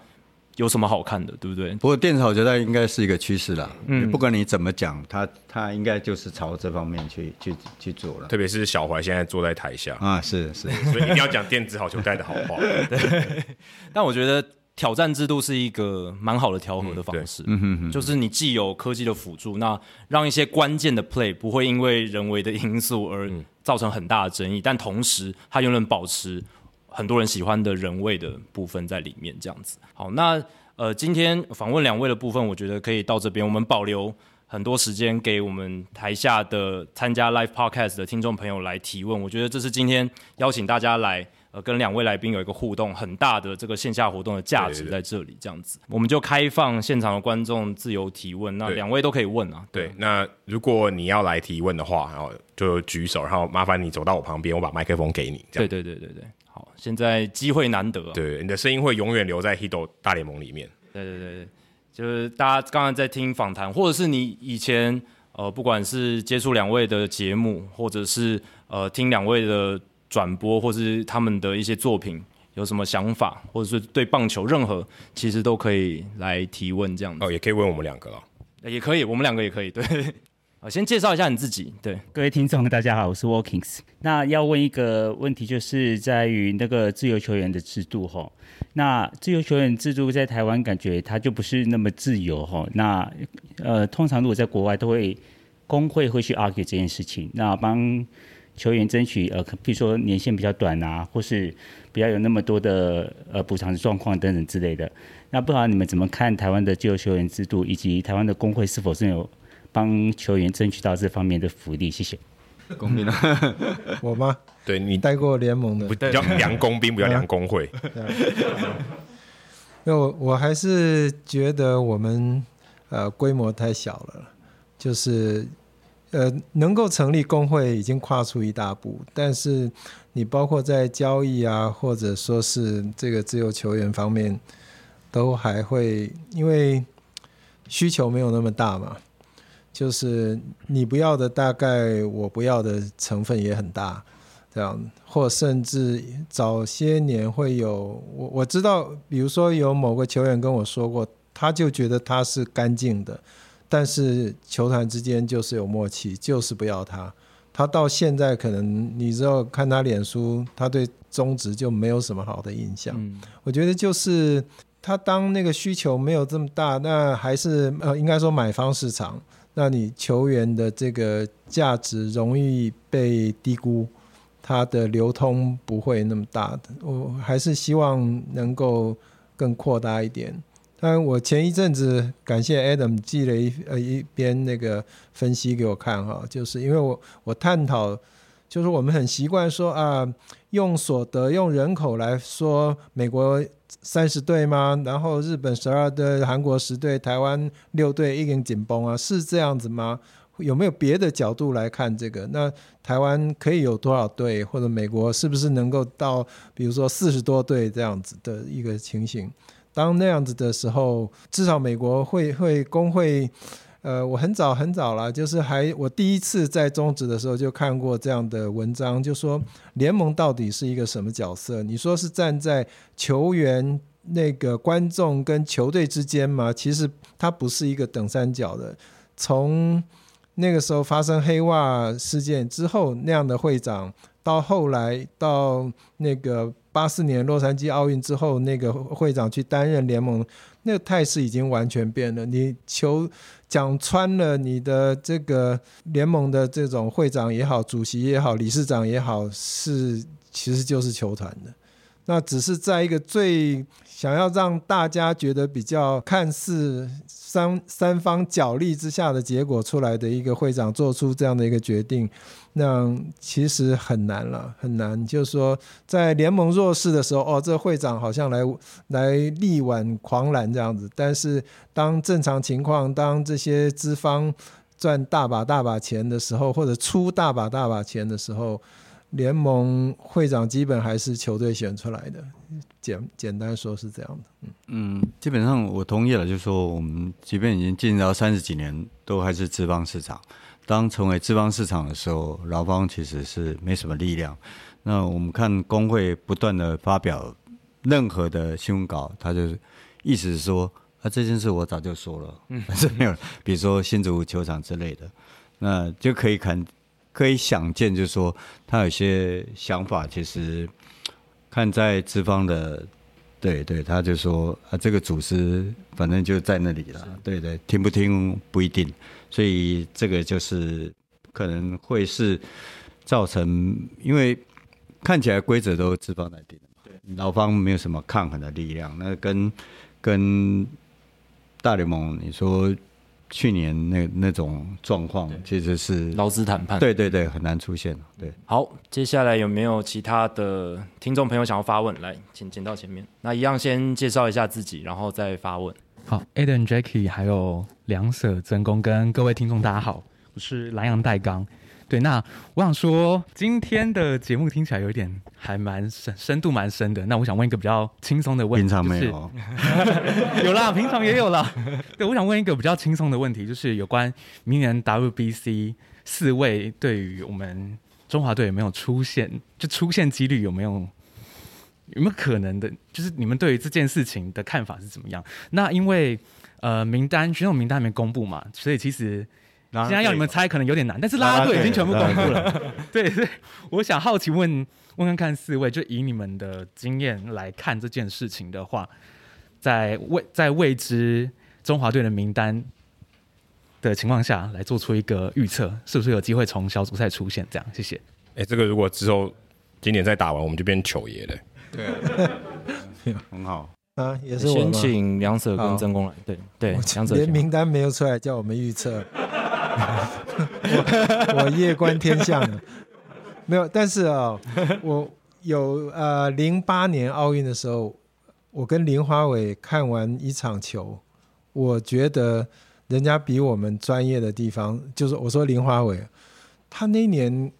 A: 有什么好看的，对不对？
D: 不过电子我觉得应该是一个趋势啦。嗯，不管你怎么讲，它它应该就是朝这方面去去去做了。
B: 特别是小怀现在坐在台下
D: 啊，是是，
B: 所以一定要讲电子好球带的好话。
A: 对，但我觉得挑战制度是一个蛮好的调和的方式。嗯哼哼，就是你既有科技的辅助，那让一些关键的 play 不会因为人为的因素而造成很大的争议，但同时它又能保持。很多人喜欢的人味的部分在里面，这样子。好，那呃，今天访问两位的部分，我觉得可以到这边。我们保留很多时间给我们台下的参加 Live Podcast 的听众朋友来提问。我觉得这是今天邀请大家来呃跟两位来宾有一个互动很大的这个线下活动的价值在这里。这样子，我们就开放现场的观众自由提问。那两位都可以问啊。
B: 对，对，那如果你要来提问的话，然后就举手，然后麻烦你走到我旁边，我把麦克风给你。
A: 对对对对对。好，现在机会难得、啊，
B: 对，你的声音会永远留在 Hido 大联盟里面。
A: 对对对对，就是大家刚刚在听访谈，或者是你以前呃，不管是接触两位的节目，或者是呃听两位的转播，或是他们的一些作品，有什么想法，或者是对棒球任何，其实都可以来提问这样子。
B: 哦，也可以问我们两个了，
A: 也可以，我们两个也可以，对。好，先介绍一下你自己。对，
E: 各位听众，大家好，我是 Walkings。那要问一个问题，就是在于那个自由球员的制度哈。那自由球员制度在台湾感觉它就不是那么自由哈。那呃，通常如果在国外都会工会会去 argue 这件事情，那帮球员争取呃，比如说年限比较短啊，或是不要有那么多的呃补偿的状况等等之类的。那不知道你们怎么看台湾的自由球员制度，以及台湾的工会是否是有？帮球员争取到这方面的福利，谢谢。
C: 公平啊，我吗？
B: 对，你
C: 带过联盟的，
B: 不叫量工兵，不要量工会。
C: 那我我还是觉得我们呃规模太小了，就是呃能够成立工会已经跨出一大步，但是你包括在交易啊，或者说是这个自由球员方面，都还会因为需求没有那么大嘛。就是你不要的，大概我不要的成分也很大，这样，或甚至早些年会有我我知道，比如说有某个球员跟我说过，他就觉得他是干净的，但是球团之间就是有默契，就是不要他。他到现在可能你知道看他脸书，他对中职就没有什么好的印象。嗯，我觉得就是他当那个需求没有这么大，那还是呃应该说买方市场。那你球员的这个价值容易被低估，它的流通不会那么大的。我还是希望能够更扩大一点。当然，我前一阵子感谢 Adam 寄了一呃一篇那个分析给我看哈，就是因为我我探讨，就是我们很习惯说啊，用所得用人口来说，美国。三十队吗？然后日本十二队，韩国十队，台湾六队，一根紧绷啊，是这样子吗？有没有别的角度来看这个？那台湾可以有多少队？或者美国是不是能够到，比如说四十多队这样子的一个情形？当那样子的时候，至少美国会会工会。呃，我很早很早了，就是还我第一次在中职的时候就看过这样的文章，就说联盟到底是一个什么角色？你说是站在球员、那个观众跟球队之间吗？其实它不是一个等三角的。从那个时候发生黑袜事件之后，那样的会长，到后来到那个八四年洛杉矶奥运之后，那个会长去担任联盟。那个态势已经完全变了。你球讲穿了，你的这个联盟的这种会长也好，主席也好，理事长也好，是其实就是球团的。那只是在一个最想要让大家觉得比较看似三三方角力之下的结果出来的一个会长做出这样的一个决定，那其实很难了，很难。就是说，在联盟弱势的时候，哦，这会长好像来来力挽狂澜这样子。但是当正常情况，当这些资方赚大把大把钱的时候，或者出大把大把钱的时候，联盟会长基本还是球队选出来的，简简单说是这样的。嗯，
D: 基本上我同意了，就是说我们即便已经进入到三十几年，都还是资方市场。当成为资方市场的时候，劳方其实是没什么力量。那我们看工会不断的发表任何的新闻稿，他就意思是说啊，这件事我早就说了，嗯，是没有，比如说新竹球场之类的，那就可以看。可以想见，就是说他有些想法，其实看在资方的，对对，他就说啊，这个组织反正就在那里了，对对，听不听不一定，所以这个就是可能会是造成，因为看起来规则都是资方来定的嘛，劳方没有什么抗衡的力量，那跟跟大联盟你说。去年那那种状况其实是
A: 劳资谈判，
D: 对对对，很难出现。对，
A: 好，接下来有没有其他的听众朋友想要发问？来，请请到前面。那一样先介绍一下自己，然后再发问。
F: 好，Adam、Jackie 还有梁舍、真公跟各位听众大家好，我是蓝洋代刚。对，那我想说，今天的节目听起来有点还蛮深，深度蛮深的。那我想问一个比较轻松的问题，
D: 平常没有，
F: 就是、有啦，平常也有啦。对，我想问一个比较轻松的问题，就是有关明年 WBC 四位对于我们中华队有没有出现，就出现几率有没有有没有可能的？就是你们对于这件事情的看法是怎么样？那因为呃名单选手名单还没公布嘛，所以其实。现在要你们猜可能有点难，但是啦啦队已经全部公布了。对 对，我想好奇问问看看四位，就以你们的经验来看这件事情的话，在未在未知中华队的名单的情况下来做出一个预测，是不是有机会从小组赛出现？这样，谢谢。
B: 哎、欸，这个如果之后今年再打完，我们就变球爷了。对、
D: 啊，很好
C: 啊，也是
A: 先请梁舍跟曾公来。对对，梁舍
C: 连名单没有出来，叫我们预测。我夜观天象了，没有，但是啊、我有呃，零八年奥运的时候，我跟林华伟看完一场球，我觉得人家比我们专业的地方，就是我说林华伟，他那年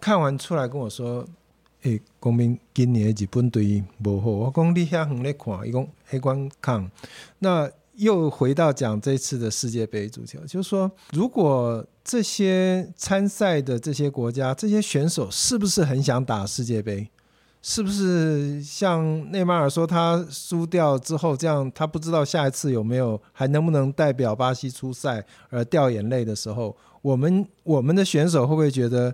C: 看完出来跟我说，诶，公民今年日本队不好，我讲你遐远咧看，伊讲黑光看，那。又回到讲这次的世界杯足球，就是说，如果这些参赛的这些国家、这些选手是不是很想打世界杯？是不是像内马尔说他输掉之后，这样他不知道下一次有没有还能不能代表巴西出赛而掉眼泪的时候，我们我们的选手会不会觉得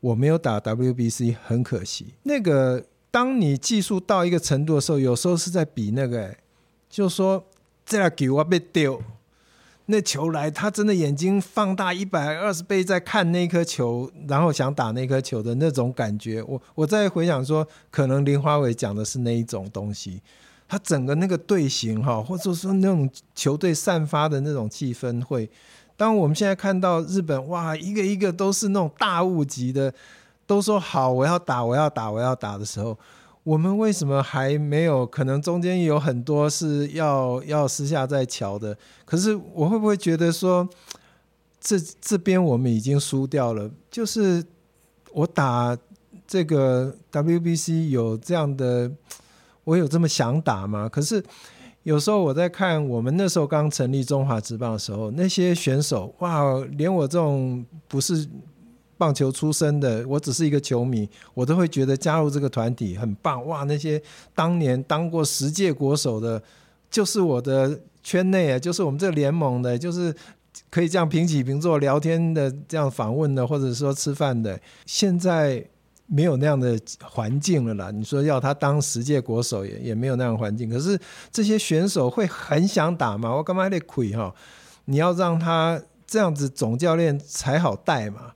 C: 我没有打 WBC 很可惜？那个当你技术到一个程度的时候，有时候是在比那个、欸，就是说。这球我被丢，那球来，他真的眼睛放大一百二十倍在看那颗球，然后想打那颗球的那种感觉。我我在回想说，可能林华伟讲的是那一种东西，他整个那个队形哈，或者说那种球队散发的那种气氛，会当我们现在看到日本哇，一个一个都是那种大物级的，都说好我要打，我要打，我要打的时候。我们为什么还没有？可能中间有很多是要要私下再瞧的。可是我会不会觉得说，这这边我们已经输掉了？就是我打这个 WBC 有这样的，我有这么想打吗？可是有时候我在看我们那时候刚成立中华职棒的时候，那些选手哇，连我这种不是。棒球出身的，我只是一个球迷，我都会觉得加入这个团体很棒哇！那些当年当过十届国手的，就是我的圈内啊，就是我们这个联盟的，就是可以这样平起平坐聊天的，这样访问的，或者说吃饭的。现在没有那样的环境了啦。你说要他当十届国手也也没有那样的环境。可是这些选手会很想打吗？我干嘛还得亏哈？你要让他这样子总教练才好带嘛。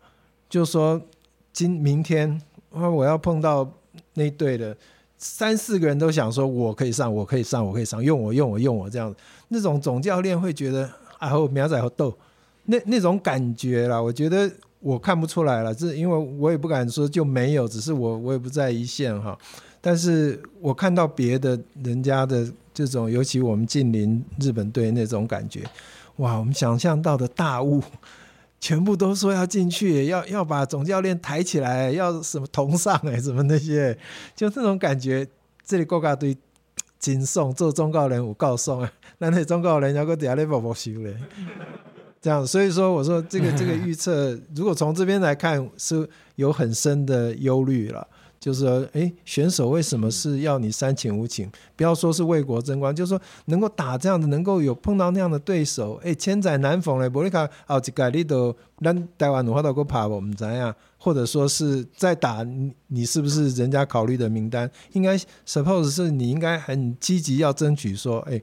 C: 就说今明天，我要碰到那队的，三四个人都想说我可以上，我可以上，我可以上，用我用我用我这样，那种总教练会觉得啊，我苗仔好逗，那那种感觉啦，我觉得我看不出来了，这因为我也不敢说就没有，只是我我也不在一线哈。但是我看到别的人家的这种，尤其我们近邻日本队那种感觉，哇，我们想象到的大雾。全部都说要进去，要要把总教练抬起来，要什么同上哎，什么那些，就那种感觉。这里国家队金送做忠告人我告送啊，那那忠告人要搁底下咧宝宝修嘞，这样，所以说我说这个这个预测，如果从这边来看，是有很深的忧虑了。就是说，哎，选手为什么是要你三请五请？不要说是为国争光，就是说能够打这样的，能够有碰到那样的对手，哎，千载难逢嘞。伯利卡奥吉盖利都咱台湾文化都够怕我们怎样？或者说是在打你，你是不是人家考虑的名单？应该 suppose 是你应该很积极要争取说，哎，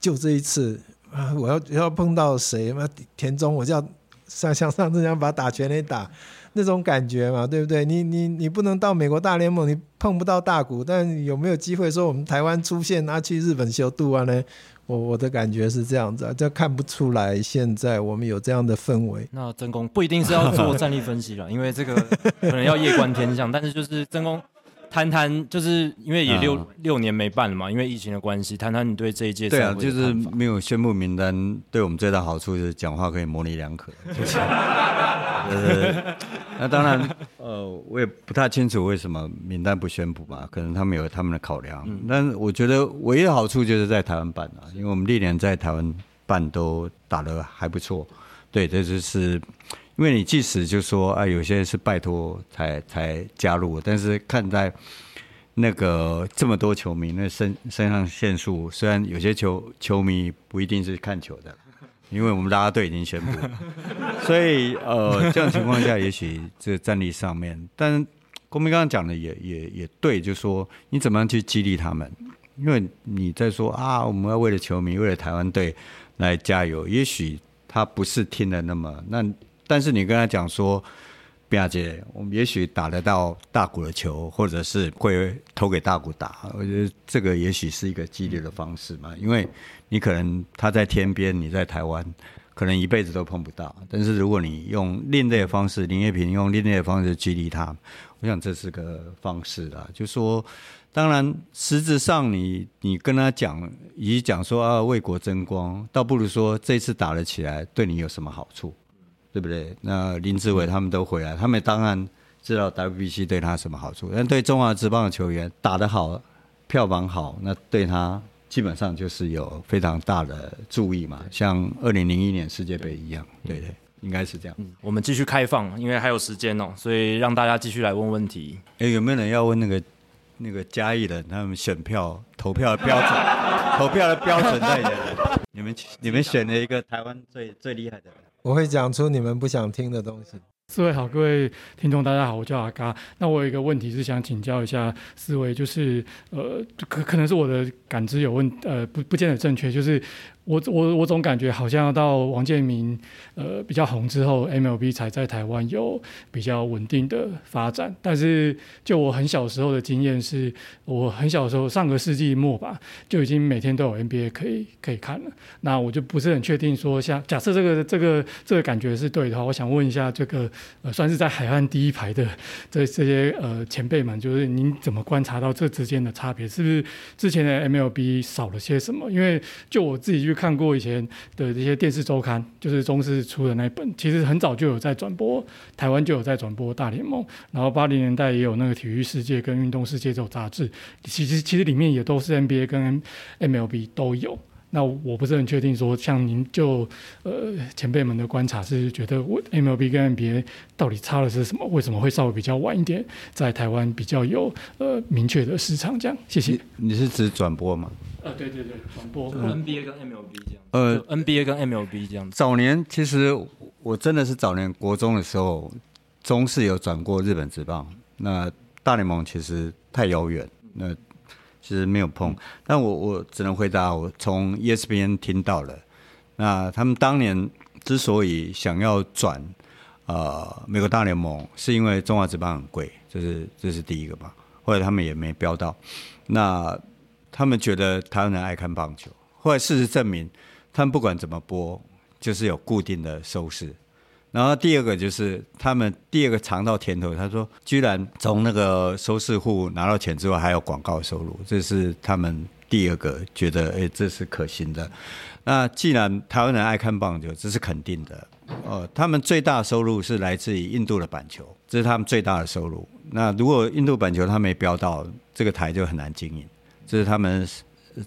C: 就这一次啊，我要要碰到谁嘛？田中我就要像像上次这样把打全垒打。那种感觉嘛，对不对？你你你不能到美国大联盟，你碰不到大股，但有没有机会说我们台湾出现啊？去日本修度啊呢？我我的感觉是这样子啊，这看不出来现在我们有这样的氛围。
A: 那真功不一定是要做战力分析了，因为这个可能要夜观天象，但是就是真功。谈谈，就是因为也六、嗯、六年没办了嘛，因为疫情的关系。谈谈你对这一届。
D: 对啊，就是没有宣布名单，对我们最大好处就是讲话可以模棱两可。就是，那当然，呃，我也不太清楚为什么名单不宣布吧，可能他们有他们的考量。嗯、但是我觉得唯一的好处就是在台湾办啊，因为我们历年在台湾办都打得还不错。对，这就是。因为你即使就说啊，有些人是拜托才才加入，但是看在那个这么多球迷，那身肾上腺素，虽然有些球球迷不一定是看球的，因为我们拉拉队已经宣布，所以呃，这样情况下，也许这个战力上面，但公民刚刚讲的也也也对，就是说你怎么样去激励他们？因为你在说啊，我们要为了球迷，为了台湾队来加油，也许他不是听的那么那。但是你跟他讲说，亚姐，我们也许打得到大谷的球，或者是会投给大谷打，我觉得这个也许是一个激励的方式嘛。因为你可能他在天边，你在台湾，可能一辈子都碰不到。但是如果你用另类的方式，林业平用另类的方式激励他，我想这是个方式啦。就说，当然实质上你你跟他讲，以讲说啊为国争光，倒不如说这次打了起来，对你有什么好处？对不对？那林志伟他们都回来，他们当然知道 WBC 对他什么好处，但对中华职棒的球员打得好，票房好，那对他基本上就是有非常大的注意嘛，像二零零一年世界杯一样，对对，应该是这样。
A: 嗯，我们继续开放，因为还有时间哦，所以让大家继续来问问题。
D: 哎，有没有人要问那个那个嘉义人他们选票投票的标准？投票的标准在哪里？你们你们选了一个台湾最最厉害的人。
C: 我会讲出你们不想听的东西。
G: 四位好，各位听众大家好，我叫阿嘎。那我有一个问题是想请教一下四位，就是呃，可可能是我的感知有问，呃，不不见得正确，就是。我我我总感觉好像到王建民呃比较红之后，MLB 才在台湾有比较稳定的发展。但是就我很小时候的经验是，我很小时候上个世纪末吧，就已经每天都有 NBA 可以可以看了。那我就不是很确定说，像假设这个这个这个感觉是对的话，我想问一下这个呃算是在海岸第一排的这这些呃前辈们，就是您怎么观察到这之间的差别？是不是之前的 MLB 少了些什么？因为就我自己去。看过以前的这些电视周刊，就是中视出的那本，其实很早就有在转播，台湾就有在转播大联盟，然后八零年代也有那个体育世界跟运动世界这种杂志，其实其实里面也都是 NBA 跟 MLB 都有。那我不是很确定说，像您就呃前辈们的观察是觉得我 MLB 跟 NBA 到底差的是什么？为什么会稍微比较晚一点在台湾比较有呃明确的市场？这样，谢谢。
D: 你是指转播吗？
G: 呃，对对对，转播。
A: NBA 跟 MLB 这样。呃，NBA 跟 MLB 这样。
D: 早年其实我真的是早年国中的时候，中视有转过日本职棒，那大联盟其实太遥远，那。其实没有碰，但我我只能回答，我从 ESPN 听到了。那他们当年之所以想要转呃美国大联盟，是因为中华职棒很贵，这是这是第一个吧。或者他们也没标到。那他们觉得台湾人爱看棒球，后来事实证明，他们不管怎么播，就是有固定的收视。然后第二个就是他们第二个尝到甜头，他说居然从那个收视户拿到钱之后还有广告收入，这是他们第二个觉得哎，这是可行的。那既然台湾人爱看棒球，这是肯定的。呃，他们最大收入是来自于印度的板球，这是他们最大的收入。那如果印度板球他没标到，这个台就很难经营，这是他们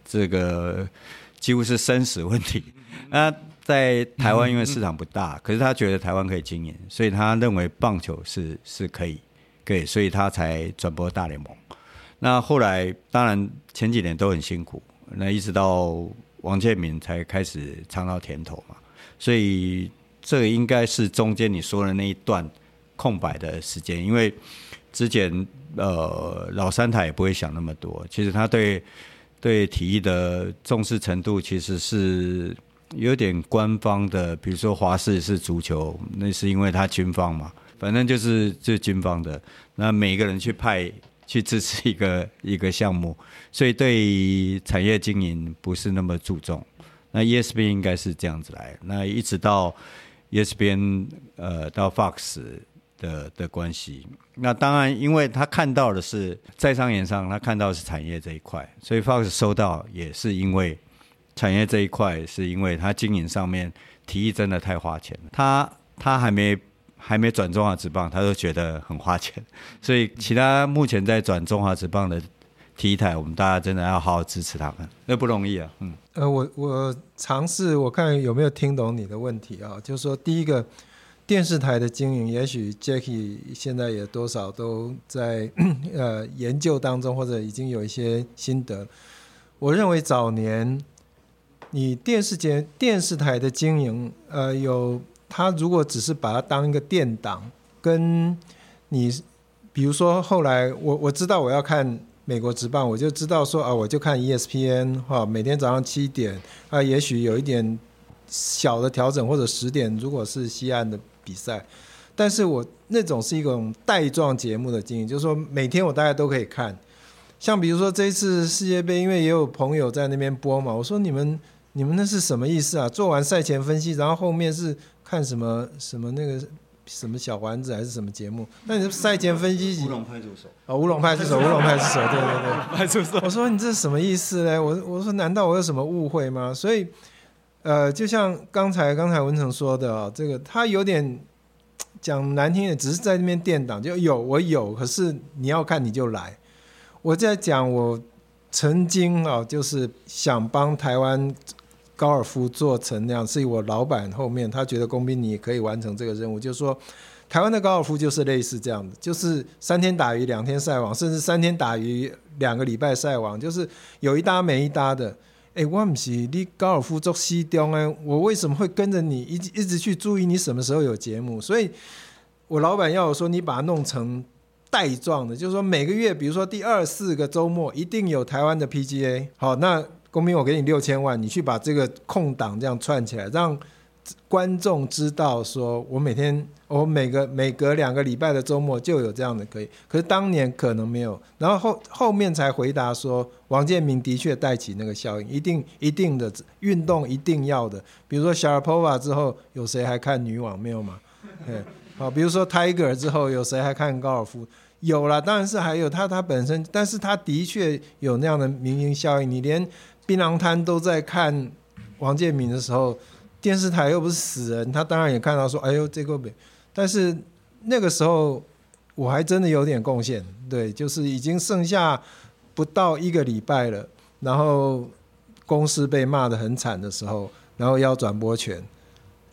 D: 这个几乎是生死问题。那。在台湾，因为市场不大，可是他觉得台湾可以经营，所以他认为棒球是是可以，可以，所以他才转播大联盟。那后来当然前几年都很辛苦，那一直到王建民才开始尝到甜头嘛。所以这个应该是中间你说的那一段空白的时间，因为之前呃老三台也不会想那么多，其实他对对体育的重视程度其实是。有点官方的，比如说华视是足球，那是因为他军方嘛，反正就是就是军方的，那每个人去派去支持一个一个项目，所以对产业经营不是那么注重。那 ESPN 应该是这样子来，那一直到 ESPN 呃到 Fox 的的关系，那当然因为他看到的是在商言商，他看到的是产业这一块，所以 Fox 收到也是因为。产业这一块是因为他经营上面提议真的太花钱了，他他还没还没转中华职棒，他就觉得很花钱，所以其他目前在转中华职棒的 T 台，我们大家真的要好好支持他们，那不容易啊。嗯，
C: 呃，我我尝试我看有没有听懂你的问题啊，就是说第一个电视台的经营，也许 Jacky 现在也多少都在 呃研究当中，或者已经有一些心得。我认为早年。你电视节电视台的经营，呃，有他如果只是把它当一个电档，跟你，比如说后来我我知道我要看美国职棒，我就知道说啊，我就看 ESPN 哈，每天早上七点啊，也许有一点小的调整或者十点，如果是西岸的比赛，但是我那种是一种带状节目的经营，就是说每天我大概都可以看，像比如说这一次世界杯，因为也有朋友在那边播嘛，我说你们。你们那是什么意思啊？做完赛前分析，然后后面是看什么什么那个什么小丸子还是什么节目？那你赛前分析？乌
D: 龙派出所
C: 啊，乌龙派出所，乌龙派出所，对对对，派出所。我说你这是什么意思呢？我我说难道我有什么误会吗？所以呃，就像刚才刚才文成说的啊，这个他有点讲难听点，只是在那边垫档，就有我有，可是你要看你就来。我在讲我曾经啊，就是想帮台湾。高尔夫做成那样，是我老板后面他觉得工兵你可以完成这个任务，就是说，台湾的高尔夫就是类似这样的，就是三天打鱼两天晒网，甚至三天打鱼两个礼拜晒网，就是有一搭没一搭的。哎，我唔是你高尔夫做西中哎，我为什么会跟着你一直一直去注意你什么时候有节目？所以，我老板要我说你把它弄成带状的，就是说每个月，比如说第二四个周末一定有台湾的 PGA。好，那。公民，我给你六千万，你去把这个空档这样串起来，让观众知道说，我每天我每个每隔两个礼拜的周末就有这样的可以。可是当年可能没有，然后后后面才回答说，王建民的确带起那个效应，一定一定的运动一定要的。比如说 Sharapova 之后，有谁还看女网没有嘛？好，比如说 Tiger 之后，有谁还看高尔夫？有了，当然是还有他他本身，但是他的确有那样的明星效应，你连。槟榔摊都在看王建民的时候，电视台又不是死人，他当然也看到说：“哎呦，这个没。”但是那个时候我还真的有点贡献，对，就是已经剩下不到一个礼拜了，然后公司被骂得很惨的时候，然后要转播权，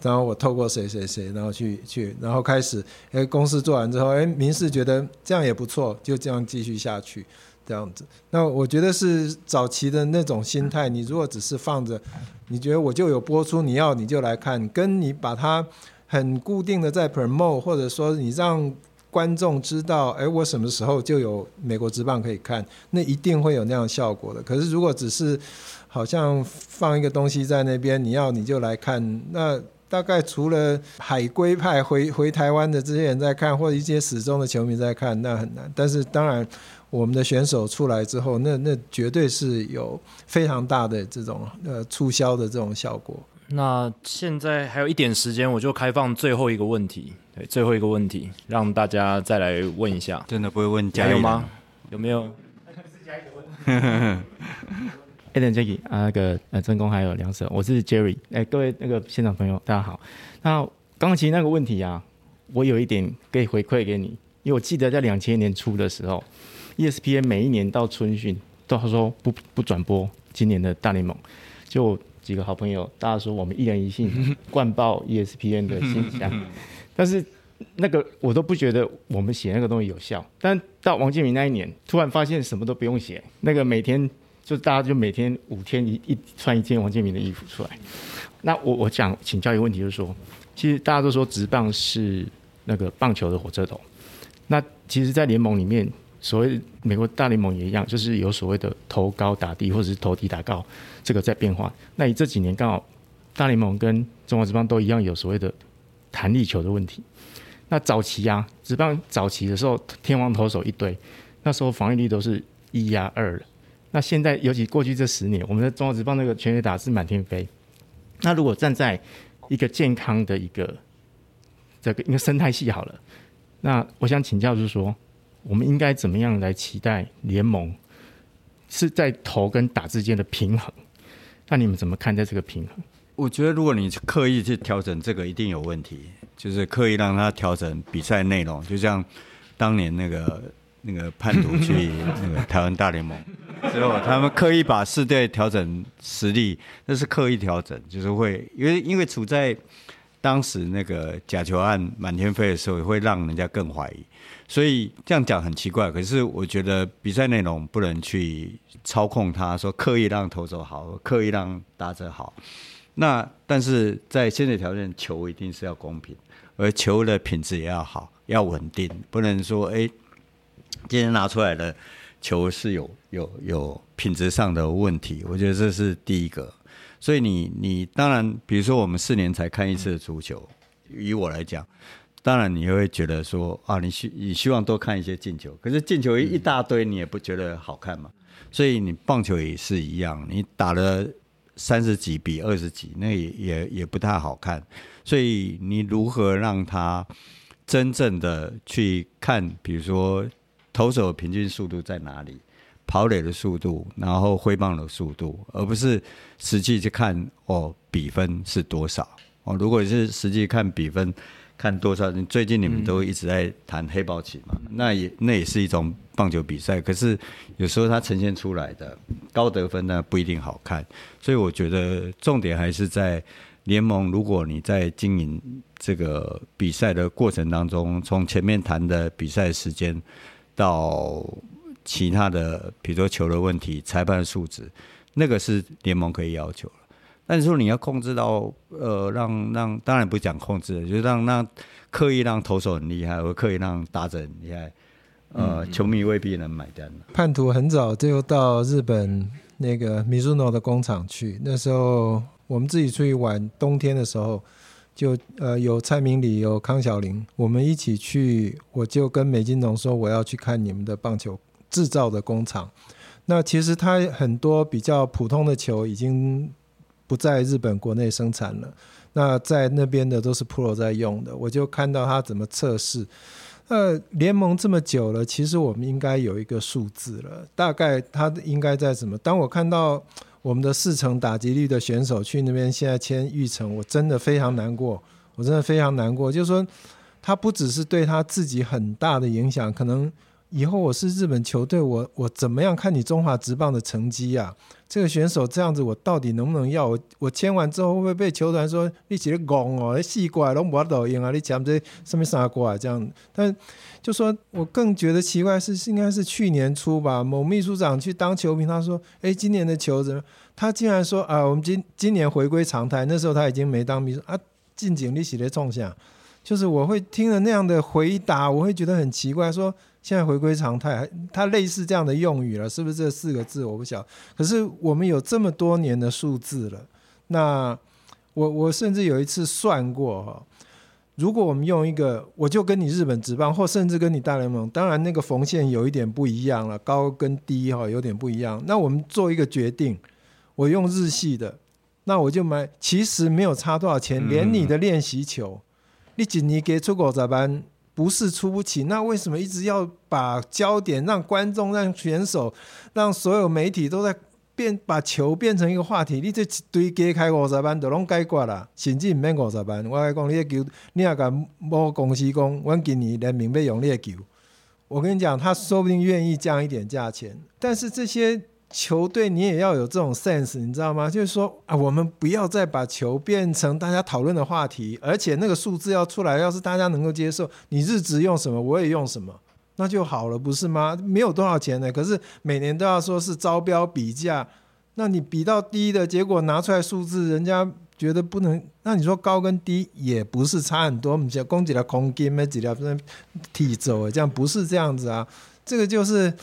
C: 然后我透过谁谁谁，然后去去，然后开始，哎，公司做完之后，哎，民事觉得这样也不错，就这样继续下去。这样子，那我觉得是早期的那种心态。你如果只是放着，你觉得我就有播出，你要你就来看，跟你把它很固定的在 promote，或者说你让观众知道，哎，我什么时候就有美国职棒可以看，那一定会有那样效果的。可是如果只是好像放一个东西在那边，你要你就来看，那大概除了海归派回回台湾的这些人在看，或者一些死忠的球迷在看，那很难。但是当然。我们的选手出来之后，那那绝对是有非常大的这种呃促销的这种效果。
A: 那现在还有一点时间，我就开放最后一个问题，对，最后一个问题，让大家再来问一下。
D: 真的不会问
A: 加油吗？有没有？
H: 艾 伦、Jackie 啊，那个呃，真功还有梁舍，我是 Jerry。哎，各位那个现场朋友，大家好。那刚刚其实那个问题啊，我有一点可以回馈给你，因为我记得在两千年初的时候，ESPN 每一年到春训都说不不转播今年的大联盟，就几个好朋友，大家说我们一人一信灌爆 ESPN 的信箱，但是那个我都不觉得我们写那个东西有效。但到王建民那一年，突然发现什么都不用写，那个每天就大家就每天五天一一穿一件王建民的衣服出来。那我我想请教一个问题，就是说。其实大家都说直棒是那个棒球的火车头，那其实，在联盟里面，所谓美国大联盟也一样，就是有所谓的投高打低，或者是投低打高，这个在变化。那你这几年刚好大联盟跟中华职棒都一样，有所谓的弹力球的问题。那早期啊，职棒早期的时候，天王投手一堆，那时候防御率都是一压二了。那现在，尤其过去这十年，我们的中华职棒那个全垒打是满天飞。那如果站在一个健康的一个这个一个生态系好了，那我想请教就是说，我们应该怎么样来期待联盟是在投跟打之间的平衡？那你们怎么看待这个平衡？
D: 我觉得如果你刻意去调整这个，一定有问题。就是刻意让他调整比赛内容，就像当年那个那个叛徒去那个台湾大联盟之后，他们刻意把四队调整实力，那是刻意调整，就是会因为因为处在当时那个假球案满天飞的时候，会让人家更怀疑，所以这样讲很奇怪。可是我觉得比赛内容不能去操控它，说刻意让投手好，刻意让打者好。那但是在现在条件，球一定是要公平，而球的品质也要好，要稳定，不能说哎，今天拿出来的。球是有有有品质上的问题，我觉得这是第一个。所以你你当然，比如说我们四年才看一次足球，以我来讲，当然你会觉得说啊，你希你希望多看一些进球，可是进球一大堆，你也不觉得好看嘛。所以你棒球也是一样，你打了三十几比二十几，那也也也不太好看。所以你如何让他真正的去看，比如说。投手平均速度在哪里？跑垒的速度，然后挥棒的速度，而不是实际去看哦，比分是多少哦。如果是实际看比分，看多少，最近你们都一直在谈黑豹旗嘛，嗯、那也那也是一种棒球比赛。可是有时候它呈现出来的高得分呢，不一定好看。所以我觉得重点还是在联盟。如果你在经营这个比赛的过程当中，从前面谈的比赛时间。到其他的，比如说球的问题、裁判的素质，那个是联盟可以要求了。但是说你要控制到，呃，让让，当然不讲控制，就是让让刻意让投手很厉害，或刻意让打者很厉害，呃，嗯、球迷未必能买单。
C: 叛徒很早就到日本那个 Mizuno 的工厂去，那时候我们自己出去玩，冬天的时候。就呃有蔡明里有康小玲，我们一起去，我就跟美津浓说我要去看你们的棒球制造的工厂。那其实他很多比较普通的球已经不在日本国内生产了，那在那边的都是 Pro 在用的。我就看到他怎么测试。呃，联盟这么久了，其实我们应该有一个数字了，大概他应该在什么？当我看到。我们的四成打击率的选手去那边，现在签预成，我真的非常难过，我真的非常难过。就是说，他不只是对他自己很大的影响，可能以后我是日本球队，我我怎么样看你中华职棒的成绩啊？这个选手这样子，我到底能不能要？我我签完之后会不会被球团说你写的戆哦？你四怪都没抖音啊？你签这什么啥怪这样？但就说，我更觉得奇怪是，应该是去年初吧，某秘书长去当球评，他说：“哎，今年的球怎么？”他竟然说：“啊，我们今今年回归常态。”那时候他已经没当秘书啊，进警力写的冲下，就是我会听了那样的回答，我会觉得很奇怪，说现在回归常态，它类似这样的用语了，是不是这四个字？我不晓。可是我们有这么多年的数字了，那我我甚至有一次算过哈。如果我们用一个，我就跟你日本职棒，或甚至跟你大联盟，当然那个缝线有一点不一样了，高跟低哈有点不一样。那我们做一个决定，我用日系的，那我就买，其实没有差多少钱，连你的练习球，你几年给出国咋办？不是出不起，那为什么一直要把焦点让观众、让选手、让所有媒体都在变，把球变成一个话题？你这一堆加开五十万都拢解决了，甚至唔免五十万。我讲，你个球，你也甲某公司讲，我今年人民币用你个球。我跟你讲，他说不定愿意降一点价钱，但是这些。球队你也要有这种 sense，你知道吗？就是说啊，我们不要再把球变成大家讨论的话题，而且那个数字要出来，要是大家能够接受，你日职用什么，我也用什么，那就好了，不是吗？没有多少钱呢，可是每年都要说是招标比价，那你比到低的结果拿出来数字，人家觉得不能，那你说高跟低也不是差很多，我们讲攻击的空间没几条分踢走，这样不是这样子啊，这个就是。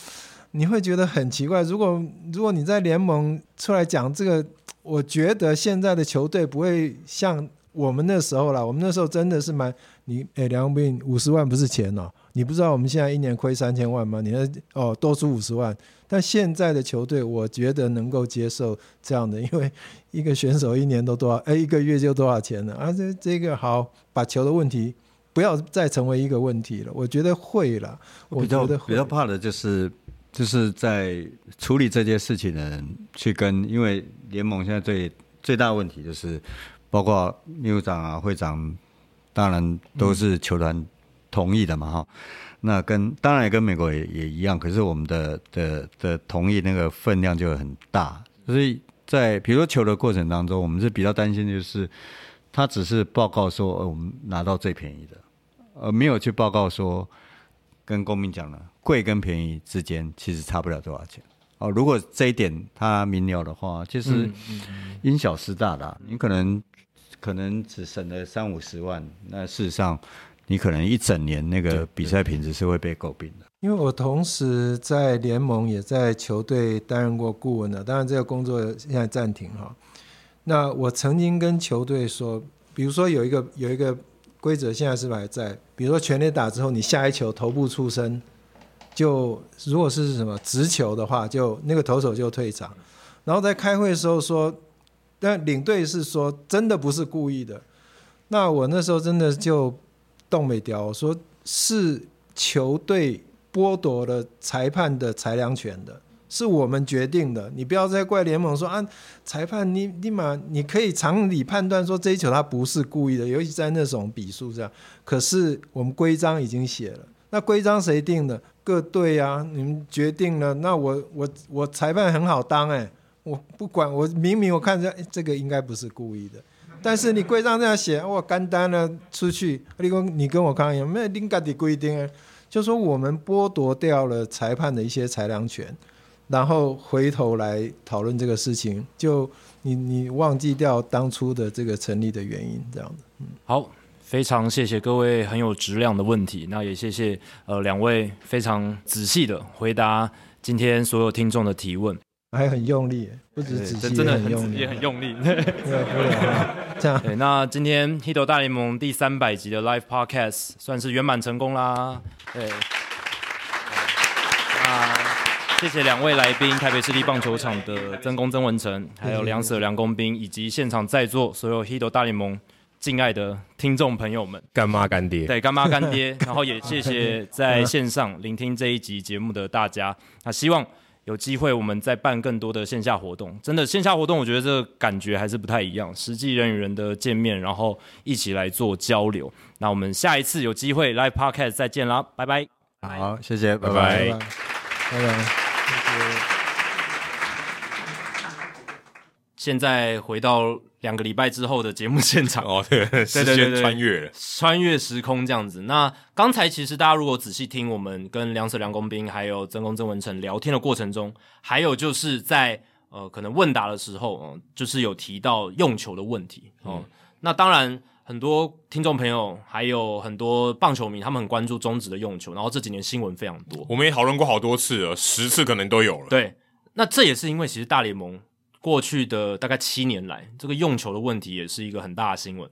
C: 你会觉得很奇怪，如果如果你在联盟出来讲这个，我觉得现在的球队不会像我们那时候了。我们那时候真的是蛮你诶，梁斌五十万不是钱哦，你不知道我们现在一年亏三千万吗？你那哦多出五十万，但现在的球队我觉得能够接受这样的，因为一个选手一年都多少，诶，一个月就多少钱了啊？这这个好，把球的问题不要再成为一个问题了。我觉得会了，我觉得
D: 比较怕的就是。就是在处理这件事情的人去跟，因为联盟现在最最大的问题就是，包括秘书长啊、会长，当然都是球团同意的嘛，哈、那跟当然也跟美国也也一样，可是我们的的的同意那个分量就很大，所以在比如说球的过程当中，我们是比较担心，就是他只是报告说，呃，我们拿到最便宜的，而没有去报告说。跟公民讲了，贵跟便宜之间其实差不了多少钱哦。如果这一点他明了的话，其实因小失大的，你可能可能只省了三五十万，那事实上你可能一整年那个比赛品质是会被诟病的。
C: 因为我同时在联盟也在球队担任过顾问的，当然这个工作现在暂停哈。那我曾经跟球队说，比如说有一个有一个。规则现在是不是还在？比如说全垒打之后，你下一球头部出身，就如果是什么直球的话，就那个投手就退场。然后在开会的时候说，但领队是说真的不是故意的。那我那时候真的就动没掉，我说是球队剥夺了裁判的裁量权的。是我们决定的，你不要再怪联盟说啊，裁判你立马你可以常理判断说这一球他不是故意的，尤其在那种比数这样。可是我们规章已经写了，那规章谁定的？各队啊，你们决定了。那我我我裁判很好当哎、我不管，我明明我看着、欸、这个应该不是故意的，但是你规章这样写，我干单了出去，你跟你跟我抗议，没有另家的规定啊，就说我们剥夺掉了裁判的一些裁量权。然后回头来讨论这个事情，就你你忘记掉当初的这个成立的原因，这样子。嗯，
A: 好，非常谢谢各位很有质量的问题，那也谢谢呃两位非常仔细的回答今天所有听众的提问，
C: 还很用力，不止仔细，
A: 真的
C: 很用力，
A: 也很用力。这样，对，那今天《Hito 大联盟》第三百集的 Live Podcast 算是圆满成功啦，对。谢谢两位来宾，台北市立棒球场的曾公曾文成，还有梁 Sir 梁公斌，以及现场在座所有 Hito 大联盟敬爱的听众朋友们，
B: 干妈干爹，
A: 对，干妈干爹，然后也谢谢在线上聆听这一集节目的大家。那希望有机会我们再办更多的线下活动，真的线下活动，我觉得这个感觉还是不太一样，实际人与人的见面，然后一起来做交流。那我们下一次有机会 Live Podcast 再见啦，拜拜。
D: 好，谢谢，拜拜，
C: 拜拜。拜拜
A: 现在回到两个礼拜之后的节目现场
B: 哦，对，时间穿越了，
A: 穿越时空这样子。那刚才其实大家如果仔细听我们跟梁 Sir 梁公斌还有曾公曾文成聊天的过程中，还有就是在呃可能问答的时候，嗯，就是有提到用球的问题哦。嗯，那当然很多听众朋友还有很多棒球迷，他们很关注中职的用球，然后这几年新闻非常多，
B: 我们也讨论过好多次了，十次可能都有了。
A: 对，那这也是因为其实大联盟。过去的大概七年来，这个用球的问题也是一个很大的新闻。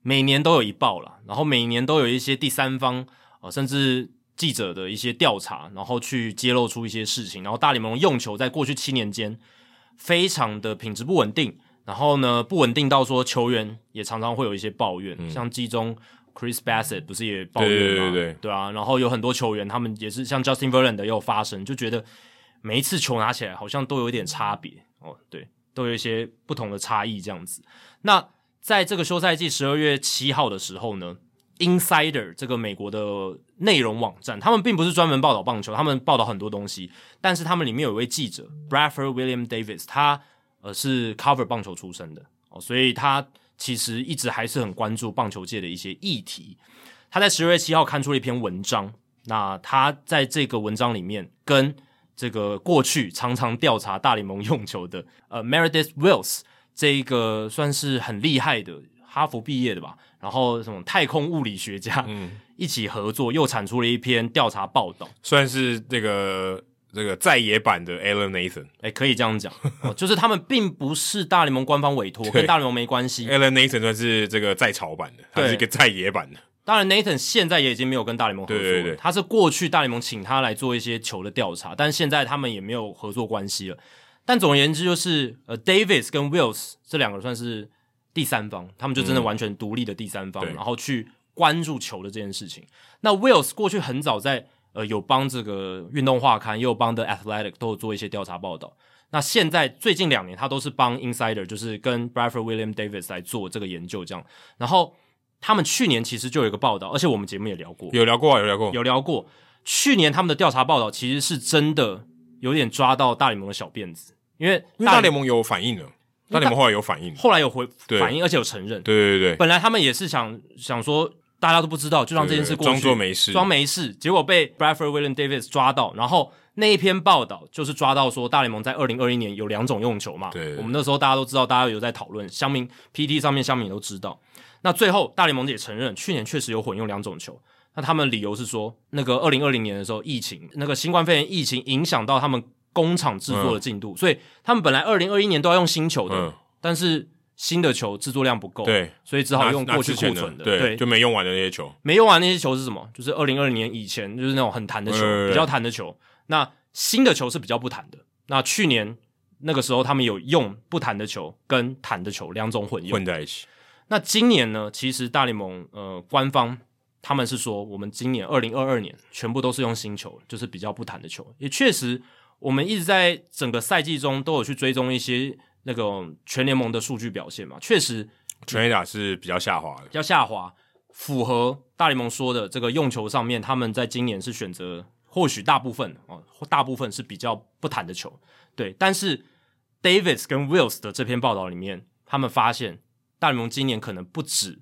A: 每年都有一报了，然后每年都有一些第三方啊、呃，甚至记者的一些调查，然后去揭露出一些事情。然后大联盟用球在过去七年间非常的品质不稳定，然后呢不稳定到说球员也常常会有一些抱怨，嗯、像季中 Chris Bassett 不是也抱怨吗？
B: 对对对对，
A: 对啊，然后有很多球员他们也是像 Justin Verlander 也有发声，就觉得每一次球拿起来好像都有一点差别哦，对，都有一些不同的差异这样子。那在这个休赛季十二月七号的时候呢，Insider 这个美国的内容网站，他们并不是专门报道棒球，他们报道很多东西，但是他们里面有一位记者 Bradford William Davis，他呃是 cover 棒球出身的哦，所以他其实一直还是很关注棒球界的一些议题。他在十二月七号看出了一篇文章，那他在这个文章里面跟这个过去常常调查大联盟用球的呃 Meredith Wills。这一个算是很厉害的哈佛毕业的吧，然后什么太空物理学家，嗯，一起合作又产出了一篇调查报道，
B: 算是这个这个在野版的 Alan Nathan，
A: 哎，可以这样讲，哦，就是他们并不是大联盟官方委托，跟大联盟没关系。
B: Alan Nathan 算是这个在朝版的，他是一个在野版的。
A: 当然，Nathan 现在也已经没有跟大联盟合作了，对对对，他是过去大联盟请他来做一些球的调查，但现在他们也没有合作关系了。但总而言之，就是呃，Davis 跟 Wills 这两个算是第三方，他们就真的完全独立的第三方，嗯、然后去关注球的这件事情。那 Wills 过去很早在呃有帮这个运动画刊，也有帮 The Athletic 都有做一些调查报道。那现在最近两年，他都是帮 Insider，就是跟 Bradford William Davis 来做这个研究，这样。然后他们去年其实就有一个报道，而且我们节目也聊过，
B: 有聊过啊，有聊过，
A: 有聊过。去年他们的调查报道其实是真的有点抓到大联盟的小辫子。因为
B: 大联盟有反应了，大联盟后来有反应，
A: 后来有回反应，而且有承认。
B: 对对对，
A: 本来他们也是想想说大家都不知道，就让这件事过去，
B: 装作没事，
A: 装没事。结果被 Bradford William Davis 抓到，然后那一篇报道就是抓到说大联盟在二零二一年有两种用球嘛。对，我们那时候大家都知道，大家有在讨论，乡民 PT 上面乡民也都知道。那最后大联盟也承认，去年确实有混用两种球。那他们理由是说，那个二零二零年的时候疫情，那个新冠肺炎疫情影响到他们。工厂制作的进度，嗯、所以他们本来二零二一年都要用新球的，嗯、但是新的球制作量不够，
B: 对，
A: 所以只好用过去库存的，
B: 的，对，对，就没用完的那些球，
A: 没用完那些球是什么？就是二零二零年以前就是那种很弹的球，比较弹的球。那新的球是比较不弹的。那去年那个时候他们有用不弹的球跟弹的球两种混用
B: 混在一起。
A: 那今年呢？其实大联盟呃官方他们是说，我们今年二零二二年全部都是用新球，就是比较不弹的球，也确实。我们一直在整个赛季中都有去追踪一些那个全联盟的数据表现嘛，确实
B: 全垒打是比较下滑的，
A: 比较下滑，符合大联盟说的这个用球上面，他们在今年是选择或许大部分哦，大部分是比较不弹的球，对。但是 Davis 跟 Wills 的这篇报道里面，他们发现大联盟今年可能不止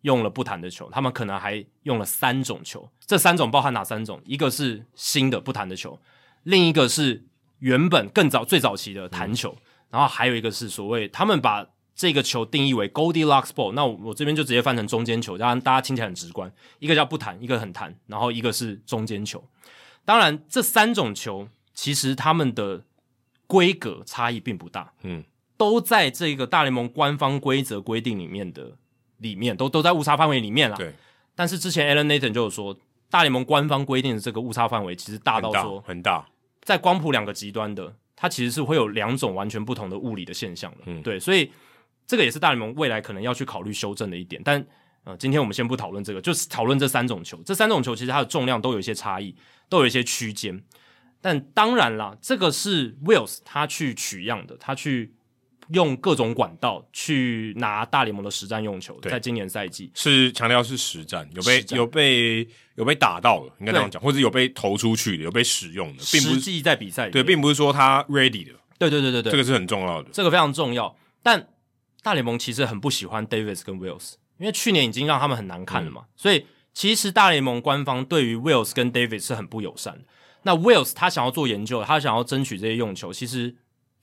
A: 用了不弹的球，他们可能还用了三种球，这三种包含哪三种？一个是新的不弹的球。另一个是原本更早最早期的弹球，嗯、然后还有一个是所谓他们把这个球定义为 Goldilocks ball，那我我这边就直接翻成中间球，这样大家听起来很直观。一个叫不弹，一个很弹，然后一个是中间球。当然，这三种球其实他们的规格差异并不大，嗯，都在这个大联盟官方规则规定里面的里面，都都在误差范围里面啦。
B: 对，
A: 但是之前 Alan Nathan 就有说，大联盟官方规定的这个误差范围其实大到说
B: 很大。很大
A: 在光谱两个极端的，它其实是会有两种完全不同的物理的现象的，嗯，对，所以这个也是大联盟未来可能要去考虑修正的一点。但呃，今天我们先不讨论这个，就是讨论这三种球。这三种球其实它的重量都有一些差异，都有一些区间。但当然啦，这个是 Wills 他去取样的，他去。用各种管道去拿大联盟的实战用球，在今年赛季。
B: 是强调是实战，有被有被有被打到了，应该这样讲，或者有被投出去的，有被使用的，并不是
A: 实际在比赛里，
B: 对，并不是说他 ready 的，
A: 对对对对对，
B: 这个是很重要的，
A: 这个非常重要。但大联盟其实很不喜欢 Davis 跟 Wills，因为去年已经让他们很难看了嘛，嗯、所以其实大联盟官方对于 Wills 跟 Davis 是很不友善的。那 Wills 他想要做研究，他想要争取这些用球，其实。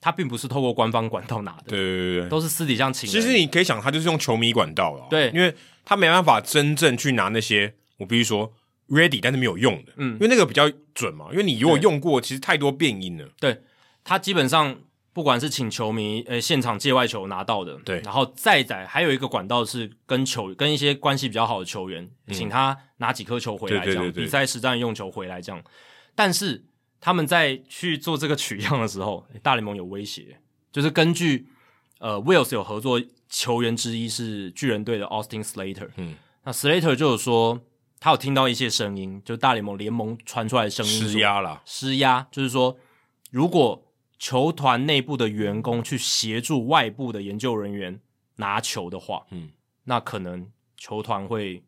A: 他并不是透过官方管道拿的，
B: 对对对，
A: 都是私底下请。
B: 其实你可以想，他就是用球迷管道了，
A: 对，
B: 因为他没办法真正去拿那些我必须说 ready 但是没有用的，嗯，因为那个比较准嘛，因为你如果用过，其实太多变音了。
A: 对，他基本上不管是请球迷呃现场界外球拿到的，
B: 对，
A: 然后再在还有一个管道是跟球跟一些关系比较好的球员，
B: 嗯、
A: 请他拿几颗球回
B: 来，这样
A: 比赛实战用球回来这样。但是他们在去做这个取样的时候，大联盟有威胁，就是根据呃 Wills 有合作球员之一是巨人队的 Austin Slater，
B: 嗯，
A: 那 Slater 就有说他有听到一些声音，就大联盟联盟传出来的声音，
B: 施压啦，
A: 施压，就是说如果球团内部的员工去协助外部的研究人员拿球的话，
B: 嗯，
A: 那可能球团会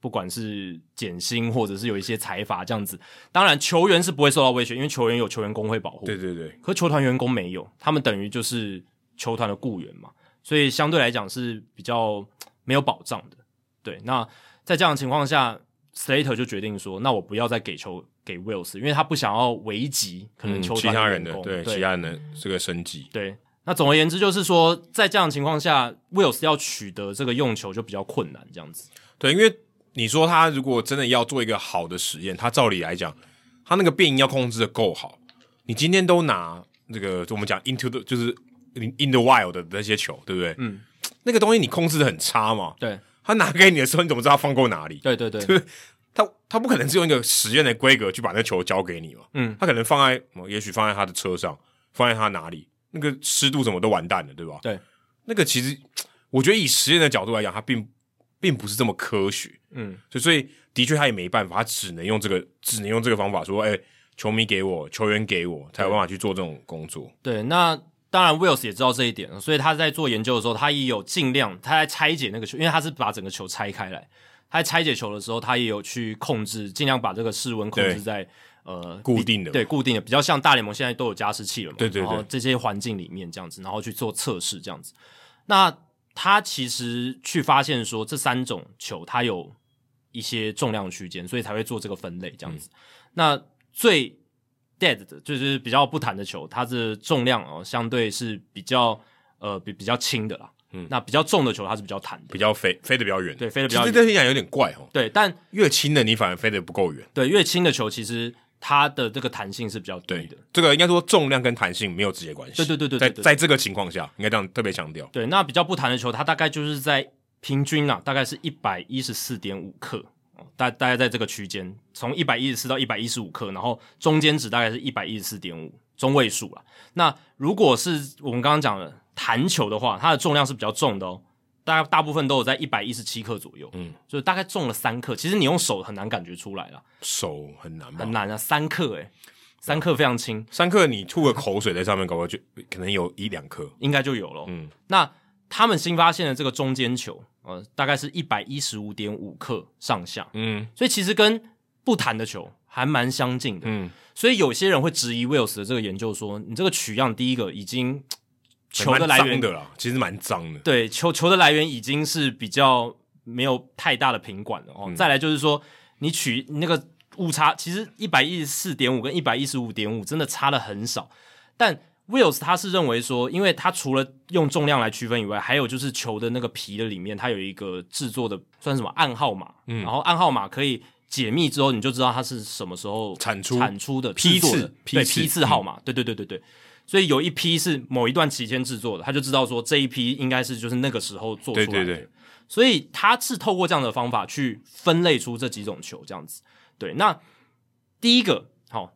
A: 不管是减薪或者是有一些财阀这样子。当然，球员是不会受到威胁，因为球员有球员工会保护。
B: 对对对，
A: 可球团员工没有，他们等于就是球团的雇员嘛，所以相对来讲是比较没有保障的。对，那在这样的情况下，Slater 就决定说，那我不要再给球。给 Wills，因为他不想要危及可能球、
B: 嗯、其他人的
A: 对，
B: 对其他人的这个生计。
A: 对，那总而言之就是说，在这样的情况下，Wills 要取得这个用球就比较困难，这样子。
B: 对，因为你说他如果真的要做一个好的实验，他照理来讲，他那个变音要控制的够好。你今天都拿这个我们讲 into the 就是 in the wild 的那些球，对不对？
A: 嗯，
B: 那个东西你控制的很差嘛。
A: 对，
B: 他拿给你的时候，你怎么知道他放过哪里？
A: 对对对。
B: 他他不可能是用一个实验的规格去把那个球交给你嘛？
A: 嗯，
B: 他可能放在，也许放在他的车上，放在他哪里，那个湿度什么都完蛋了，对吧？
A: 对，
B: 那个其实我觉得以实验的角度来讲，他并并不是这么科学。
A: 嗯，
B: 所以所以的确他也没办法，他只能用这个，只能用这个方法说，哎、欸，球迷给我，球员给我，才有办法去做这种工作。
A: 对，那当然 Wills 也知道这一点，所以他在做研究的时候，他也有尽量他在拆解那个球，因为他是把整个球拆开来。他在拆解球的时候，他也有去控制，尽量把这个室温控制在呃
B: 固定的，
A: 对固定的，比较像大联盟现在都有加湿器了嘛，
B: 对对对，
A: 然后这些环境里面这样子，然后去做测试这样子。那他其实去发现说，这三种球它有一些重量区间，所以才会做这个分类这样子。嗯、那最 dead 的就是比较不弹的球，它的重量哦相对是比较呃比比较轻的啦。嗯，那比较重的球它是比较弹的，
B: 比较飞飞得比较远，
A: 对，飞得比较远。
B: 其实这听起来有点怪哦。
A: 对，但
B: 越轻的你反而飞得不够远。
A: 对，越轻的球其实它的这个弹性是比较低的。
B: 这个应该说重量跟弹性没有直接关系。
A: 对对对对，
B: 在在这个情况下，应该这样特别强调。
A: 对，那比较不弹的球，它大概就是在平均啊，大概是一百一十四点五克，大大概在这个区间，从一百一十四到一百一十五克，然后中间值大概是一百一十四点五，中位数了。那如果是我们刚刚讲的弹球的话，它的重量是比较重的哦。大概大部分都有在一百一十七克左右，嗯，就是大概重了三克。其实你用手很难感觉出来啦，
B: 手很难，
A: 很难啊，三克诶，三克非常轻，
B: 三克你吐个口水在上面，搞不好就可能有一两克，
A: 应该就有了。嗯，那他们新发现的这个中间球，呃，大概是一百一十五点五克上下，嗯，所以其实跟不弹的球还蛮相近的，嗯，所以有些人会质疑 Wills 的这个研究说，你这个取样第一个已经。球的来源
B: 的啦，其实蛮脏的。
A: 对，球球的来源已经是比较没有太大的品管了哦。嗯、再来就是说，你取那个误差，其实一百一十四点五跟一百一十五点五真的差的很少。但 Wills 他是认为说，因为他除了用重量来区分以外，还有就是球的那个皮的里面，它有一个制作的算什么暗号码，嗯，然后暗号码可以解密之后，你就知道它是什么时候
B: 产出
A: 产出的批次，对批次号码，对对对对对。所以有一批是某一段期间制作的，他就知道说这一批应该是就是那个时候做出来的。对对对。所以他是透过这样的方法去分类出这几种球，这样子。对，那第一个好，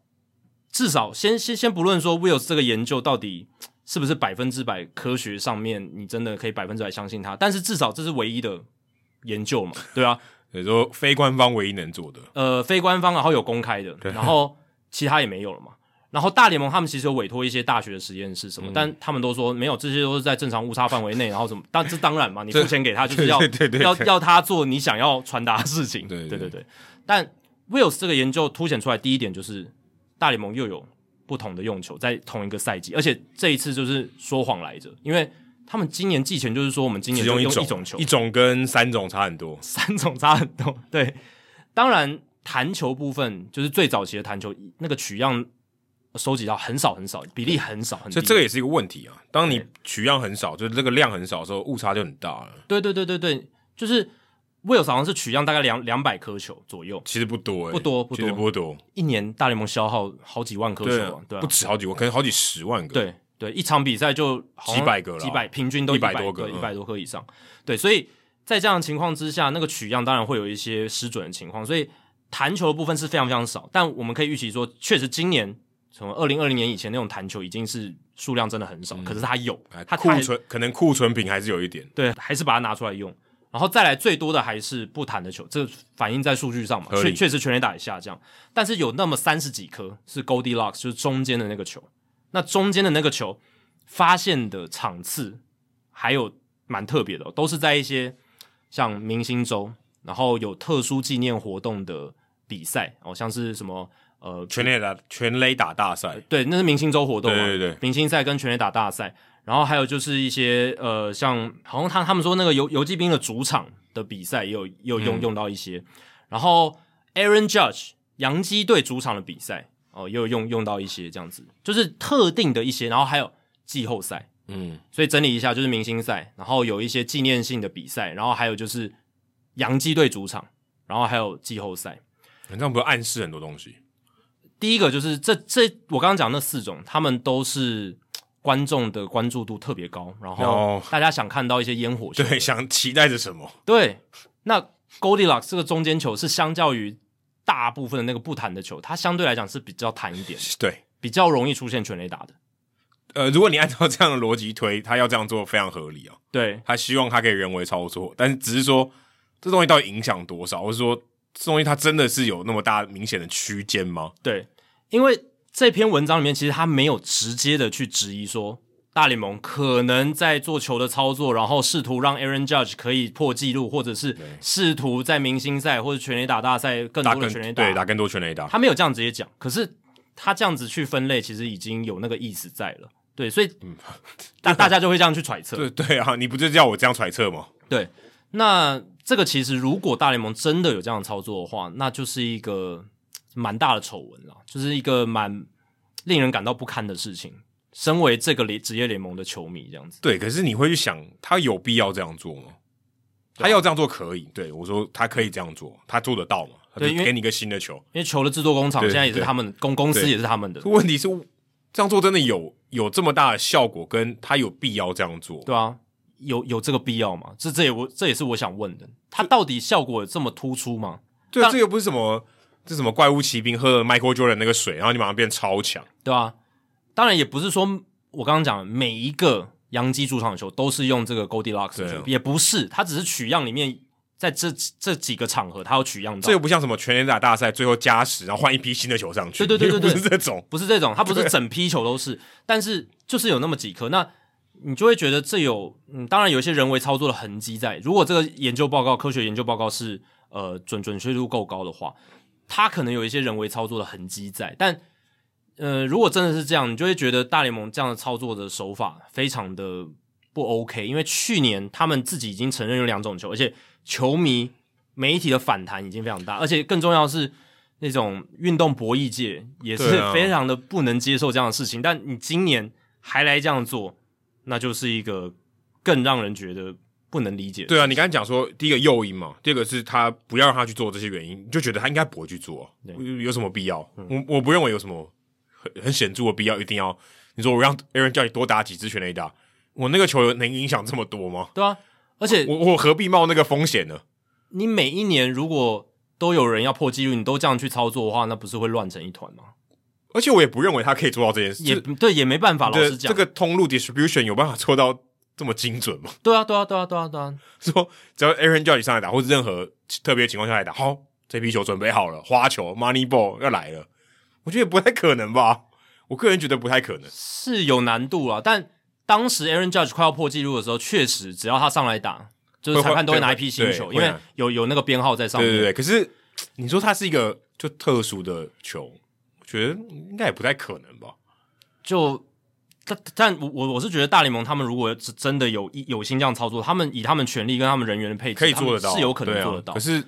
A: 至少先先先不论说 Wills 这个研究到底是不是百分之百科学上面，你真的可以百分之百相信他，但是至少这是唯一的研究嘛，对啊。
B: 所以说非官方唯一能做的，
A: 呃，非官方然后有公开的，然后其他也没有了嘛。然后大联盟他们其实有委托一些大学的实验室什么，嗯、但他们都说没有，这些都是在正常误差范围内。然后什么？但这当然嘛，你付钱给他就是要要要他做你想要传达的事情。对对对。但 Wills 这个研究凸显出来第一点就是大联盟又有不同的用球在同一个赛季，而且这一次就是说谎来着，因为他们今年季前就是说我们今年就用一种球，
B: 一种跟三种差很多，
A: 三种差很多。对，当然弹球部分就是最早期的弹球那个取样。收集到很少很少，比例很少很低，
B: 所以这个也是一个问题啊。当你取样很少，就是这个量很少的时候，误差就很大了。
A: 对对对对对，就是 Wills 好像是取样大概两两百颗球左右，
B: 其实不多、欸，
A: 不多不多，
B: 其实不多。
A: 一年大联盟消耗好几万颗球啊，对，
B: 不止好几万，可能好几十万个。
A: 对对，一场比赛就
B: 几百个了，
A: 几百平均都一百多个，一百多颗以上。对，所以在这样的情况之下，那个取样当然会有一些失准的情况，所以弹球的部分是非常非常少。但我们可以预期说，确实今年从二零二零年以前那种弹球已经是数量真的很少，嗯、可是它有，它
B: 库存可能库存品还是有一点，
A: 对，还是把它拿出来用。然后再来最多的还是不弹的球，这反映在数据上嘛，确确实全垒打也下降，但是有那么三十几颗是 Goldilocks，就是中间的那个球。那中间的那个球发现的场次还有蛮特别的，都是在一些像明星周，然后有特殊纪念活动的比赛，哦，像是什么呃
B: 全垒打全垒打大赛，
A: 对，那是明星周活动嘛，
B: 对对对，
A: 明星赛跟全垒打大赛。然后还有就是一些呃，像好像他他们说那个游游击兵的主场的比赛也有也有用、嗯、用到一些，然后 Aaron Judge 洋基队主场的比赛哦，也有用用到一些这样子，就是特定的一些，然后还有季后赛，嗯，所以整理一下就是明星赛，然后有一些纪念性的比赛，然后还有就是洋基队主场，然后还有季后赛，
B: 你这样不会暗示很多东西？
A: 第一个就是这这我刚刚讲那四种，他们都是。观众的关注度特别高，然后大家想看到一些烟火秀，
B: 对，想期待着什么？
A: 对，那 Goldilocks 这个中间球是相较于大部分的那个不弹的球，它相对来讲是比较弹一点，
B: 对，
A: 比较容易出现全垒打的。
B: 呃，如果你按照这样的逻辑推，他要这样做非常合理啊。
A: 对，
B: 他希望他可以人为操作，但是只是说这东西到底影响多少，或是说这东西它真的是有那么大明显的区间吗？
A: 对，因为。这篇文章里面，其实他没有直接的去质疑说大联盟可能在做球的操作，然后试图让 Aaron Judge 可以破纪录，或者是试图在明星赛或者全垒打大赛更多的全垒打，
B: 对，打更多全垒打。
A: 他没有这样直接讲，可是他这样子去分类，其实已经有那个意思在了。对，所以 大、嗯、大家就会这样去揣测。
B: 对对啊，你不就叫我这样揣测吗？
A: 对，那这个其实如果大联盟真的有这样的操作的话，那就是一个。蛮大的丑闻了，就是一个蛮令人感到不堪的事情。身为这个联职业联盟的球迷，这样子
B: 对，可是你会去想，他有必要这样做吗？他要这样做可以，对我说他可以这样做，他做得到吗？对，给你一个新的球，
A: 因为球的制作工厂现在也是他们公公司也是他们的。
B: 问题是这样做真的有有这么大的效果，跟他有必要这样做？
A: 对啊，有有这个必要吗？这这也我这也是我想问的，他到底效果有这么突出吗？
B: 对，这又不是什么。这什么怪物骑兵喝了 Michael Jordan 那个水，然后你马上变超强，
A: 对啊，当然也不是说我刚刚讲每一个洋基主场的球都是用这个 Goldilocks 也不是，它只是取样里面在这这几个场合它有取样到。
B: 这又不像什么全垒打大赛最后加时，然后换一批新的球上去。
A: 对对对对对，
B: 不是这种，
A: 不是这种，它不是整批球都是，但是就是有那么几颗，那你就会觉得这有嗯，当然有一些人为操作的痕迹在。如果这个研究报告、科学研究报告是呃准准确度够高的话。他可能有一些人为操作的痕迹在，但呃，如果真的是这样，你就会觉得大联盟这样的操作的手法非常的不 OK。因为去年他们自己已经承认有两种球，而且球迷媒体的反弹已经非常大，而且更重要的是那种运动博弈界也是非常的不能接受这样的事情。但你今年还来这样做，那就是一个更让人觉得。不能理解。
B: 对啊，你刚才讲说，第一个诱因嘛，第二个是他不要让他去做这些原因，你就觉得他应该不会去做，有什么必要？嗯、我我不认为有什么很很显著的必要，一定要你说我让 Aaron 叫你多打几支全垒打，我那个球能影响这么多吗？
A: 对啊，而且
B: 我我何必冒那个风险呢？
A: 你每一年如果都有人要破纪录，你都这样去操作的话，那不是会乱成一团吗？
B: 而且我也不认为他可以做到这件事，
A: 也对，也没办法。老实讲，
B: 这个通路 distribution 有办法做到。这么精准吗？
A: 对啊，对啊，对啊，对啊，对啊！
B: 说只要 Aaron 叫你上来打，或者任何特别情况下来打，好，这批球准备好了，花球 Money Ball 要来了，我觉得不太可能吧？我个人觉得不太可能，
A: 是有难度啊。但当时 Aaron Judge 快要破纪录的时候，确实只要他上来打，就是裁判都会拿一批新球，因为有有那个编号在上面。
B: 对对对。可是你说它是一个就特殊的球，我觉得应该也不太可能吧？
A: 就。但但我我我是觉得大联盟他们如果真的有有心这样操作，他们以他们权力跟他们人员的配置，
B: 可以做得到，
A: 是有可能做得到。
B: 啊、可是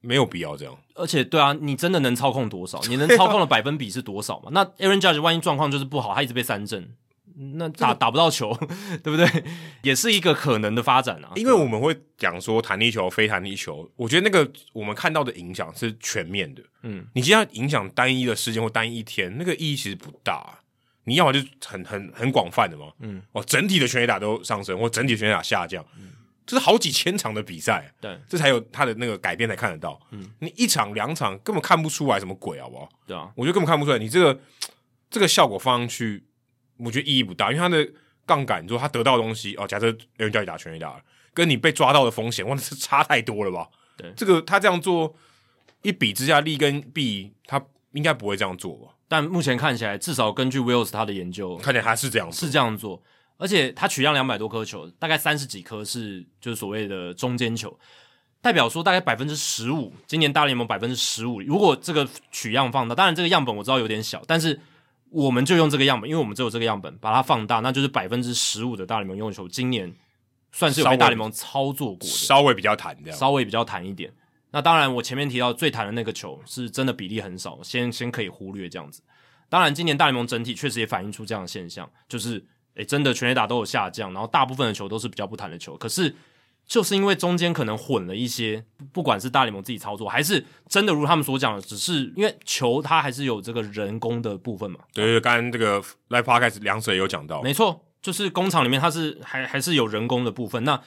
B: 没有必要这样。
A: 而且，对啊，你真的能操控多少？你能操控的百分比是多少嘛？那 Aaron Judge 万一状况就是不好，他一直被三振，那打打不到球，对不对？也是一个可能的发展啊。
B: 因为我们会讲说弹力球、非弹力球，我觉得那个我们看到的影响是全面的。嗯，你今天要影响单一的事件或单一一天，那个意义其实不大。你要么就很很很广泛的嘛，嗯，哦，整体的全垒打都上升，或整体的全垒打下降，嗯，这是好几千场的比赛，
A: 对，
B: 这才有他的那个改变才看得到，嗯，你一场两场根本看不出来什么鬼，好不好？
A: 对啊，
B: 我觉得根本看不出来，你这个这个效果放上去，我觉得意义不大，因为它的杠杆，你说他得到的东西，哦，假设有人叫你打全垒打了，跟你被抓到的风险，哇，那是差太多了吧？
A: 对，
B: 这个他这样做一比之下，利跟弊，他应该不会这样做吧？
A: 但目前看起来，至少根据 Wills 他的研究，
B: 看起来他是这样，
A: 是这样做。而且他取样两百多颗球，大概三十几颗是就是所谓的中间球，代表说大概百分之十五。今年大联盟百分之十五，如果这个取样放大，当然这个样本我知道有点小，但是我们就用这个样本，因为我们只有这个样本，把它放大，那就是百分之十五的大联盟用球，今年算是有被大联盟操作过的，
B: 稍微比较弹这样，
A: 稍微比较弹一点。那当然，我前面提到最弹的那个球是真的比例很少，先先可以忽略这样子。当然，今年大联盟整体确实也反映出这样的现象，就是诶，真的全垒打都有下降，然后大部分的球都是比较不弹的球。可是，就是因为中间可能混了一些，不管是大联盟自己操作，还是真的如他们所讲的，只是因为球它还是有这个人工的部分嘛。
B: 对对，刚刚这个 Live Podcast 两者也有讲到，
A: 没错，就是工厂里面它是还还是有人工的部分。那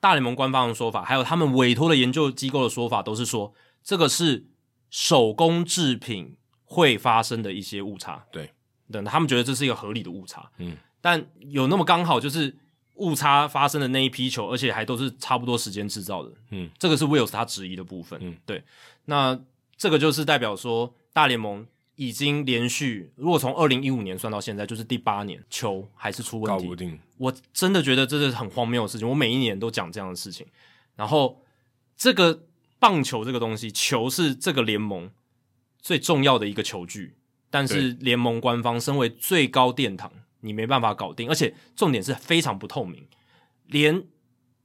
A: 大联盟官方的说法，还有他们委托的研究机构的说法，都是说这个是手工制品会发生的一些误差。
B: 对，
A: 等他们觉得这是一个合理的误差。嗯，但有那么刚好就是误差发生的那一批球，而且还都是差不多时间制造的。嗯，这个是 Wills 他质疑的部分。嗯，对，那这个就是代表说大联盟。已经连续，如果从二零一五年算到现在，就是第八年，球还是出问题。
B: 搞不定。
A: 我真的觉得这是很荒谬的事情。我每一年都讲这样的事情。然后，这个棒球这个东西，球是这个联盟最重要的一个球具，但是联盟官方身为最高殿堂，你没办法搞定，而且重点是非常不透明，连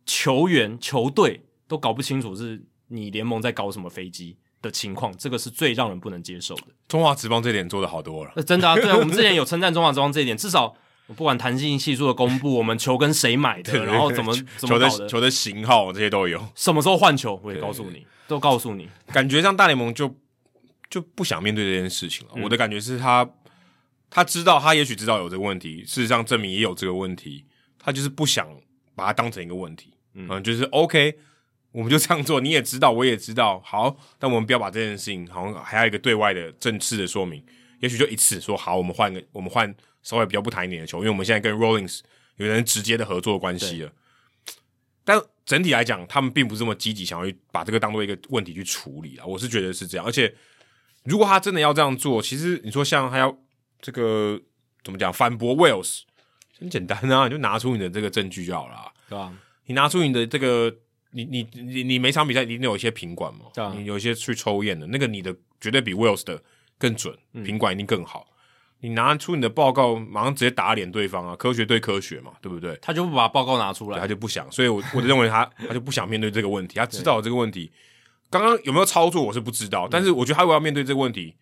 A: 球员、球队都搞不清楚是你联盟在搞什么飞机。的情况，这个是最让人不能接受的。
B: 中华职棒这点做的好多了，
A: 呃、真的啊，对啊，我们之前有 称赞中华职棒这一点，至少不管弹性系数的公布，我们球跟谁买的，然后怎么怎么搞的，
B: 球的球的型号这些都有，
A: 什么时候换球我也告诉你，都告诉你。
B: 感觉像大联盟就就不想面对这件事情了。嗯、我的感觉是他他知道，他也许知道有这个问题，事实上证明也有这个问题，他就是不想把它当成一个问题，嗯，嗯就是 OK。我们就这样做，你也知道，我也知道。好，但我们不要把这件事情，好像还有一个对外的正式的说明。也许就一次说好，我们换个，我们换稍微比较不谈一点的球，因为我们现在跟 Rollings 有人直接的合作关系了。但整体来讲，他们并不是这么积极，想要去把这个当做一个问题去处理啊。我是觉得是这样。而且，如果他真的要这样做，其实你说像他要这个怎么讲反驳 Wells，很简单啊，你就拿出你的这个证据就好了，
A: 对吧？
B: 你拿出你的这个。你你你你每场比赛一定有一些品管嘛？
A: 啊，
B: 你有一些去抽验的，那个你的绝对比 Wells 的更准，品管一定更好。你拿出你的报告，马上直接打脸对方啊！科学对科学嘛，对不对？
A: 他就不把报告拿出来，
B: 他就不想。所以，我我就认为他他就不想面对这个问题。他知道这个问题，刚刚有没有操作我是不知道，但是我觉得他如果要面对这个问题，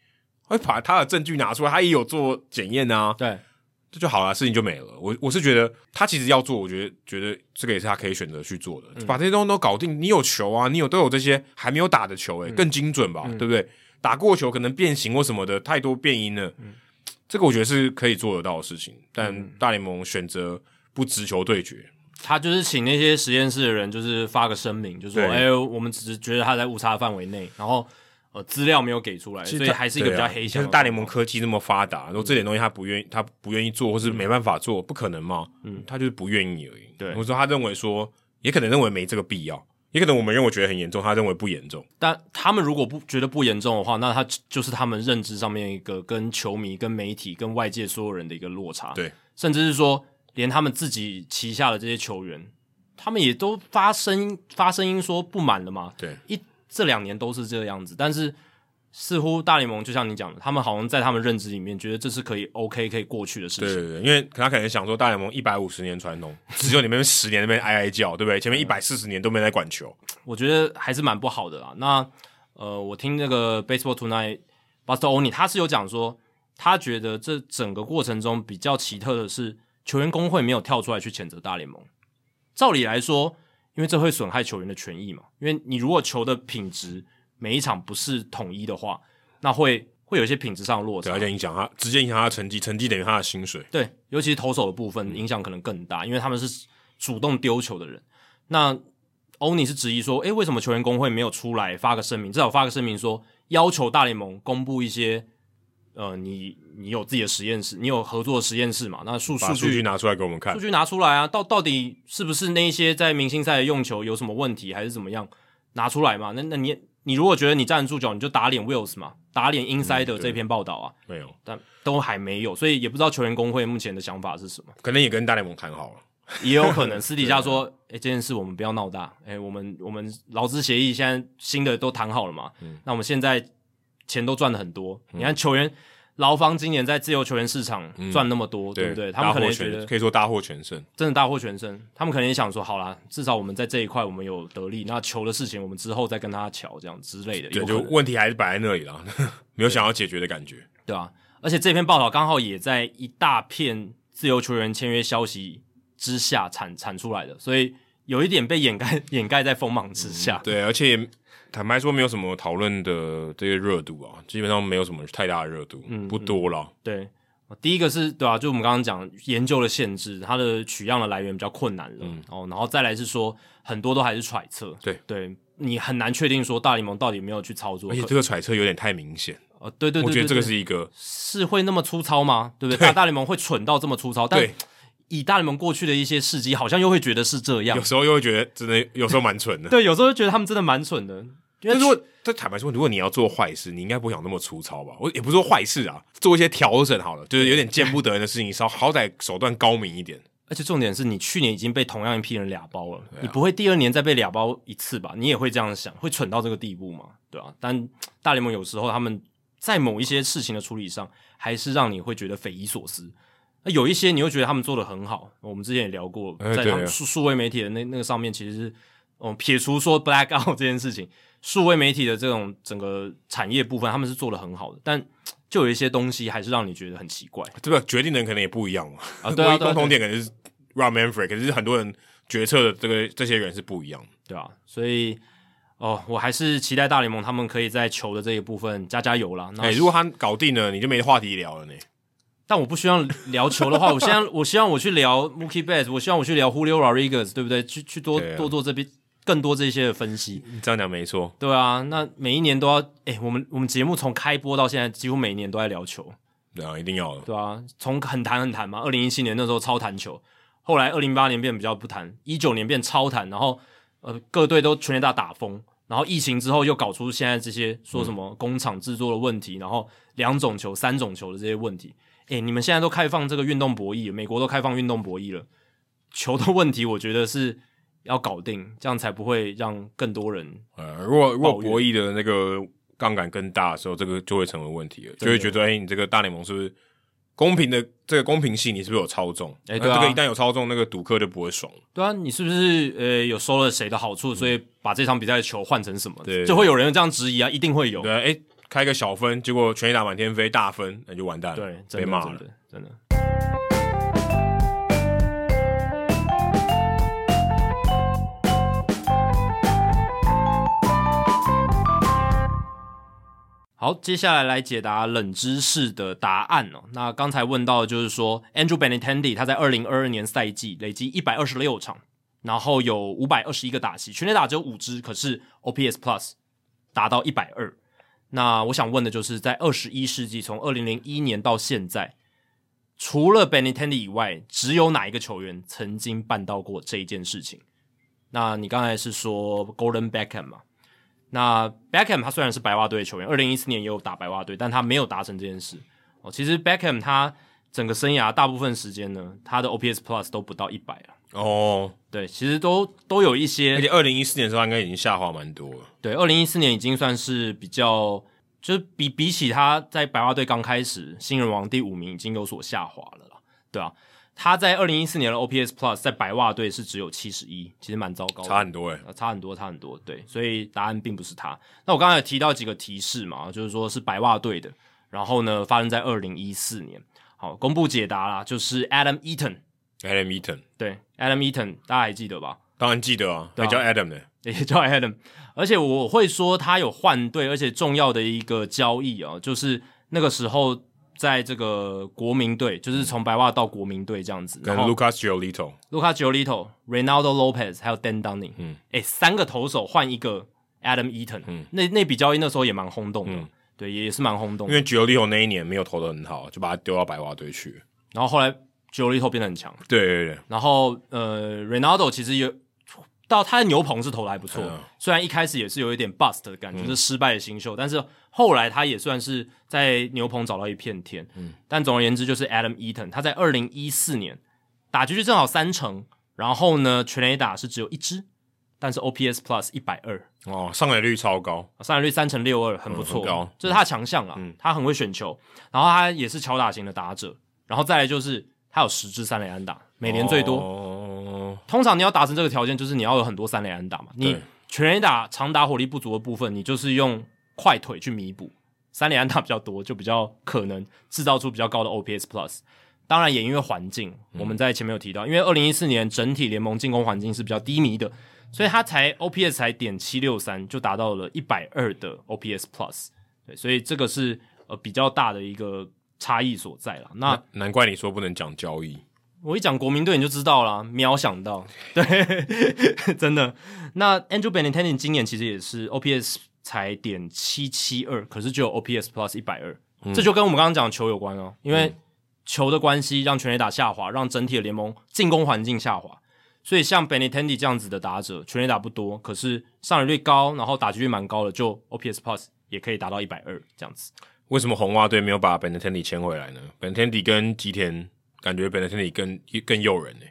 B: 会把他的证据拿出来，他也有做检验啊。
A: 对。
B: 这就好了，事情就没了。我我是觉得他其实要做，我觉得觉得这个也是他可以选择去做的，嗯、把这些东西都搞定。你有球啊，你有都有这些还没有打的球、欸，诶、嗯，更精准吧，嗯、对不对？打过球可能变形或什么的，太多变音了。嗯、这个我觉得是可以做得到的事情。但大联盟选择不直球对决，
A: 他就是请那些实验室的人，就是发个声明，就是说，哎对，我们只是觉得他在误差范围内，然后。呃，资料没有给出来，所以还是一个比较黑箱。
B: 就是大联盟科技那么发达，然后这点东西他不愿意，他不愿意做，或是没办法做，不可能嘛？嗯，他就是不愿意而已。
A: 对，
B: 或者说他认为说，也可能认为没这个必要，也可能我们认为觉得很严重，他认为不严重。
A: 但他们如果不觉得不严重的话，那他就是他们认知上面一个跟球迷、跟媒体、跟外界所有人的一个落差。
B: 对，
A: 甚至是说，连他们自己旗下的这些球员，他们也都发声发声音说不满了嘛？
B: 对，
A: 一这两年都是这个样子，但是。似乎大联盟就像你讲的，他们好像在他们认知里面觉得这是可以 OK 可以过去的事情。
B: 对对对，因为他可能想说大联盟一百五十年传统，只有你们十年那边哀哀叫，对不对？前面 一百四十年都没在管球，
A: 我觉得还是蛮不好的啦。那呃，我听那个 Baseball Tonight Buster Olney 他是有讲说，他觉得这整个过程中比较奇特的是，球员工会没有跳出来去谴责大联盟。照理来说，因为这会损害球员的权益嘛，因为你如果球的品质。每一场不是统一的话，那会会有一些品质上的落差，
B: 而且影响他，直接影响他的成绩，成绩等于他的薪水。
A: 对，尤其是投手的部分，影响可能更大，因为他们是主动丢球的人。那欧尼是质疑说，诶，为什么球员工会没有出来发个声明？至少发个声明说，要求大联盟公布一些，呃，你你有自己的实验室，你有合作的实验室嘛？那数数据，
B: 数据拿出来给我们看，
A: 数据拿出来啊，到到底是不是那一些在明星赛的用球有什么问题，还是怎么样？拿出来嘛？那那你你如果觉得你站得住脚，你就打脸 Wills 嘛，打脸 Inside 的这篇报道啊，
B: 没有，
A: 但都还没有，所以也不知道球员工会目前的想法是什么，
B: 可能也跟大联盟谈好了。
A: 也有可能 私底下说，诶、欸，这件事我们不要闹大，诶、欸，我们我们劳资协议现在新的都谈好了嘛，嗯，那我们现在钱都赚了很多，嗯、你看球员劳方今年在自由球员市场赚那么多，嗯、对不对？他们可能觉得
B: 可以说大获全胜，
A: 真的大获全胜。他们可能也想说，好啦，至少我们在这一块我们有得利，那球的事情我们之后再跟他瞧这样之类的。
B: 对，就问题还是摆在那里了，没有想要解决的感觉，
A: 对吧、啊？而且这篇报道刚好也在一大片自由球员签约消息。之下产产出来的，所以有一点被掩盖 掩盖在锋芒之下。
B: 嗯、对，而且坦白说，没有什么讨论的这些热度啊，基本上没有什么太大的热度，嗯，不多了。
A: 对，第一个是对啊，就我们刚刚讲研究的限制，它的取样的来源比较困难了。嗯、哦，然后再来是说很多都还是揣测。
B: 对，
A: 对你很难确定说大联盟到底有没有去操作，
B: 而且这个揣测有点太明显。
A: 哦，对对对，对，对，对，
B: 我觉得这个是一个
A: 是会那么粗糙吗？对不对？对大大联盟会蠢到这么粗糙？但。以大联盟过去的一些事迹，好像又会觉得是这样。
B: 有时候又会觉得真的，有时候蛮蠢的。
A: 对，有时候会觉得他们真的蛮蠢的。
B: 因为如果他坦白说，如果你要做坏事，你应该不会想那么粗糙吧？我也不是说坏事啊，做一些调整好了，就是有点见不得人的事情，稍好歹手段高明一点。
A: 而且重点是你去年已经被同样一批人俩包了，啊、你不会第二年再被俩包一次吧？你也会这样想，会蠢到这个地步吗？对啊，但大联盟有时候他们在某一些事情的处理上，还是让你会觉得匪夷所思。那有一些你又觉得他们做的很好，我们之前也聊过，在他们数数位媒体的那那个上面，其实是，嗯，撇除说 black out 这件事情，数位媒体的这种整个产业部分，他们是做的很好的，但就有一些东西还是让你觉得很奇怪。
B: 这个决定的人可能也不一样嘛，啊，对啊，共同点可能是 Rob Manfred，可是很多人决策的这个这些人是不一样，
A: 对啊，所以哦，我还是期待大联盟他们可以在球的这一部分加加油啦。
B: 哎，如果他搞定了，你就没话题聊了呢。
A: 但我不希望聊球的话，我希望我希望我去聊 Mookie Betts，我希望我去聊 Julio Rodriguez，对不对？去去多、啊、多做这边更多这些的分析。
B: 你这样讲没错，
A: 对啊。那每一年都要，哎、欸，我们我们节目从开播到现在，几乎每一年都在聊球。
B: 对啊，一定要的。
A: 对啊，从很谈很谈嘛。二零一七年那时候超谈球，后来二零一八年变比较不谈，一九年变超谈，然后呃各队都全垒打打疯，然后疫情之后又搞出现在这些说什么工厂制作的问题，嗯、然后两种球、三种球的这些问题。诶、欸，你们现在都开放这个运动博弈，美国都开放运动博弈了，球的问题，我觉得是要搞定，这样才不会让更多人。
B: 呃，如果如果博弈的那个杠杆更大的时候，这个就会成为问题了，就会觉得，哎、欸，你这个大联盟是不是公平的？这个公平性你是不是有操纵？哎、欸，对啊，这个一旦有操纵，那个赌客就不会爽。
A: 对啊，你是不是呃有收了谁的好处，所以把这场比赛的球换成什么？对，就会有人这样质疑啊，一定会有。
B: 对啊，诶、欸。开个小分，结果全垒打满天飞，大分那就完蛋了，
A: 对，被骂了，真的。好，接下来来解答冷知识的答案哦。那刚才问到的就是说，Andrew Benintendi 他在二零二二年赛季累积一百二十六场，然后有五百二十一个打席，全垒打只有五支，可是 OPS Plus 达到一百二。那我想问的就是，在二十一世纪，从二零零一年到现在，除了 Benintendi 以外，只有哪一个球员曾经办到过这一件事情？那你刚才是说 Golden Beckham 嘛？那 Beckham 他虽然是白袜队的球员，二零一四年也有打白袜队，但他没有达成这件事。哦，其实 Beckham 他整个生涯大部分时间呢，他的 OPS Plus 都不到一百了。
B: 哦，
A: 对，其实都都有一些，
B: 而且二零一四年的时候应该已经下滑蛮多了。
A: 对，二零一四年已经算是比较，就是比比起他在白袜队刚开始新人王第五名已经有所下滑了啦。对啊，他在二零一四年的 OPS Plus 在白袜队是只有七十一，其实蛮糟糕的，
B: 差很多诶、欸，
A: 差很多，差很多。对，所以答案并不是他。那我刚才有提到几个提示嘛，就是说是白袜队的，然后呢发生在二零一四年。好，公布解答啦，就是 Adam Eaton。
B: Adam Eaton，
A: 对，Adam Eaton，大家还记得吧？
B: 当然记得啊，对，叫 Adam 的，
A: 也叫 Adam。而且我会说他有换队，而且重要的一个交易啊，就是那个时候在这个国民队，就是从白袜到国民队这样子，
B: 跟 Lucas Giolito、
A: Lucas Giolito、Reynaldo Lopez 还有 Dan Dunning，嗯，哎，三个投手换一个 Adam Eaton，嗯，那那笔交易那时候也蛮轰动的，嗯、对，也是蛮轰动的。
B: 因为 Giolito 那一年没有投的很好，就把他丢到白袜队去，
A: 然后后来 Giolito 变得很强，
B: 对对对，
A: 然后呃 Reynaldo 其实也。到他的牛棚是投的还不错，嗯、虽然一开始也是有一点 bust 的感觉，嗯、是失败的新秀，但是后来他也算是在牛棚找到一片天。嗯，但总而言之，就是 Adam Eaton，他在二零一四年打击率正好三成，然后呢全垒打是只有一支，但是 OPS Plus 一百二。
B: 哦，上垒率超高，
A: 上垒率三成六二，很不错，
B: 嗯、
A: 这是他的强项啊，嗯、他很会选球，然后他也是敲打型的打者，然后再来就是他有十支三垒安打，每年最多。哦通常你要达成这个条件，就是你要有很多三连安打嘛。你全垒打长打火力不足的部分，你就是用快腿去弥补。三连安打比较多，就比较可能制造出比较高的 OPS Plus。当然也因为环境，我们在前面有提到，因为二零一四年整体联盟进攻环境是比较低迷的，所以它才 OPS 才点七六三就达到了一百二的 OPS Plus。对，所以这个是呃比较大的一个差异所在了。那
B: 难怪你说不能讲交易。
A: 我一讲国民队你就知道了，秒想到，对，真的。那 Andrew Benintendi 今年其实也是 OPS 才点七七二，可是就有 OPS Plus 一百二，这就跟我们刚刚讲的球有关哦，因为球的关系让全垒打下滑，让整体的联盟进攻环境下滑，所以像 Benintendi 这样子的打者，全垒打不多，可是上垒率高，然后打击率蛮高的，就 OPS Plus 也可以达到一百二这样子。
B: 为什么红袜队没有把 Benintendi 签回来呢？Benintendi 跟吉田。感觉本来身体更更诱人呢。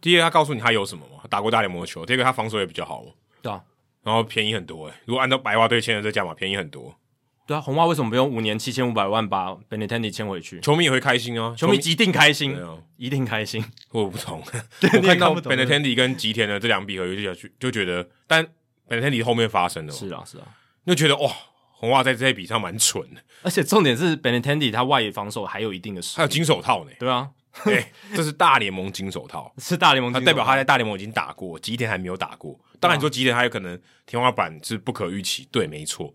B: 第一个，他告诉你他有什么嘛？打过大联盟的球。第二个，他防守也比较好。
A: 对啊，
B: 然后便宜很多诶。如果按照白袜队签的这价码，便宜很多。
A: 对啊，红袜为什么不用五年七千五百万把 Benintendi 签回去？
B: 球迷也会开心啊，
A: 球迷一定开心，啊、一定开心。
B: 我不同，对 我看到 Benintendi 跟吉田的这两笔合约就就就觉得，但 Benintendi 后面发生了，
A: 是啊是啊，
B: 就觉得哇。红袜在这一笔上蛮蠢的，
A: 而且重点是 Benintendi 他外野防守还有一定的实力，
B: 还有金手套呢。
A: 对啊，
B: 对，这是大联盟金手套，
A: 是大联盟金手套，
B: 他代表他在大联盟已经打过，吉田还没有打过。当然你说吉田还有可能天花板是不可预期，对，没错。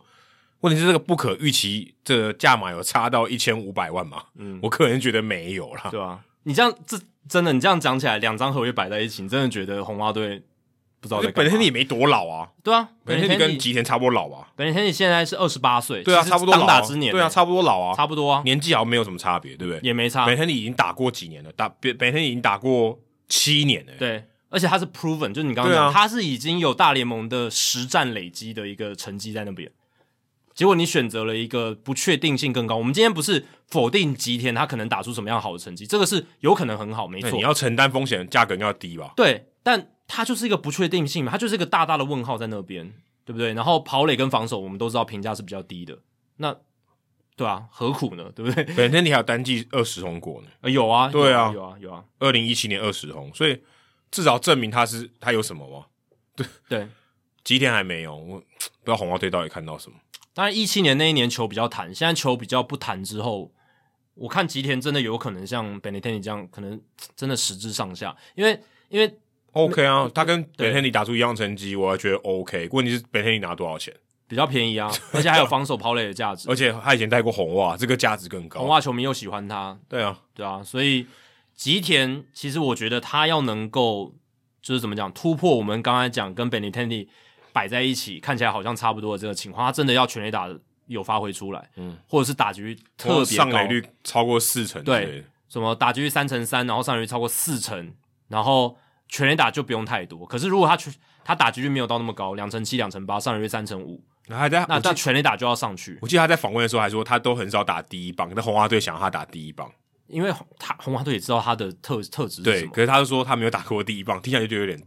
B: 问题是这个不可预期，这个价码有差到一千五百万吗？嗯，我个人觉得没有啦。
A: 对啊，你这样这真的，你这样讲起来，两张合约摆在一起，你真的觉得红袜队。不知道，
B: 本田也没多老啊。
A: 对啊，
B: 本田跟吉田差不多老啊。
A: 本田你现在是二十八岁，
B: 对啊，差不多当
A: 打之年，
B: 对啊，差不多老啊，
A: 差不多啊，
B: 年纪好像没有什么差别，对不对？
A: 也没差。
B: 本田已经打过几年了，打本本田已经打过七年了。
A: 对，而且他是 proven，就是你刚刚讲，他是已经有大联盟的实战累积的一个成绩在那边。结果你选择了一个不确定性更高。我们今天不是否定吉田他可能打出什么样好的成绩，这个是有可能很好，没错。
B: 你要承担风险，价格要低吧？
A: 对，但。它就是一个不确定性嘛，它就是一个大大的问号在那边，对不对？然后跑垒跟防守，我们都知道评价是比较低的，那对啊，何苦呢？对不对？
B: 本身你还有单季二十红果呢？
A: 呃，有啊，
B: 对啊，
A: 有啊，有啊，
B: 二零一七年二十红，所以至少证明他是他有什么吗？对
A: 对，
B: 吉田还没有，我不知道红袜队到底看到什么。
A: 当然，一七年那一年球比较弹，现在球比较不弹之后，我看吉田真的有可能像 Benintendi 这样，可能真的实质上下，因为因为。
B: OK 啊，他跟本田里打出一样成绩，我还觉得 OK。问题是本田里拿多少钱？
A: 比较便宜啊，而且还有防守抛垒的价值。
B: 而且他以前带过红袜，这个价值更高。
A: 红袜球迷又喜欢他，
B: 对啊，
A: 对啊。所以吉田其实我觉得他要能够就是怎么讲突破我们刚才讲跟 Benintendi 摆在一起看起来好像差不多的这个情况，他真的要全垒打有发挥出来，嗯，或者是打击率特别高，
B: 上垒率超过四成，
A: 对，什么打局率三成三，然后上垒率超过四成，然后。全垒打就不用太多，可是如果他全他打击率没有到那么高，两成七、两成八，上垒率三成五，那那全垒打就要上去。
B: 我记得他在访问的时候还说，他都很少打第一棒，但红花队想要他打第一棒，
A: 因为他红花队也知道他的特特质。
B: 对，可是他就说他没有打过第一棒，听起来就有点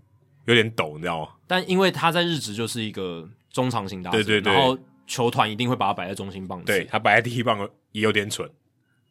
B: 有点抖，你知道吗？
A: 但因为他在日职就是一个中长型打者，
B: 对对对，
A: 然后球团一定会把他摆在中心棒，
B: 对他摆在第一棒也有点蠢，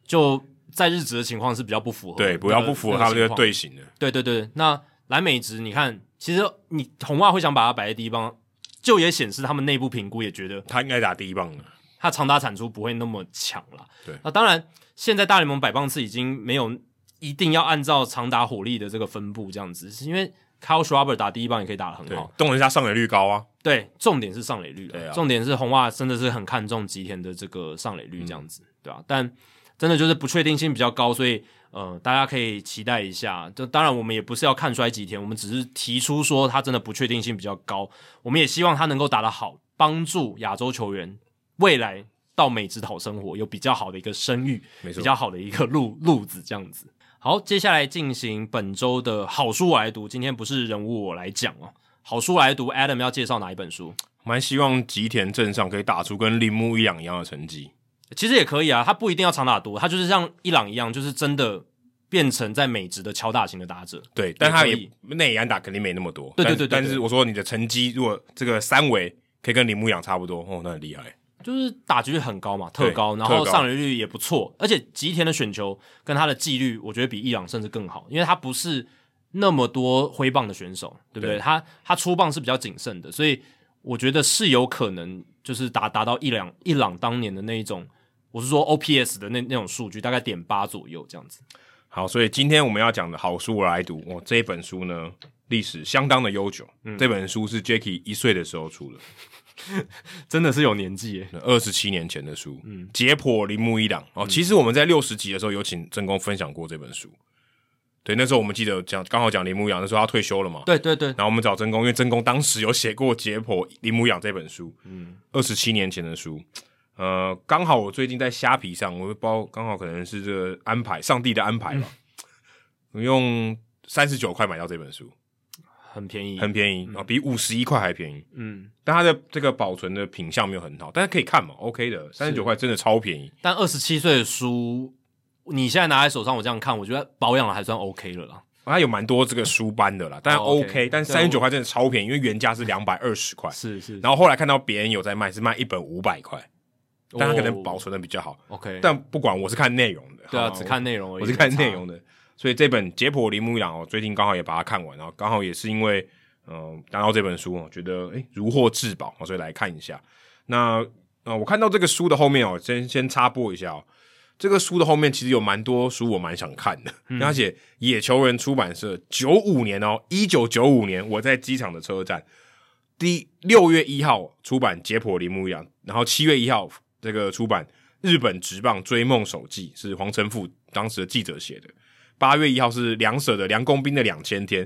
A: 就在日职的情况是比较不符合，
B: 对，比较不符合他们这个队形的，
A: 对对对，那。蓝美职，你看，其实你红袜会想把它摆在第一棒，就也显示他们内部评估也觉得
B: 他应该打第一棒的，
A: 他长打产出不会那么强了。
B: 对，
A: 那当然，现在大联盟百棒次已经没有一定要按照长打火力的这个分布这样子，是因为 Kyle Schwarber 打第一棒也可以打得很好，
B: 动一下上垒率高啊。
A: 对，重点是上垒率，
B: 对啊，
A: 重点是红袜真的是很看重吉田的这个上垒率这样子。嗯对啊，但真的就是不确定性比较高，所以呃，大家可以期待一下。就当然，我们也不是要看衰吉田，我们只是提出说他真的不确定性比较高，我们也希望他能够打得好，帮助亚洲球员未来到美职讨生活有比较好的一个声誉，
B: 没错，
A: 比较好的一个路路子这样子。好，接下来进行本周的好书我来读。今天不是人物我来讲哦，好书我来读。Adam 要介绍哪一本书？
B: 蛮希望吉田镇上可以打出跟铃木一朗一样的成绩。
A: 其实也可以啊，他不一定要长打多，他就是像伊朗一样，就是真的变成在美职的敲大型的打者。
B: 对，但他也内野安打肯定没那么多。
A: 对对对，对，
B: 但是我说你的成绩，如果这个三维可以跟铃木一朗差不多，哦，那很厉害。
A: 就是打击率很高嘛，特高，然后上垒率也不错，而且吉田的选球跟他的纪律，我觉得比伊朗甚至更好，因为他不是那么多挥棒的选手，对不对？对他他出棒是比较谨慎的，所以我觉得是有可能就是达达到伊朗伊朗当年的那一种，我是说 OPS 的那那种数据，大概点八左右这样子。
B: 好，所以今天我们要讲的好书我来读，哦，这一本书呢历史相当的悠久，嗯，这本书是 Jacky 一岁的时候出的。
A: 真的是有年纪耶，
B: 二十七年前的书，嗯，解剖铃木一朗。哦。其实我们在六十集的时候有请真公分享过这本书，对，那时候我们记得讲刚好讲铃木一朗，那时候他退休了嘛，
A: 对对对。
B: 然后我们找真公，因为真公当时有写过解剖铃木一朗这本书，嗯，二十七年前的书，呃，刚好我最近在虾皮上，我包刚好可能是这个安排，上帝的安排吧，我用三十九块买到这本书。
A: 很便宜，
B: 很便宜啊，嗯、比五十一块还便宜。嗯，但它的这个保存的品相没有很好，但是可以看嘛，OK 的，三十九块真的超便宜。
A: 但二十七岁的书，你现在拿在手上，我这样看，我觉得保养的还算 OK 了啦。
B: 它有蛮多这个书斑的啦，但 OK，, OK 但三十九块真的超便宜，因为原价是两百二十块。
A: 是是。
B: 然后后来看到别人有在卖，是卖一本五百块，但它可能保存的比较好。
A: OK，
B: 但不管，我是看内容的。
A: 对啊，只看内容而已。
B: 我是看内容的，所以这本解剖铃木一朗，我最近刚好也把它看完，然后刚好也是因为。嗯，拿到这本书我觉得诶如获至宝，所以来看一下。那呃，我看到这个书的后面哦，先先插播一下哦。这个书的后面其实有蛮多书我蛮想看的，嗯、而且野球人出版社九五年哦，一九九五年我在机场的车站，第六月一号出版《解剖铃木一朗》，然后七月一号这个出版《日本职棒追梦手记》，是黄成富当时的记者写的。八月一号是梁舍的《梁公斌的两千天》。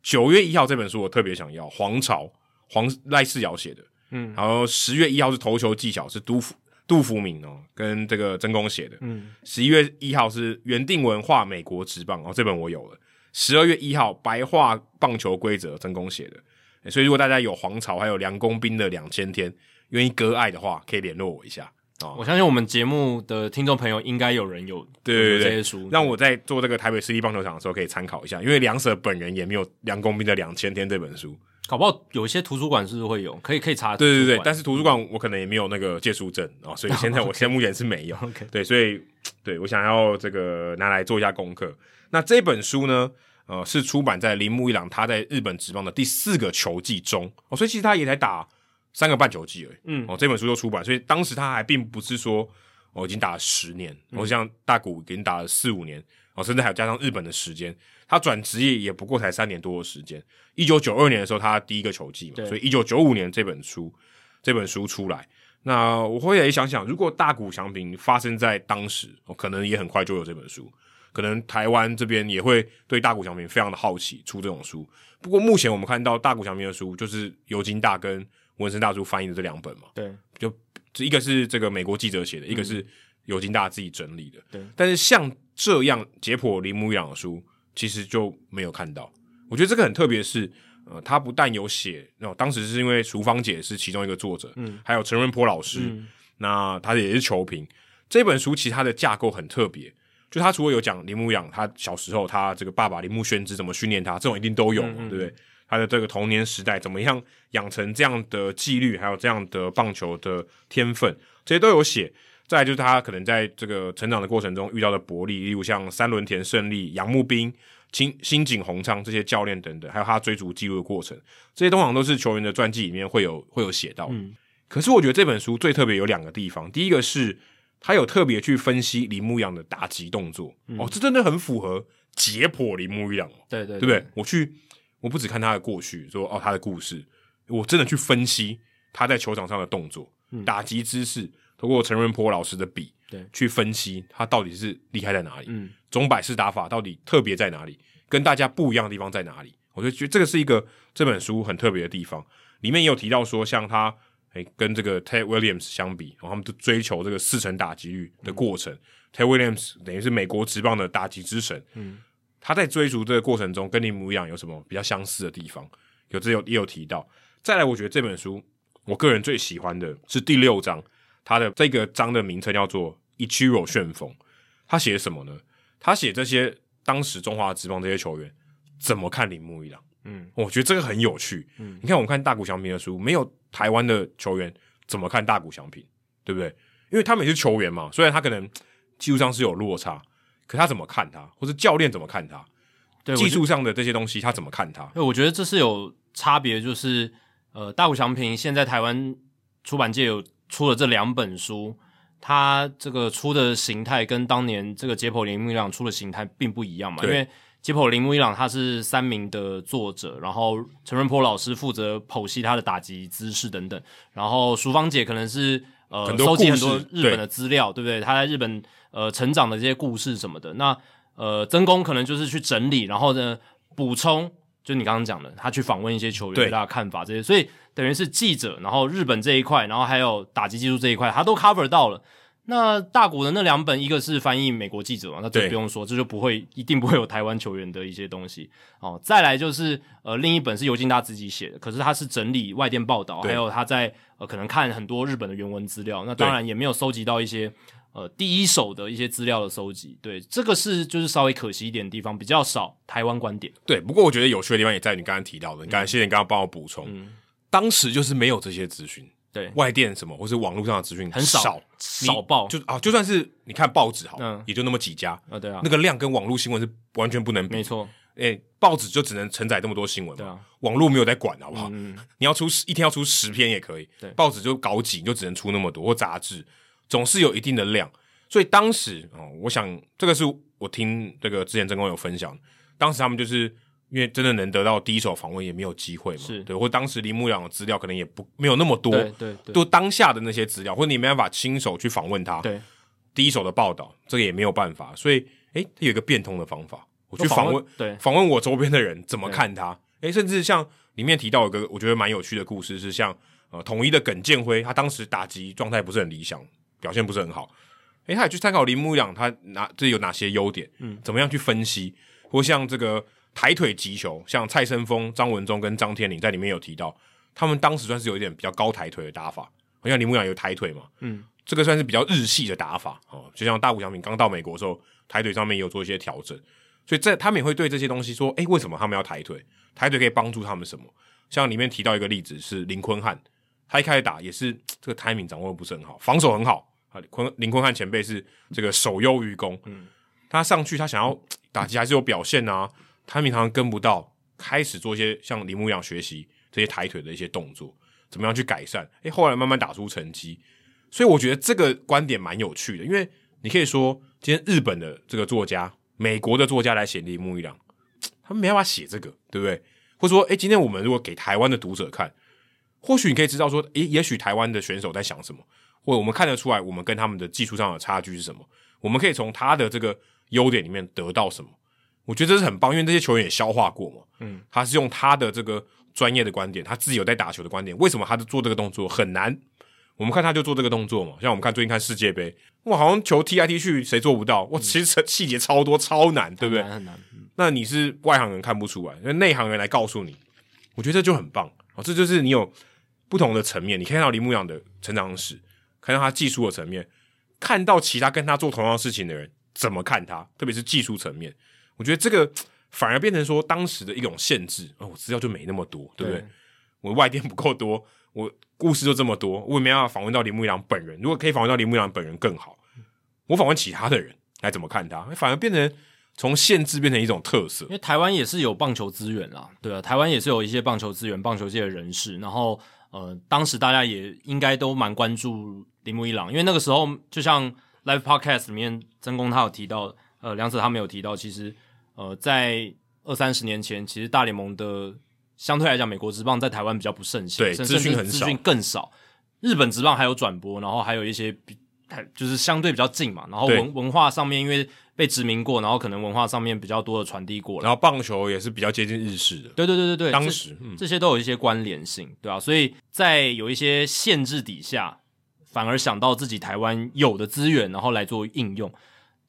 B: 九月一号这本书我特别想要，黄朝黄赖世尧写的，嗯，然后十月一号是投球技巧，是杜甫杜福明哦，跟这个真宫写的，嗯，十一月一号是原定文化美国职棒哦，这本我有了，十二月一号白话棒球规则真宫写的，所以如果大家有黄朝还有梁公斌的两千天愿意割爱的话，可以联络我一下。
A: 哦，我相信我们节目的听众朋友应该有人有对对对这些书，
B: 让我在做这个台北市立棒球场的时候可以参考一下。因为梁舍本人也没有梁公斌的两千天这本书，
A: 搞不好有一些图书馆是不是会有，可以可以查。
B: 对对对，但是图书馆我可能也没有那个借书证啊，所以现在我现在目前是没有。
A: OK，
B: 对，所以对我想要这个拿来做一下功课。那这本书呢，呃，是出版在铃木一朗他在日本职棒的第四个球季中哦，所以其实他也在打三个半球季而已。嗯，哦，这本书就出版，所以当时他还并不是说。我、哦、已经打了十年，我、嗯、像大谷已经打了四五年，哦，甚至还有加上日本的时间，他转职业也不过才三年多的时间。一九九二年的时候，他第一个球季嘛，所以一九九五年这本书这本书出来，那我后来想想，如果大谷翔平发生在当时，哦，可能也很快就有这本书，可能台湾这边也会对大谷翔平非常的好奇，出这种书。不过目前我们看到大谷翔平的书，就是尤金大跟文森大叔翻译的这两本嘛，
A: 对，
B: 就。这一个是这个美国记者写的，嗯、一个是尤金大自己整理的。
A: 对，
B: 但是像这样解剖铃木一朗的书，其实就没有看到。我觉得这个很特别，是呃，他不但有写，那当时是因为淑芳姐是其中一个作者，嗯，还有陈润坡老师，嗯、那他也是球评。这本书其实它的架构很特别，就他除了有讲铃木一朗他小时候他这个爸爸铃木宣之怎么训练他，这种一定都有嘛，嗯嗯对不对？他的这个童年时代怎么样养成这样的纪律，还有这样的棒球的天分，这些都有写。再来就是他可能在这个成长的过程中遇到的伯利，例如像三轮田胜利、杨木斌、新新井宏昌这些教练等等，还有他追逐记录的过程，这些通常都是球员的传记里面会有会有写到。嗯，可是我觉得这本书最特别有两个地方，第一个是他有特别去分析铃木一朗的打击动作，嗯、哦，这真的很符合解剖铃木一朗，
A: 对对，对，
B: 对不对？我去。我不只看他的过去，说哦他的故事，我真的去分析他在球场上的动作、嗯、打击姿势，通过陈润波老师的笔
A: 对，
B: 去分析他到底是厉害在哪里，
A: 嗯，
B: 钟摆式打法到底特别在哪里，跟大家不一样的地方在哪里？我就觉得这个是一个这本书很特别的地方。里面也有提到说，像他诶跟这个 Ted Williams 相比，然后他们都追求这个四成打击率的过程。嗯、Ted Williams 等于是美国职棒的打击之神，
A: 嗯，
B: 他在追逐这个过程中跟铃木一样有什么比较相似的地方？有这有也有提到。再来，我觉得这本书我个人最喜欢的是第六章，它的这个章的名称叫做“一七 o 旋风”。他写什么呢？他写这些当时中华职棒这些球员怎么看铃木一朗。
A: 嗯，
B: 我觉得这个很有趣。
A: 嗯，
B: 你看，我们看大谷翔平的书，没有台湾的球员怎么看大谷翔平，对不对？因为他们也是球员嘛，虽然他可能技术上是有落差，可他怎么看他，或者教练怎么看他？
A: 对，
B: 技术上的这些东西他怎么看他？
A: 对，我觉得这是有差别，就是呃，大谷祥平现在台湾出版界有出了这两本书，他这个出的形态跟当年这个解剖铃木一朗出的形态并不一样嘛，因为。解剖铃木一朗，他是三名的作者，然后陈润波老师负责剖析他的打击姿势等等，然后淑芳姐可能是呃收集很多日本的资料，对，对不对？他在日本呃成长的这些故事什么的，那呃曾公可能就是去整理，然后呢补充，就你刚刚讲的，他去访问一些球员，对他的看法这些，所以等于是记者，然后日本这一块，然后还有打击技术这一块，他都 cover 到了。那大谷的那两本，一个是翻译美国记者嘛，那这不用说，这就不会一定不会有台湾球员的一些东西哦。再来就是呃，另一本是尤金大自己写的，可是他是整理外电报道，还有他在呃可能看很多日本的原文资料，那当然也没有收集到一些呃第一手的一些资料的收集。对，这个是就是稍微可惜一点的地方，比较少台湾观点。
B: 对，不过我觉得有趣的地方也在你刚刚提到的，你刚才谢谢你刚刚帮我补充，
A: 嗯，
B: 当时就是没有这些资讯。
A: 对。
B: 外电什么，或是网络上的资讯
A: 很少，少报
B: 就啊，就算是你看报纸好，
A: 嗯，
B: 也就那么几家
A: 啊，对啊，
B: 那个量跟网络新闻是完全不能比，
A: 没错，
B: 诶，报纸就只能承载这么多新闻嘛，
A: 对啊，
B: 网络没有在管，好不好？
A: 嗯，
B: 你要出十一天要出十篇也可以，
A: 对，
B: 报纸就搞紧，就只能出那么多，或杂志总是有一定的量，所以当时哦，我想这个是我听这个之前曾公有分享，当时他们就是。因为真的能得到第一手访问也没有机会嘛，
A: 是。
B: 对，或当时林木一朗的资料可能也不没有那么多，
A: 对对对，
B: 都当下的那些资料，或者你没办法亲手去访问他，
A: 对，
B: 第一手的报道这个也没有办法，所以诶，有一个变通的方法，我去访问，
A: 对，
B: 访问我周边的人怎么看他，诶，甚至像里面提到一个我觉得蛮有趣的故事，是像呃统一的耿建辉，他当时打击状态不是很理想，表现不是很好，诶，他也去参考铃木一朗，他哪这有哪些优点，
A: 嗯，怎
B: 么样去分析，或像这个。抬腿击球，像蔡生峰、张文忠跟张天林在里面有提到，他们当时算是有一点比较高抬腿的打法。好像铃木一朗有抬腿嘛，
A: 嗯，
B: 这个算是比较日系的打法哦。就像大谷翔平刚到美国的时候，抬腿上面也有做一些调整，所以在他们也会对这些东西说，诶，为什么他们要抬腿？抬腿可以帮助他们什么？像里面提到一个例子是林坤汉，他一开始打也是这个 timing 掌握的不是很好，防守很好啊。坤林坤汉前辈是这个守优于攻，
A: 嗯，
B: 他上去他想要打击还是有表现啊。他平常跟不到，开始做一些像铃木一样学习这些抬腿的一些动作，怎么样去改善？诶，后来慢慢打出成绩。所以我觉得这个观点蛮有趣的，因为你可以说，今天日本的这个作家、美国的作家来写铃木一朗，他们没办法写这个，对不对？或者说，诶，今天我们如果给台湾的读者看，或许你可以知道说，诶，也许台湾的选手在想什么，或者我们看得出来，我们跟他们的技术上的差距是什么？我们可以从他的这个优点里面得到什么？我觉得这是很棒，因为这些球员也消化过嘛。
A: 嗯，
B: 他是用他的这个专业的观点，他自己有在打球的观点。为什么他做这个动作很难？我们看他就做这个动作嘛。像我们看最近看世界杯，哇，好像球踢来踢去，谁做不到？哇，其实细节超多，超难，对不对？
A: 很难。
B: 那你是外行人看不出来，那内行人来告诉你，我觉得这就很棒。哦，这就是你有不同的层面，你可以看到林木一朗的成长史，看到他技术的层面，看到其他跟他做同样事情的人怎么看他，特别是技术层面。我觉得这个反而变成说当时的一种限制哦，我资料就没那么多，对不对？对我外电不够多，我故事就这么多，我也没办法访问到铃木一朗本人。如果可以访问到铃木一朗本人更好，我访问其他的人来怎么看他，反而变成从限制变成一种特色。
A: 因为台湾也是有棒球资源啦，对啊，台湾也是有一些棒球资源、棒球界的人士。然后呃，当时大家也应该都蛮关注铃木一朗，因为那个时候就像 Live Podcast 里面曾公他有提到，呃，梁子他没有提到，其实。呃，在二三十年前，其实大联盟的相对来讲，美国职棒在台湾比较不盛行，
B: 对，资讯很少，
A: 资讯更少。日本职棒还有转播，然后还有一些比就是相对比较近嘛，然后文文化上面因为被殖民过，然后可能文化上面比较多的传递过，
B: 然后棒球也是比较接近日式的，
A: 对对对对对，
B: 当时这，
A: 嗯、这些都有一些关联性，对啊，所以在有一些限制底下，反而想到自己台湾有的资源，然后来做应用。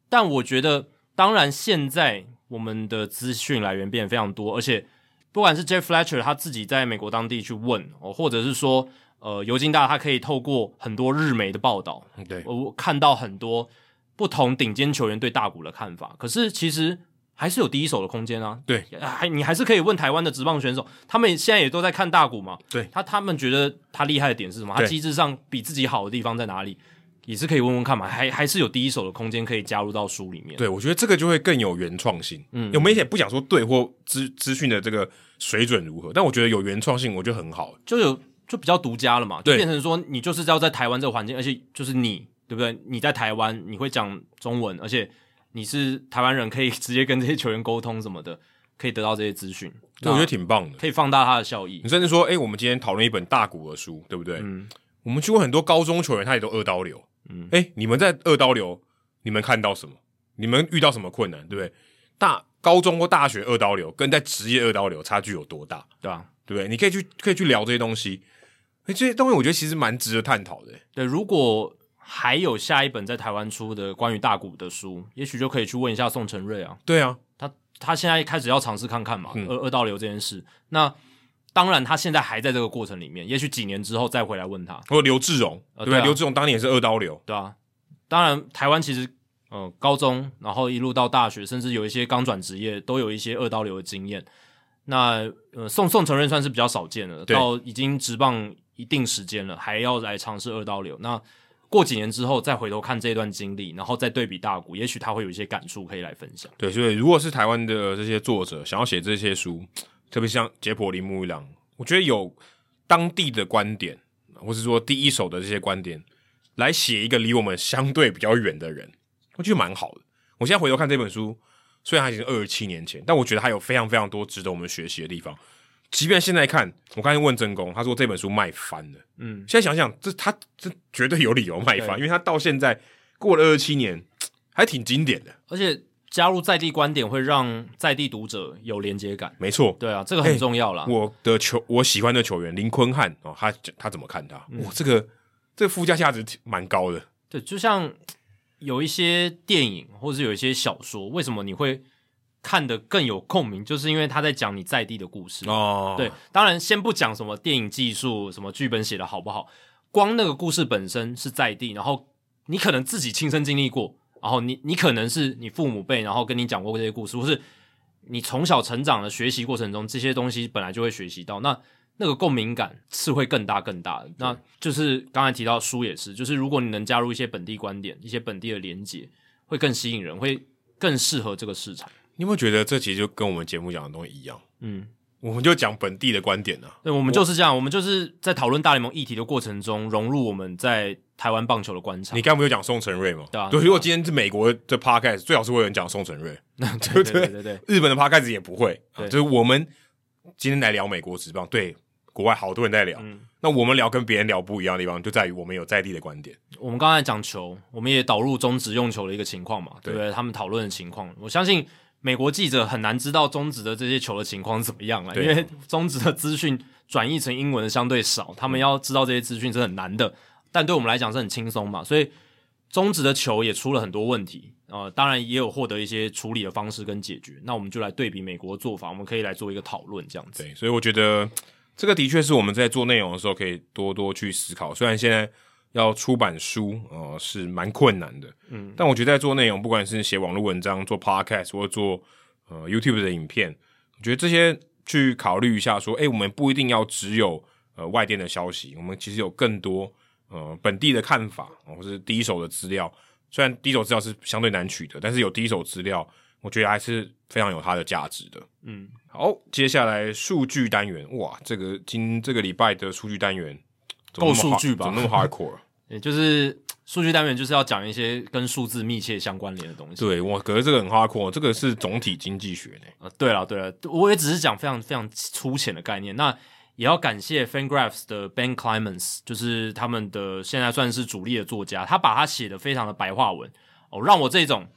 A: 但我觉得，当然现在我们的资讯来源变得非常多，而且不管是 Jeff Fletcher 他自己在美国当地去问，哦，或者是说。呃，尤金大他可以透过很多日媒的报道，
B: 对，
A: 我看到很多不同顶尖球员对大谷的看法。可是其实还是有第一手的空间啊。
B: 对，
A: 还你还是可以问台湾的职棒选手，他们现在也都在看大谷嘛。
B: 对，
A: 他他们觉得他厉害的点是什么？他机制上比自己好的地方在哪里？也是可以问问看嘛。还还是有第一手的空间可以加入到书里面。
B: 对，我觉得这个就会更有原创性。嗯，有没也不讲说对或资资讯的这个水准如何，但我觉得有原创性，我觉得很好，
A: 就有。就比较独家了嘛，就变成说你就是要在台湾这个环境，而且就是你对不对？你在台湾你会讲中文，而且你是台湾人，可以 直接跟这些球员沟通什么的，可以得到这些资讯，
B: 我觉得挺棒的，
A: 可以放大它的效益。
B: 你甚至说，哎、欸，我们今天讨论一本大谷的书，对不对？嗯，我们去过很多高中球员，他也都二刀流。嗯，哎、欸，你们在二刀流，你们看到什么？你们遇到什么困难？对不对？大高中或大学二刀流跟在职业二刀流差距有多大？对吧？对不对？你可以去可以去聊这些东西。哎，这些东西我觉得其实蛮值得探讨的。
A: 对，如果还有下一本在台湾出的关于大谷的书，也许就可以去问一下宋承瑞啊。
B: 对啊，
A: 他他现在开始要尝试看看嘛，嗯、二二刀流这件事。那当然，他现在还在这个过程里面，也许几年之后再回来问他。
B: 或刘志荣，呃、对、啊，刘志荣当年也是二刀流，
A: 对啊。当然，台湾其实呃高中，然后一路到大学，甚至有一些刚转职业，都有一些二刀流的经验。那呃，宋宋承瑞算是比较少见的，到已经职棒。一定时间了，还要来尝试二刀流。那过几年之后再回头看这段经历，然后再对比大谷，也许他会有一些感触可以来分享。
B: 对，所以如果是台湾的这些作者想要写这些书，特别像杰普林木一郎，我觉得有当地的观点，或是说第一手的这些观点，来写一个离我们相对比较远的人，我觉得蛮好的。我现在回头看这本书，虽然它已经二十七年前，但我觉得它有非常非常多值得我们学习的地方。即便现在看，我刚才问真宫，他说这本书卖翻了。嗯，现在想想，这他这绝对有理由卖翻，因为他到现在过了二十七年，还挺经典的。
A: 而且加入在地观点，会让在地读者有连接感。
B: 没错，
A: 对啊，这个很重要啦。
B: 我的球，我喜欢的球员林坤汉哦，他他怎么看他？嗯、哇，这个这个附加价值蛮高的。
A: 对，就像有一些电影，或者有一些小说，为什么你会？看得更有共鸣，就是因为他在讲你在地的故事
B: 哦。
A: 对，当然先不讲什么电影技术，什么剧本写得好不好，光那个故事本身是在地，然后你可能自己亲身经历过，然后你你可能是你父母辈，然后跟你讲过这些故事，或是你从小成长的学习过程中，这些东西本来就会学习到，那那个共鸣感是会更大更大的。那就是刚才提到书也是，就是如果你能加入一些本地观点，一些本地的连结，会更吸引人，会更适合这个市场。
B: 你有没有觉得这其实就跟我们节目讲的东西一样？嗯，我们就讲本地的观点呢、啊。
A: 对，我们就是这样，我，我们就是在讨论大联盟议题的过程中，融入我们在台湾棒球的观察。
B: 你刚刚不是讲宋承瑞吗？
A: 对啊。
B: 对，如果今天是美国的 podcast，最好是会有人讲宋承瑞，
A: 对对对对对。
B: 日本的 podcast 也不会，就是我们今天来聊美国职棒，对，国外好多人在聊。嗯、那我们聊跟别人聊不一样的地方，就在于我们有在地的观点。
A: 我们刚才讲球，我们也导入中职用球的一个情况嘛，对不？对他们讨论的情况，我相信。美国记者很难知道中职的这些球的情况怎么样了，因为中职的资讯转译成英文的相对少，他们要知道这些资讯是很难的。但对我们来讲是很轻松嘛，所以中职的球也出了很多问题，呃，当然也有获得一些处理的方式跟解决。那我们就来对比美国的做法，我们可以来做一个讨论，这样子。
B: 对，所以我觉得这个的确是我们在做内容的时候可以多多去思考。虽然现在。要出版书，呃，是蛮困难的，嗯，但我觉得在做内容，不管是写网络文章、做 podcast 或者做呃 YouTube 的影片，我觉得这些去考虑一下，说，诶，我们不一定要只有呃外电的消息，我们其实有更多呃本地的看法，或是第一手的资料。虽然第一手资料是相对难取得，但是有第一手资料，我觉得还是非常有它的价值的。嗯，好，接下来数据单元，哇，这个今这个礼拜的数据单元。
A: 够数据吧？
B: 怎么那么 hardcore？
A: 也就是 数据单元就是要讲一些跟数字密切相关联的东西。
B: 对，我可是这个很 hardcore，这个是总体经济学呢。
A: 呃，对了对了，我也只是讲非常非常粗浅的概念。那也要感谢 FanGraphs 的 Ben Clemens，就是他们的现在算是主力的作家，他把他写的非常的白话文哦，让我这种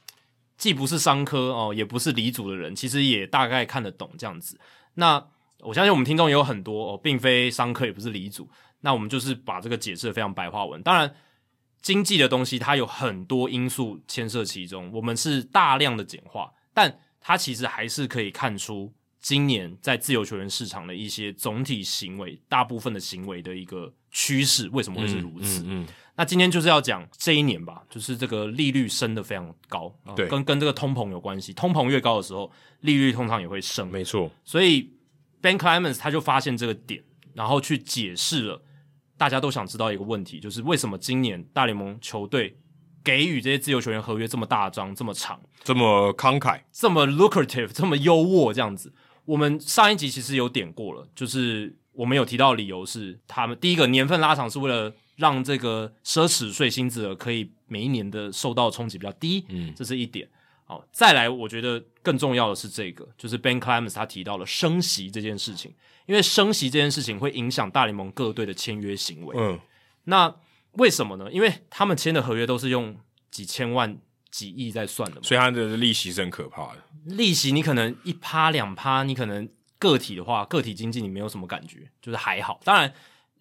A: 既不是商科哦，也不是理组的人，其实也大概看得懂这样子。那我相信我们听众也有很多哦，并非商科，也不是理组，那我们就是把这个解释的非常白话文。当然，经济的东西它有很多因素牵涉其中，我们是大量的简化，但它其实还是可以看出。今年在自由球员市场的一些总体行为，大部分的行为的一个趋势，为什么会是如此？嗯，嗯，嗯，那今天就是要讲这一年吧，就是这个利率升得非常高，对，跟跟这个通膨有关系。通膨越高的时候，利率通常也会升，
B: 没错。
A: 所以 Ben Clemens 他就发现这个点，然后去解释了大家都想知道一个问题，就是为什么今年大联盟球队给予这些自由球员合约这么大张、这么长、
B: 这么慷慨、
A: 这么 lucrative、这么优渥这样子。我们上一集其实有点过了，就是我们有提到理由是，他们第一个年份拉长是为了让这个奢侈税薪资额可以每一年的受到冲击比较低，嗯，这是一点。好，再来，我觉得更重要的是这个，就是 Ben Clemens 他提到了升息这件事情，因为升息这件事情会影响大联盟各队的签约行为。嗯，那为什么呢？因为他们签的合约都是用几千万。几亿在算的嘛，
B: 所以它的利息是很可怕的。
A: 利息你可能一趴两趴，你可能个体的话，个体经济你没有什么感觉，就是还好。当然，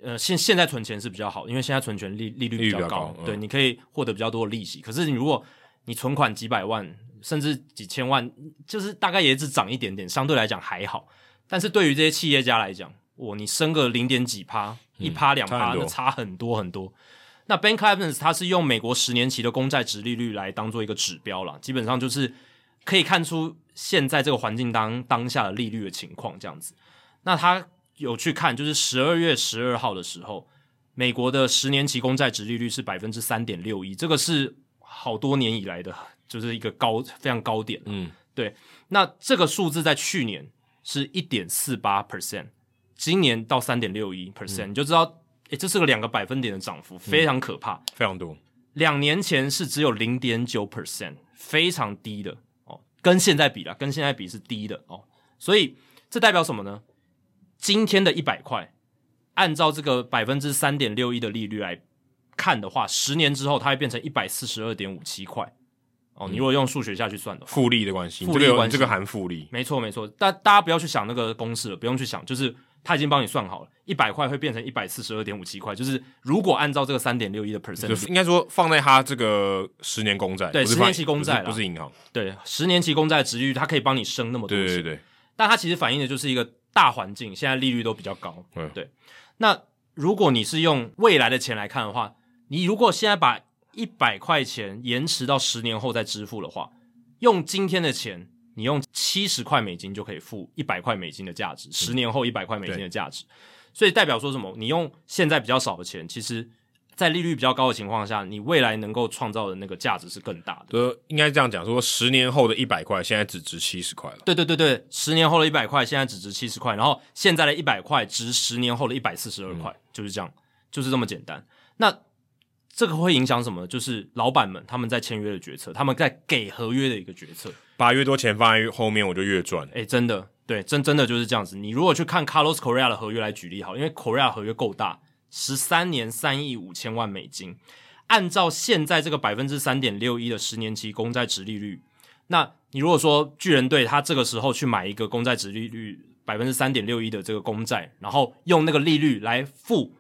A: 呃，现现在存钱是比较好，因为现在存钱利利率比较高，较高对，嗯、你可以获得比较多的利息。可是你如果你存款几百万，甚至几千万，就是大概也只涨一点点，相对来讲还好。但是对于这些企业家来讲，我你升个零点几趴，一趴两趴，那差很多很多。那 Ben Clemens 他是用美国十年期的公债殖利率来当做一个指标啦，基本上就是可以看出现在这个环境当当下的利率的情况这样子。那他有去看，就是十二月十二号的时候，美国的十年期公债殖利率是百分之三点六一，这个是好多年以来的，就是一个高非常高点。嗯，对。那这个数字在去年是一点四八 percent，今年到三点六一 percent，你就知道。诶，这是个两个百分点的涨幅，非常可怕，
B: 嗯、非常多。
A: 两年前是只有零点九 percent，非常低的哦。跟现在比啦，跟现在比是低的哦。所以这代表什么呢？今天的一百块，按照这个百分之三点六一的利率来看的话，十年之后它会变成一百四十二点五七块哦。你如果用数学下去算的话，
B: 复利的关系，
A: 复利的关系，
B: 这个含复利，
A: 没错没错。但大家不要去想那个公式了，不用去想，就是。他已经帮你算好了，一百块会变成一百四十二点五七块，就是如果按照这个三点六一的 percent，
B: 应该说放在他这个十年公债，
A: 对，十年期公债
B: 不是银行，
A: 对，十年期公债的值率，它可以帮你升那么多钱，
B: 对对对，
A: 但它其实反映的就是一个大环境，现在利率都比较高，嗯，对。那如果你是用未来的钱来看的话，你如果现在把一百块钱延迟到十年后再支付的话，用今天的钱。你用七十块美金就可以付一百块美金的价值，十年后一百块美金的价值，所以代表说什么？你用现在比较少的钱，其实，在利率比较高的情况下，你未来能够创造的那个价值是更大的。
B: 对，应该这样讲，说十年后的一百块现在只值七十块了。
A: 对对对对，十年后的一百块现在只值七十块，然后现在的一百块值十年后的一百四十二块，就是这样，就是这么简单。那这个会影响什么？就是老板们他们在签约的决策，他们在给合约的一个决策。
B: 把越多钱放在后面，我就越赚。
A: 哎，真的，对，真真的就是这样子。你如果去看 Carlos Correa 的合约来举例好，因为 Correa 合约够大，十三年三亿五千万美金，按照现在这个百分之三点六一的十年期公债值利率，那你如果说巨人队他这个时候去买一个公债值利率百分之三点六一的这个公债，然后用那个利率来付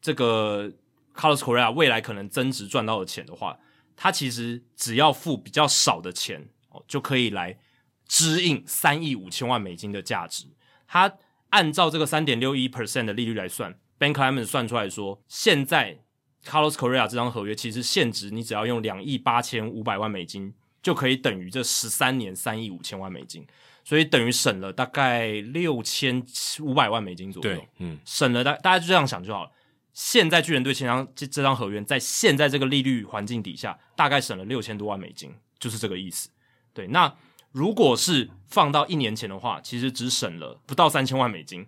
A: 这个 Carlos Correa 未来可能增值赚到的钱的话，他其实只要付比较少的钱哦。就可以来支应三亿五千万美金的价值。他按照这个三点六一 percent 的利率来算，Ben Clemens 算出来说，现在 Carlos Correa 这张合约其实现值你只要用两亿八千五百万美金，就可以等于这十三年三亿五千万美金，所以等于省了大概六千五百万美金左右。嗯，省了大大家就这样想就好了。现在巨人队签张这这张合约，在现在这个利率环境底下，大概省了六千多万美金，就是这个意思。对，那如果是放到一年前的话，其实只省了不到三千万美金。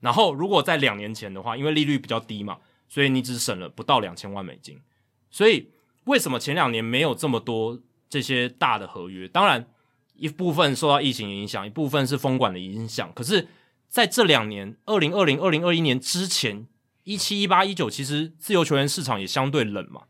A: 然后如果在两年前的话，因为利率比较低嘛，所以你只省了不到两千万美金。所以为什么前两年没有这么多这些大的合约？当然一部分受到疫情影响，一部分是封管的影响。可是在这两年，二零二零、二零二一年之前，一七、一八、一九，其实自由球员市场也相对冷嘛。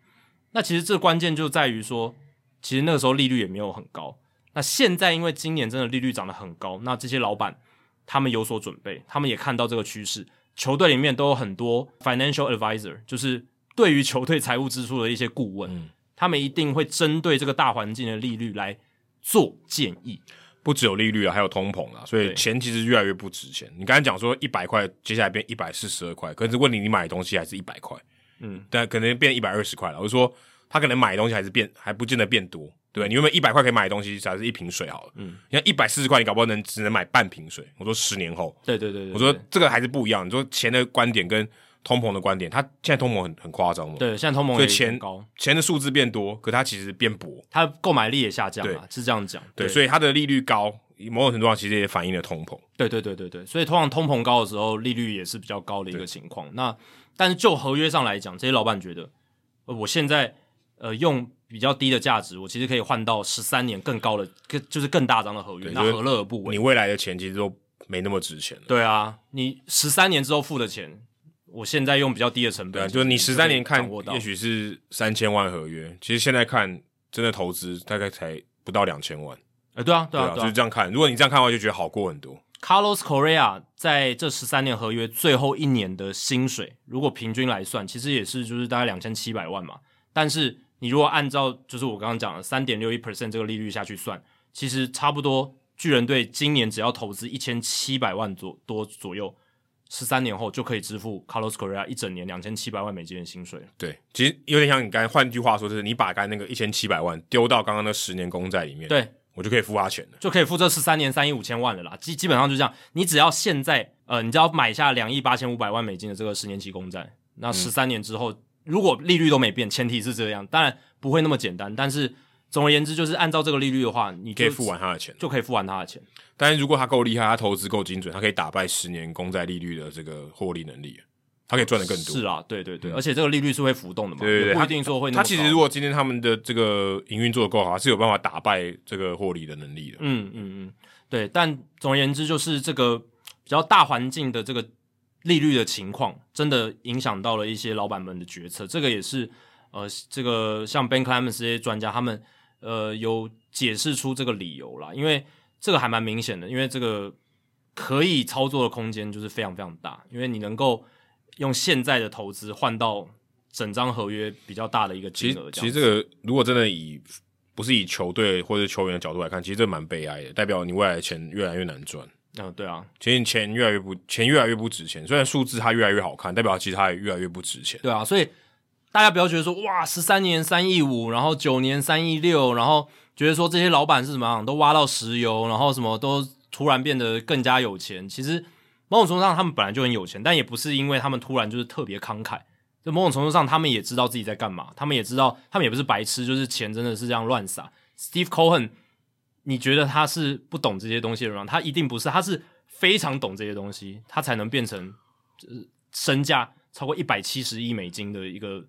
A: 那其实这关键就在于说，其实那个时候利率也没有很高。那现在因为今年真的利率涨得很高，那这些老板他们有所准备，他们也看到这个趋势，球队里面都有很多 financial advisor，就是对于球队财务支出的一些顾问，嗯、他们一定会针对这个大环境的利率来做建议。
B: 不只有利率啊，还有通膨啊，所以钱其实越来越不值钱。你刚才讲说一百块，接下来变一百四十二块，可是问你，你买的东西还是一百块，嗯，但可能变一百二十块了。我就说他可能买的东西还是变，还不见得变多。对，你有没有一百块可以买的东西，假设是一瓶水好了。嗯，你看一百四十块，你搞不好能只能买半瓶水。我说十年后，
A: 对对对对，
B: 我说这个还是不一样。你说钱的观点跟通膨的观点，它现在通膨很很夸张嘛？
A: 对，现在通膨
B: 所以钱高，钱的数字变多，可它其实变薄，
A: 它购买力也下降了，是这样讲。
B: 对，所以它的利率高，某种程度上其实也反映了通膨。
A: 对对对对对，所以通常通膨高的时候，利率也是比较高的一个情况。那但是就合约上来讲，这些老板觉得，呃，我现在呃用。比较低的价值，我其实可以换到十三年更高的，更就是更大张的合约，那何乐而不为？
B: 你未来的钱其实都没那么值钱了。
A: 对啊，你十三年之后付的钱，我现在用比较低的成本，
B: 对，就是你十三年看，也许是三千万合约，其实现在看真的投资大概才不到两千万。
A: 哎，对啊，对啊，对啊，
B: 就是这样看。如果你这样看的话，就觉得好过很多。
A: Carlos Correa 在这十三年合约最后一年的薪水，如果平均来算，其实也是就是大概两千七百万嘛，但是。你如果按照就是我刚刚讲的三点六一 percent 这个利率下去算，其实差不多巨人队今年只要投资一千七百万左多左右，十三年后就可以支付 Carlos Correa 一整年两千七百万美金的薪水。
B: 对，其实有点像你刚才换句话说，就是你把刚才那个一千七百万丢到刚刚那十年公债里面，
A: 对，
B: 我就可以付他钱了，
A: 就可以付这十三年三亿五千万了啦。基基本上就这样，你只要现在呃，你只要买下两亿八千五百万美金的这个十年期公债，那十三年之后。嗯如果利率都没变，前提是这样，当然不会那么简单。但是总而言之，就是按照这个利率的话，你
B: 可以付完他的钱，
A: 就可以付完他的钱。
B: 但是如果他够厉害，他投资够精准，他可以打败十年公债利率的这个获利能力，他可以赚得更多。
A: 是啊，对对对，嗯、而且这个利率是会浮动的嘛，
B: 对对对，
A: 不一定说会。
B: 他其实如果今天他们的这个营运做得够好，是有办法打败这个获利的能力的。
A: 嗯嗯嗯，对。但总而言之，就是这个比较大环境的这个。利率的情况真的影响到了一些老板们的决策，这个也是呃，这个像 Ben Clemens 这些专家他们呃有解释出这个理由啦，因为这个还蛮明显的，因为这个可以操作的空间就是非常非常大，因为你能够用现在的投资换到整张合约比较大的一个金额。
B: 其实这个如果真的以不是以球队或者球员的角度来看，其实这蛮悲哀的，代表你未来的钱越来越难赚。
A: 嗯、哦，对啊，
B: 其实钱越来越不，钱越来越不值钱。虽然数字它越来越好看，代表其实它也越来越不值钱。
A: 对啊，所以大家不要觉得说哇，十三年三亿五，然后九年三亿六，然后觉得说这些老板是什么样，都挖到石油，然后什么都突然变得更加有钱。其实某种程度上，他们本来就很有钱，但也不是因为他们突然就是特别慷慨。就某种程度上，他们也知道自己在干嘛，他们也知道，他们也不是白痴，就是钱真的是这样乱撒。Steve Cohen。你觉得他是不懂这些东西的人吗？他一定不是，他是非常懂这些东西，他才能变成就是身价超过一百七十亿美金的一个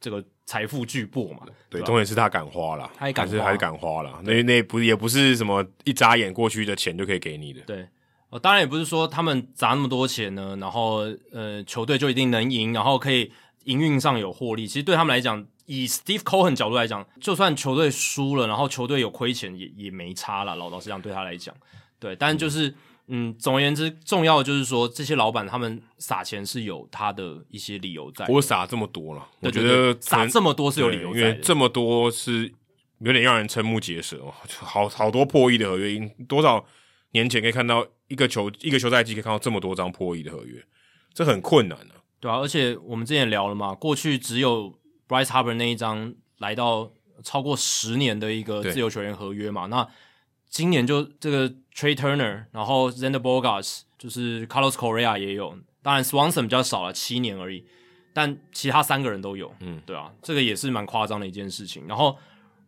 A: 这个财富巨擘嘛。
B: 对，重点是他敢花了，
A: 他也敢花，
B: 还是敢花了。那那不也不是什么一眨眼过去的钱就可以给你的。
A: 对，呃，当然也不是说他们砸那么多钱呢，然后呃，球队就一定能赢，然后可以营运上有获利。其实对他们来讲。以 Steve Cohen 角度来讲，就算球队输了，然后球队有亏钱也也没差了。老老实讲，对他来讲，对，但就是嗯，总而言之，重要的就是说，这些老板他们撒钱是有他的一些理由在。
B: 我撒这么多了，我觉得
A: 撒这么多是有理由在的，
B: 因为这么多是有点让人瞠目结舌哦。好好多破亿的合约，多少年前可以看到一个球一个球赛季可以看到这么多张破亿的合约，这很困难的啊。
A: 对啊，而且我们之前聊了嘛，过去只有。Bryce Harper 那一张来到超过十年的一个自由球员合约嘛，那今年就这个 Trey Turner，然后 Xander Bogaerts，就是 Carlos Correa 也有，当然 Swanson 比较少了，七年而已，但其他三个人都有，嗯，对啊，这个也是蛮夸张的一件事情。然后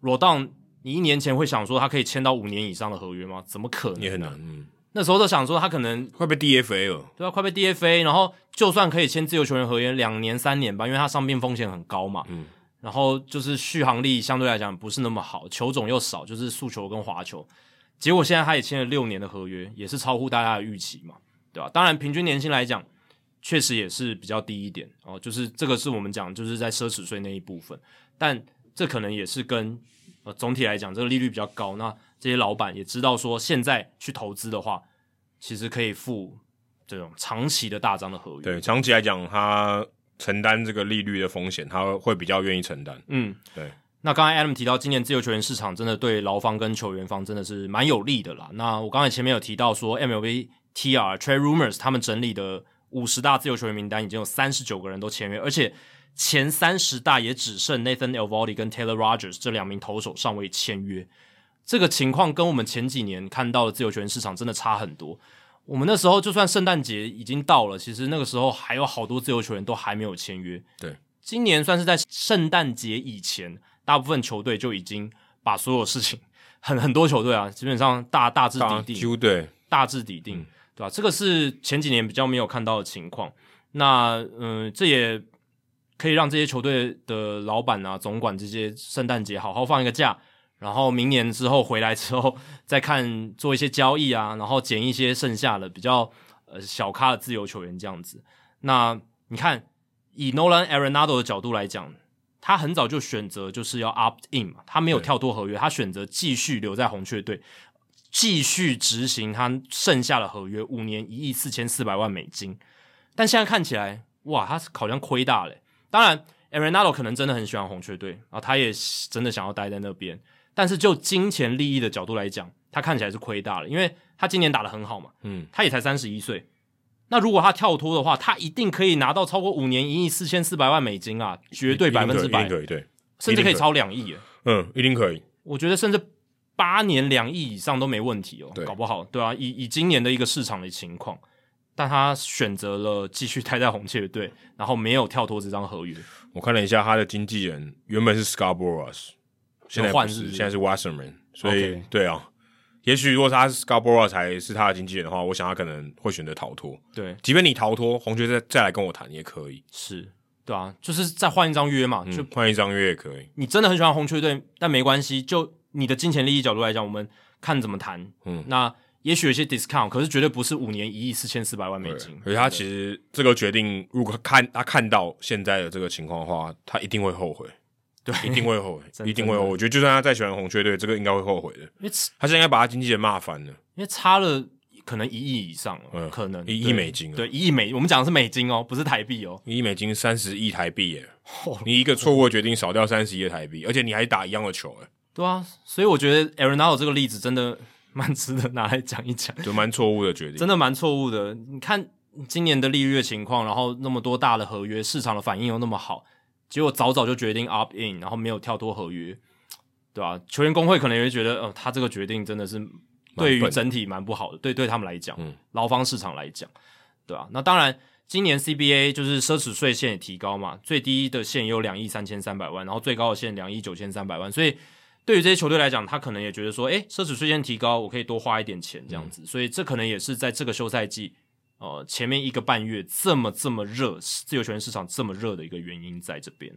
A: Rodon，你一年前会想说他可以签到五年以上的合约吗？怎么可能？
B: 也很难，嗯。
A: 那时候都想说他可能
B: 快被 DFA 了，
A: 对啊，快被 DFA，然后就算可以签自由球员合约两年三年吧，因为他伤病风险很高嘛，嗯，然后就是续航力相对来讲不是那么好，球种又少，就是速球跟滑球，结果现在他也签了六年的合约，也是超乎大家的预期嘛，对吧？当然，平均年薪来讲，确实也是比较低一点哦。就是这个是我们讲，就是在奢侈税那一部分，但这可能也是跟呃总体来讲，这个利率比较高。那这些老板也知道说，现在去投资的话，其实可以付这种长期的大张的合约。
B: 对，长期来讲，他承担这个利率的风险，他会比较愿意承担。
A: 嗯，
B: 对。
A: 那刚才 Adam 提到，今年自由球员市场真的对劳方跟球员方真的是蛮有利的啦。那我刚才前面有提到说，MLB TR Trade Rumors 他们整理的五十大自由球员名单已经有三十九个人都签约，而且前三十大也只剩 Nathan Eovaldi 跟 Taylor Rogers 这两名投手尚未签约。这个情况跟我们前几年看到的自由球员市场真的差很多。我们那时候就算圣诞节已经到了，其实那个时候还有好多自由球员都还没有签约。
B: 对，
A: 今年算是在圣诞节以前。大部分球队就已经把所有事情，很很多球队啊，基本上大大致底定，
B: 对，
A: 大致底定，对吧？这个是前几年比较没有看到的情况。那嗯，这也可以让这些球队的老板啊、总管这些圣诞节好好放一个假，然后明年之后回来之后再看做一些交易啊，然后捡一些剩下的比较呃小咖的自由球员这样子。那你看，以 Nolan Arenado 的角度来讲。他很早就选择就是要 opt in 嘛，他没有跳脱合约，他选择继续留在红雀队，继续执行他剩下的合约，五年一亿四千四百万美金。但现在看起来，哇，他好像亏大了。当然，Arenado 可能真的很喜欢红雀队啊，他也真的想要待在那边。但是就金钱利益的角度来讲，他看起来是亏大了，因为他今年打得很好嘛，嗯，他也才三十一岁。那如果他跳脱的话，他一定可以拿到超过五年一亿四千四百万美金啊，绝对百分之百，
B: 可以对，
A: 甚至可以超两亿。
B: 嗯，一定可以。
A: 我觉得甚至八年两亿以上都没问题哦，搞不好，对啊，以以今年的一个市场的情况，但他选择了继续待在红雀队，然后没有跳脱这张合约。
B: 我看了一下他的经纪人，原本是 Scarborough，现在不是，现在是 Wasserman，所以.对啊。也许如果他是 Scarborough 才是他的经纪人的话，我想他可能会选择逃脱。
A: 对，
B: 即便你逃脱，红雀再再来跟我谈也可以。
A: 是，对啊，就是再换一张约嘛，就
B: 换、嗯、一张约也可以。
A: 你真的很喜欢红雀队，但没关系，就你的金钱利益角度来讲，我们看怎么谈。嗯，那也许有些 discount，可是绝对不是五年一亿四千四百万美金。
B: 而且他其实这个决定，如果看他看到现在的这个情况的话，他一定会后悔。对，一定会后悔，一定会后悔。我觉得就算他再喜欢红雀队，这个应该会后悔的，因为他现在应该把他经纪人骂翻了，
A: 因为差了可能一亿以上，嗯，可能。
B: 一亿美金，
A: 对，一亿美，我们讲的是美金哦，不是台币哦，
B: 一亿美金三十亿台币耶，你一个错误的决定少掉三十亿台币，而且你还打一样的球，哎，
A: 对啊，所以我觉得 Arenado 这个例子真的蛮值得拿来讲一讲，
B: 就蛮错误的决定，
A: 真的蛮错误的。你看今年的利率的情况，然后那么多大的合约，市场的反应又那么好。结果早早就决定 opt in，然后没有跳脱合约，对吧、啊？球员工会可能也会觉得，呃，他这个决定真的是对于整体蛮不好的，对对他们来讲，嗯，劳方市场来讲，对吧、啊？那当然，今年 CBA 就是奢侈税线也提高嘛，最低的线也有两亿三千三百万，然后最高的线两亿九千三百万，所以对于这些球队来讲，他可能也觉得说，诶，奢侈税线提高，我可以多花一点钱这样子，嗯、所以这可能也是在这个休赛季。呃，前面一个半月这么这么热，自由球员市场这么热的一个原因在这边。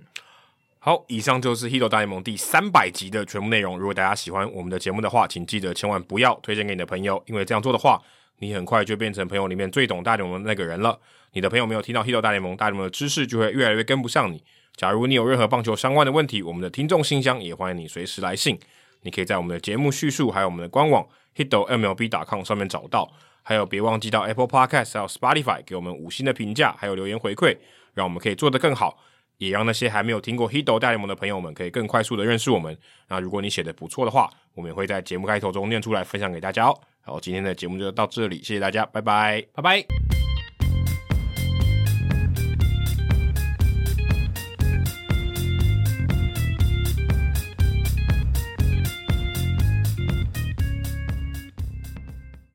B: 好，以上就是《Hito 大联盟》第三百集的全部内容。如果大家喜欢我们的节目的话，请记得千万不要推荐给你的朋友，因为这样做的话，你很快就变成朋友里面最懂大联盟的那个人了。你的朋友没有听到《Hito 大联盟》，大联盟的知识就会越来越跟不上你。假如你有任何棒球相关的问题，我们的听众信箱也欢迎你随时来信。你可以在我们的节目叙述还有我们的官网 hitomlb.com 上面找到。还有，别忘记到 Apple Podcast 还有 Spotify 给我们五星的评价，还有留言回馈，让我们可以做得更好，也让那些还没有听过 Hito 大联盟的朋友们可以更快速的认识我们。那如果你写的不错的话，我们也会在节目开头中念出来分享给大家哦。好，今天的节目就到这里，谢谢大家，拜拜，
A: 拜拜。